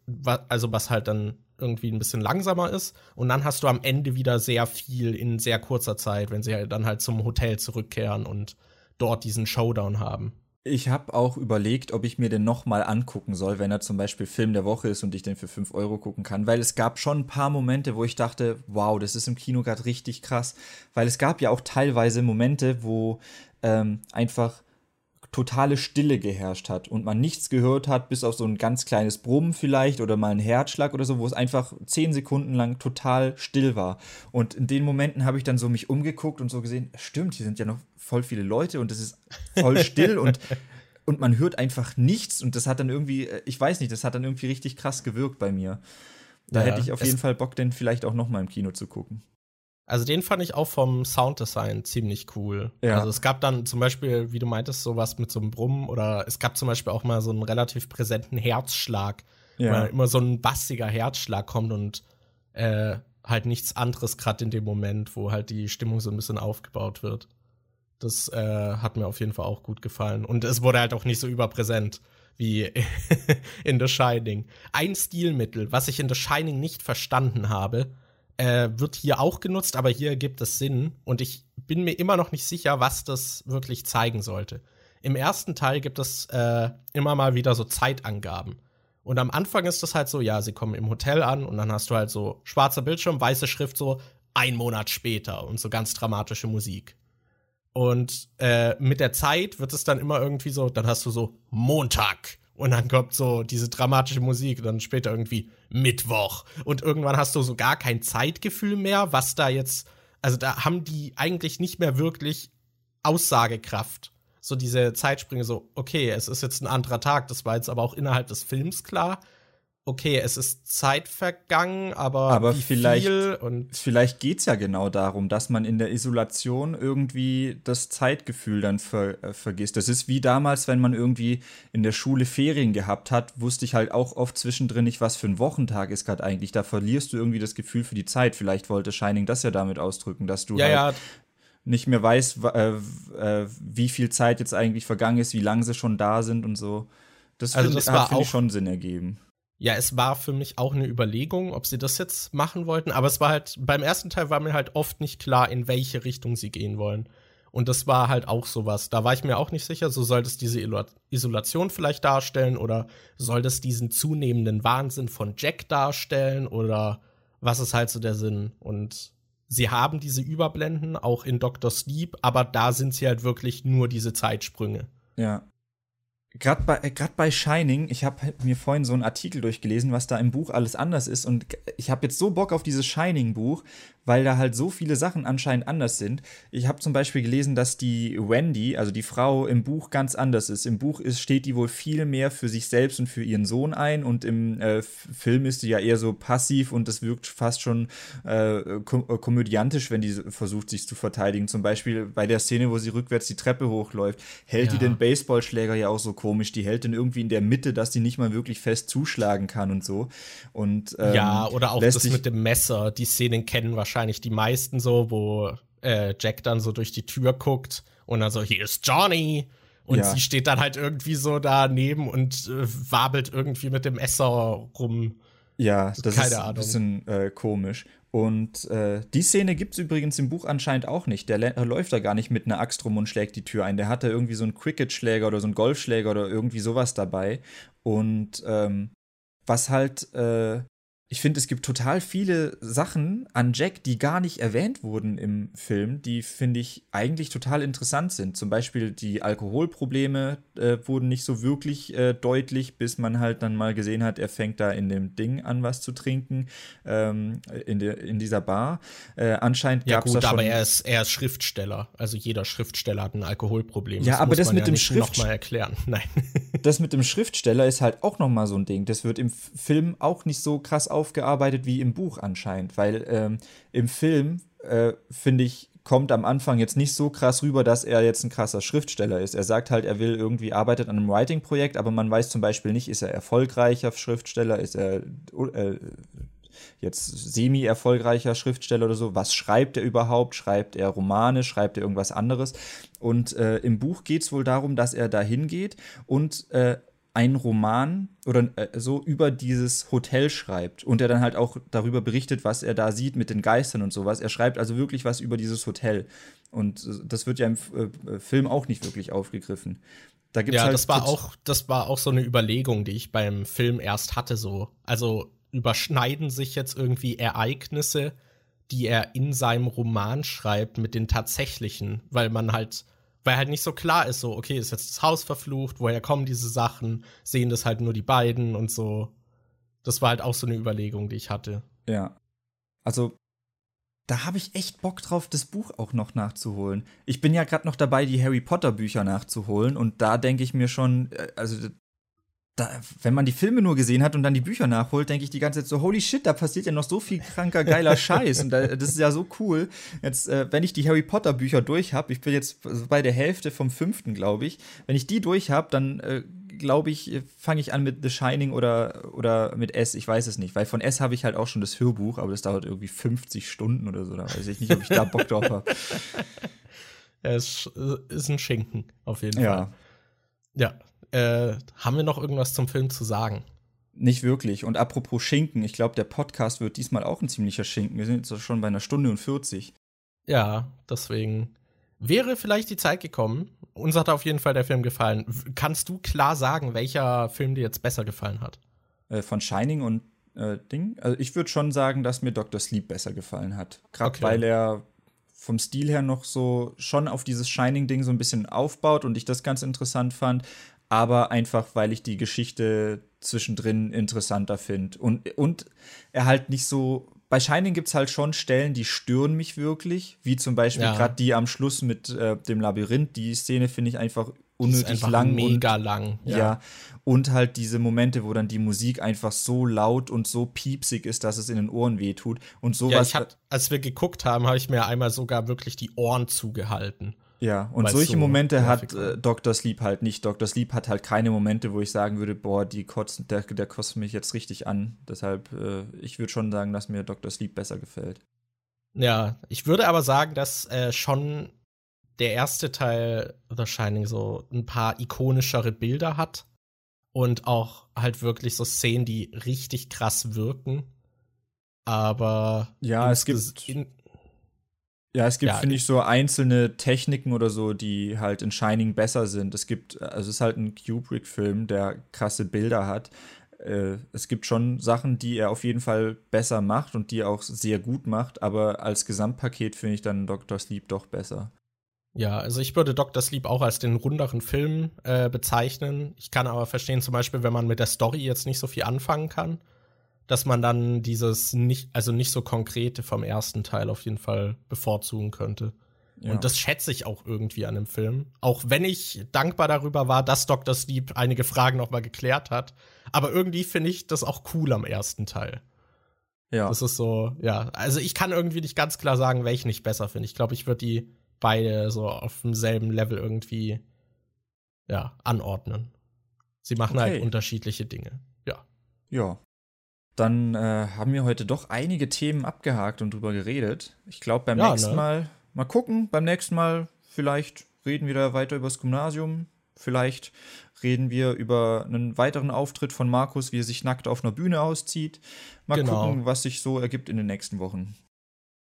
also was halt dann irgendwie ein bisschen langsamer ist. Und dann hast du am Ende wieder sehr viel in sehr kurzer Zeit, wenn sie halt dann halt zum Hotel zurückkehren und dort diesen Showdown haben. Ich habe auch überlegt, ob ich mir den nochmal angucken soll, wenn er zum Beispiel Film der Woche ist und ich den für 5 Euro gucken kann. Weil es gab schon ein paar Momente, wo ich dachte, wow, das ist im Kino gerade richtig krass. Weil es gab ja auch teilweise Momente, wo ähm, einfach totale Stille geherrscht hat und man nichts gehört hat, bis auf so ein ganz kleines Brummen vielleicht oder mal ein Herzschlag oder so, wo es einfach zehn Sekunden lang total still war. Und in den Momenten habe ich dann so mich umgeguckt und so gesehen, stimmt, hier sind ja noch voll viele Leute und es ist voll still und *laughs* und man hört einfach nichts und das hat dann irgendwie, äh, ich weiß nicht, das hat dann irgendwie richtig krass gewirkt bei mir. Da ja, hätte ich auf jeden Fall Bock, den vielleicht auch noch mal im Kino zu gucken. Also den fand ich auch vom Sounddesign ziemlich cool. Ja. Also es gab dann zum Beispiel, wie du meintest, sowas mit so einem Brummen oder es gab zum Beispiel auch mal so einen relativ präsenten Herzschlag, ja. wo immer so ein bassiger Herzschlag kommt und äh, halt nichts anderes gerade in dem Moment, wo halt die Stimmung so ein bisschen aufgebaut wird. Das äh, hat mir auf jeden Fall auch gut gefallen. Und es wurde halt auch nicht so überpräsent wie *laughs* in The Shining. Ein Stilmittel, was ich in The Shining nicht verstanden habe, äh, wird hier auch genutzt, aber hier gibt es Sinn. Und ich bin mir immer noch nicht sicher, was das wirklich zeigen sollte. Im ersten Teil gibt es äh, immer mal wieder so Zeitangaben. Und am Anfang ist das halt so, ja, sie kommen im Hotel an und dann hast du halt so schwarzer Bildschirm, weiße Schrift, so ein Monat später und so ganz dramatische Musik. Und äh, mit der Zeit wird es dann immer irgendwie so, dann hast du so Montag und dann kommt so diese dramatische Musik, dann später irgendwie Mittwoch und irgendwann hast du so gar kein Zeitgefühl mehr, was da jetzt, also da haben die eigentlich nicht mehr wirklich Aussagekraft. So diese Zeitsprünge, so, okay, es ist jetzt ein anderer Tag, das war jetzt aber auch innerhalb des Films klar okay, es ist Zeit vergangen, aber, aber vielleicht, vielleicht geht es ja genau darum, dass man in der Isolation irgendwie das Zeitgefühl dann ver, äh, vergisst. Das ist wie damals, wenn man irgendwie in der Schule Ferien gehabt hat, wusste ich halt auch oft zwischendrin nicht, was für ein Wochentag ist gerade eigentlich. Da verlierst du irgendwie das Gefühl für die Zeit. Vielleicht wollte Shining das ja damit ausdrücken, dass du ja, halt ja. nicht mehr weißt, äh, äh, wie viel Zeit jetzt eigentlich vergangen ist, wie lange sie schon da sind und so. Das, also find, das hat, finde ich, schon Sinn ergeben ja, es war für mich auch eine Überlegung, ob sie das jetzt machen wollten, aber es war halt, beim ersten Teil war mir halt oft nicht klar, in welche Richtung sie gehen wollen. Und das war halt auch sowas. Da war ich mir auch nicht sicher, so soll das diese Isolation vielleicht darstellen oder soll das diesen zunehmenden Wahnsinn von Jack darstellen oder was ist halt so der Sinn? Und sie haben diese Überblenden auch in Dr. Sleep, aber da sind sie halt wirklich nur diese Zeitsprünge. Ja. Gerade bei, äh, bei Shining, ich habe mir vorhin so einen Artikel durchgelesen, was da im Buch alles anders ist. Und ich habe jetzt so Bock auf dieses Shining-Buch, weil da halt so viele Sachen anscheinend anders sind. Ich habe zum Beispiel gelesen, dass die Wendy, also die Frau im Buch ganz anders ist. Im Buch ist, steht die wohl viel mehr für sich selbst und für ihren Sohn ein und im äh, Film ist sie ja eher so passiv und das wirkt fast schon äh, kom äh, komödiantisch, wenn die versucht, sich zu verteidigen. Zum Beispiel bei der Szene, wo sie rückwärts die Treppe hochläuft, hält ja. die den Baseballschläger ja auch so komisch. Die hält den irgendwie in der Mitte, dass die nicht mal wirklich fest zuschlagen kann und so. Und, ähm, ja, oder auch das mit dem Messer. Die Szenen kennen wahrscheinlich wahrscheinlich die meisten so, wo äh, Jack dann so durch die Tür guckt und dann so, hier ist Johnny. Und ja. sie steht dann halt irgendwie so daneben und äh, wabelt irgendwie mit dem Messer rum. Ja, also das ist ein bisschen äh, komisch. Und äh, die Szene gibt es übrigens im Buch anscheinend auch nicht. Der läuft da gar nicht mit einer Axt rum und schlägt die Tür ein. Der hatte irgendwie so einen Cricket-Schläger oder so einen Golfschläger oder irgendwie sowas dabei. Und ähm, was halt äh, ich finde, es gibt total viele Sachen an Jack, die gar nicht erwähnt wurden im Film, die finde ich eigentlich total interessant sind. Zum Beispiel die Alkoholprobleme äh, wurden nicht so wirklich äh, deutlich, bis man halt dann mal gesehen hat, er fängt da in dem Ding an, was zu trinken, ähm, in, de, in dieser Bar. Äh, anscheinend gab es ja, gut, aber er ist, er ist Schriftsteller. Also jeder Schriftsteller hat ein Alkoholproblem. Ja, das aber das mit ja dem Schriftsteller. erklären. *laughs* Nein. das mit dem Schriftsteller ist halt auch noch mal so ein Ding. Das wird im Film auch nicht so krass auf aufgearbeitet wie im Buch anscheinend, weil ähm, im Film, äh, finde ich, kommt am Anfang jetzt nicht so krass rüber, dass er jetzt ein krasser Schriftsteller ist. Er sagt halt, er will irgendwie arbeitet an einem Writing-Projekt, aber man weiß zum Beispiel nicht, ist er erfolgreicher Schriftsteller, ist er äh, jetzt semi-erfolgreicher Schriftsteller oder so. Was schreibt er überhaupt? Schreibt er Romane? Schreibt er irgendwas anderes? Und äh, im Buch geht es wohl darum, dass er dahin geht und äh, einen Roman oder äh, so über dieses Hotel schreibt und er dann halt auch darüber berichtet, was er da sieht mit den Geistern und sowas. Er schreibt also wirklich was über dieses Hotel. Und äh, das wird ja im äh, Film auch nicht wirklich aufgegriffen. Da gibt's ja, halt das war auch, das war auch so eine Überlegung, die ich beim Film erst hatte. So, also überschneiden sich jetzt irgendwie Ereignisse, die er in seinem Roman schreibt, mit den tatsächlichen, weil man halt weil halt nicht so klar ist, so, okay, ist jetzt das Haus verflucht, woher kommen diese Sachen, sehen das halt nur die beiden und so. Das war halt auch so eine Überlegung, die ich hatte. Ja. Also, da habe ich echt Bock drauf, das Buch auch noch nachzuholen. Ich bin ja gerade noch dabei, die Harry Potter Bücher nachzuholen und da denke ich mir schon, äh, also da, wenn man die Filme nur gesehen hat und dann die Bücher nachholt, denke ich die ganze Zeit so, holy shit, da passiert ja noch so viel kranker, geiler Scheiß. Und da, das ist ja so cool. Jetzt, äh, wenn ich die Harry Potter Bücher durch habe, ich bin jetzt bei der Hälfte vom fünften, glaube ich, wenn ich die durch habe, dann äh, glaube ich, fange ich an mit The Shining oder, oder mit S, ich weiß es nicht. Weil von S habe ich halt auch schon das Hörbuch, aber das dauert irgendwie 50 Stunden oder so. Da weiß ich nicht, ob ich da Bock drauf habe. *laughs* Es ist ein Schinken, auf jeden ja. Fall. Ja, äh, haben wir noch irgendwas zum Film zu sagen? Nicht wirklich. Und apropos Schinken, ich glaube, der Podcast wird diesmal auch ein ziemlicher Schinken. Wir sind jetzt schon bei einer Stunde und 40. Ja, deswegen wäre vielleicht die Zeit gekommen. Uns hat auf jeden Fall der Film gefallen. Kannst du klar sagen, welcher Film dir jetzt besser gefallen hat? Äh, von Shining und äh, Ding? Also ich würde schon sagen, dass mir Dr. Sleep besser gefallen hat. Gerade okay. weil er vom Stil her noch so schon auf dieses Shining-Ding so ein bisschen aufbaut und ich das ganz interessant fand aber einfach, weil ich die Geschichte zwischendrin interessanter finde. Und, und er halt nicht so. Bei Shining gibt es halt schon Stellen, die stören mich wirklich, wie zum Beispiel ja. gerade die am Schluss mit äh, dem Labyrinth. Die Szene finde ich einfach unnötig einfach lang. Mega und, lang. Ja. ja. Und halt diese Momente, wo dann die Musik einfach so laut und so piepsig ist, dass es in den Ohren wehtut. Und sowas. Ja, hab, als wir geguckt haben, habe ich mir einmal sogar wirklich die Ohren zugehalten. Ja, und solche so Momente hat äh, Dr. Sleep halt nicht. Dr. Sleep hat halt keine Momente, wo ich sagen würde, boah, die kotzen, der, der kostet mich jetzt richtig an. Deshalb, äh, ich würde schon sagen, dass mir Dr. Sleep besser gefällt. Ja, ich würde aber sagen, dass äh, schon der erste Teil The Shining so ein paar ikonischere Bilder hat und auch halt wirklich so Szenen, die richtig krass wirken. Aber ja, es gibt in, ja, es gibt, ja, finde ich, so einzelne Techniken oder so, die halt in Shining besser sind. Es gibt, also es ist halt ein Kubrick-Film, der krasse Bilder hat. Äh, es gibt schon Sachen, die er auf jeden Fall besser macht und die er auch sehr gut macht, aber als Gesamtpaket finde ich dann Dr. Sleep doch besser. Ja, also ich würde Dr. Sleep auch als den runderen Film äh, bezeichnen. Ich kann aber verstehen, zum Beispiel, wenn man mit der Story jetzt nicht so viel anfangen kann dass man dann dieses nicht, also nicht so konkrete vom ersten Teil auf jeden Fall bevorzugen könnte. Ja. Und das schätze ich auch irgendwie an dem Film. Auch wenn ich dankbar darüber war, dass Dr. Sleep einige Fragen noch mal geklärt hat. Aber irgendwie finde ich das auch cool am ersten Teil. Ja. Das ist so, ja. Also ich kann irgendwie nicht ganz klar sagen, welchen ich besser finde. Ich glaube, ich würde die beide so auf demselben Level irgendwie, ja, anordnen. Sie machen halt okay. halt unterschiedliche Dinge. Ja. Ja, dann äh, haben wir heute doch einige Themen abgehakt und drüber geredet. Ich glaube, beim ja, nächsten ne? Mal, mal gucken, beim nächsten Mal vielleicht reden wir da weiter über das Gymnasium. Vielleicht reden wir über einen weiteren Auftritt von Markus, wie er sich nackt auf einer Bühne auszieht. Mal genau. gucken, was sich so ergibt in den nächsten Wochen.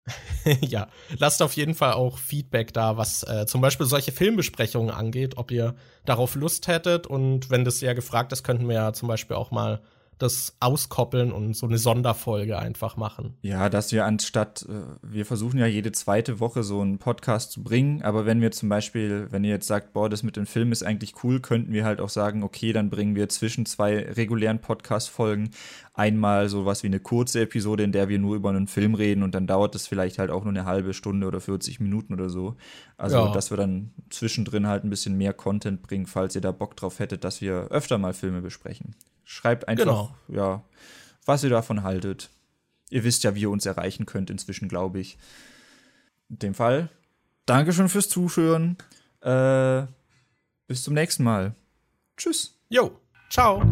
*laughs* ja, lasst auf jeden Fall auch Feedback da, was äh, zum Beispiel solche Filmbesprechungen angeht, ob ihr darauf Lust hättet. Und wenn das sehr gefragt ist, könnten wir ja zum Beispiel auch mal das auskoppeln und so eine Sonderfolge einfach machen. Ja, dass wir anstatt, äh, wir versuchen ja jede zweite Woche so einen Podcast zu bringen, aber wenn wir zum Beispiel, wenn ihr jetzt sagt, boah, das mit dem Film ist eigentlich cool, könnten wir halt auch sagen, okay, dann bringen wir zwischen zwei regulären Podcast-Folgen einmal sowas wie eine kurze Episode, in der wir nur über einen Film reden und dann dauert das vielleicht halt auch nur eine halbe Stunde oder 40 Minuten oder so. Also, ja. dass wir dann zwischendrin halt ein bisschen mehr Content bringen, falls ihr da Bock drauf hättet, dass wir öfter mal Filme besprechen. Schreibt einfach, genau. ja, was ihr davon haltet. Ihr wisst ja, wie ihr uns erreichen könnt inzwischen, glaube ich. In dem Fall, Dankeschön fürs Zuhören. Äh, bis zum nächsten Mal. Tschüss. Jo, ciao.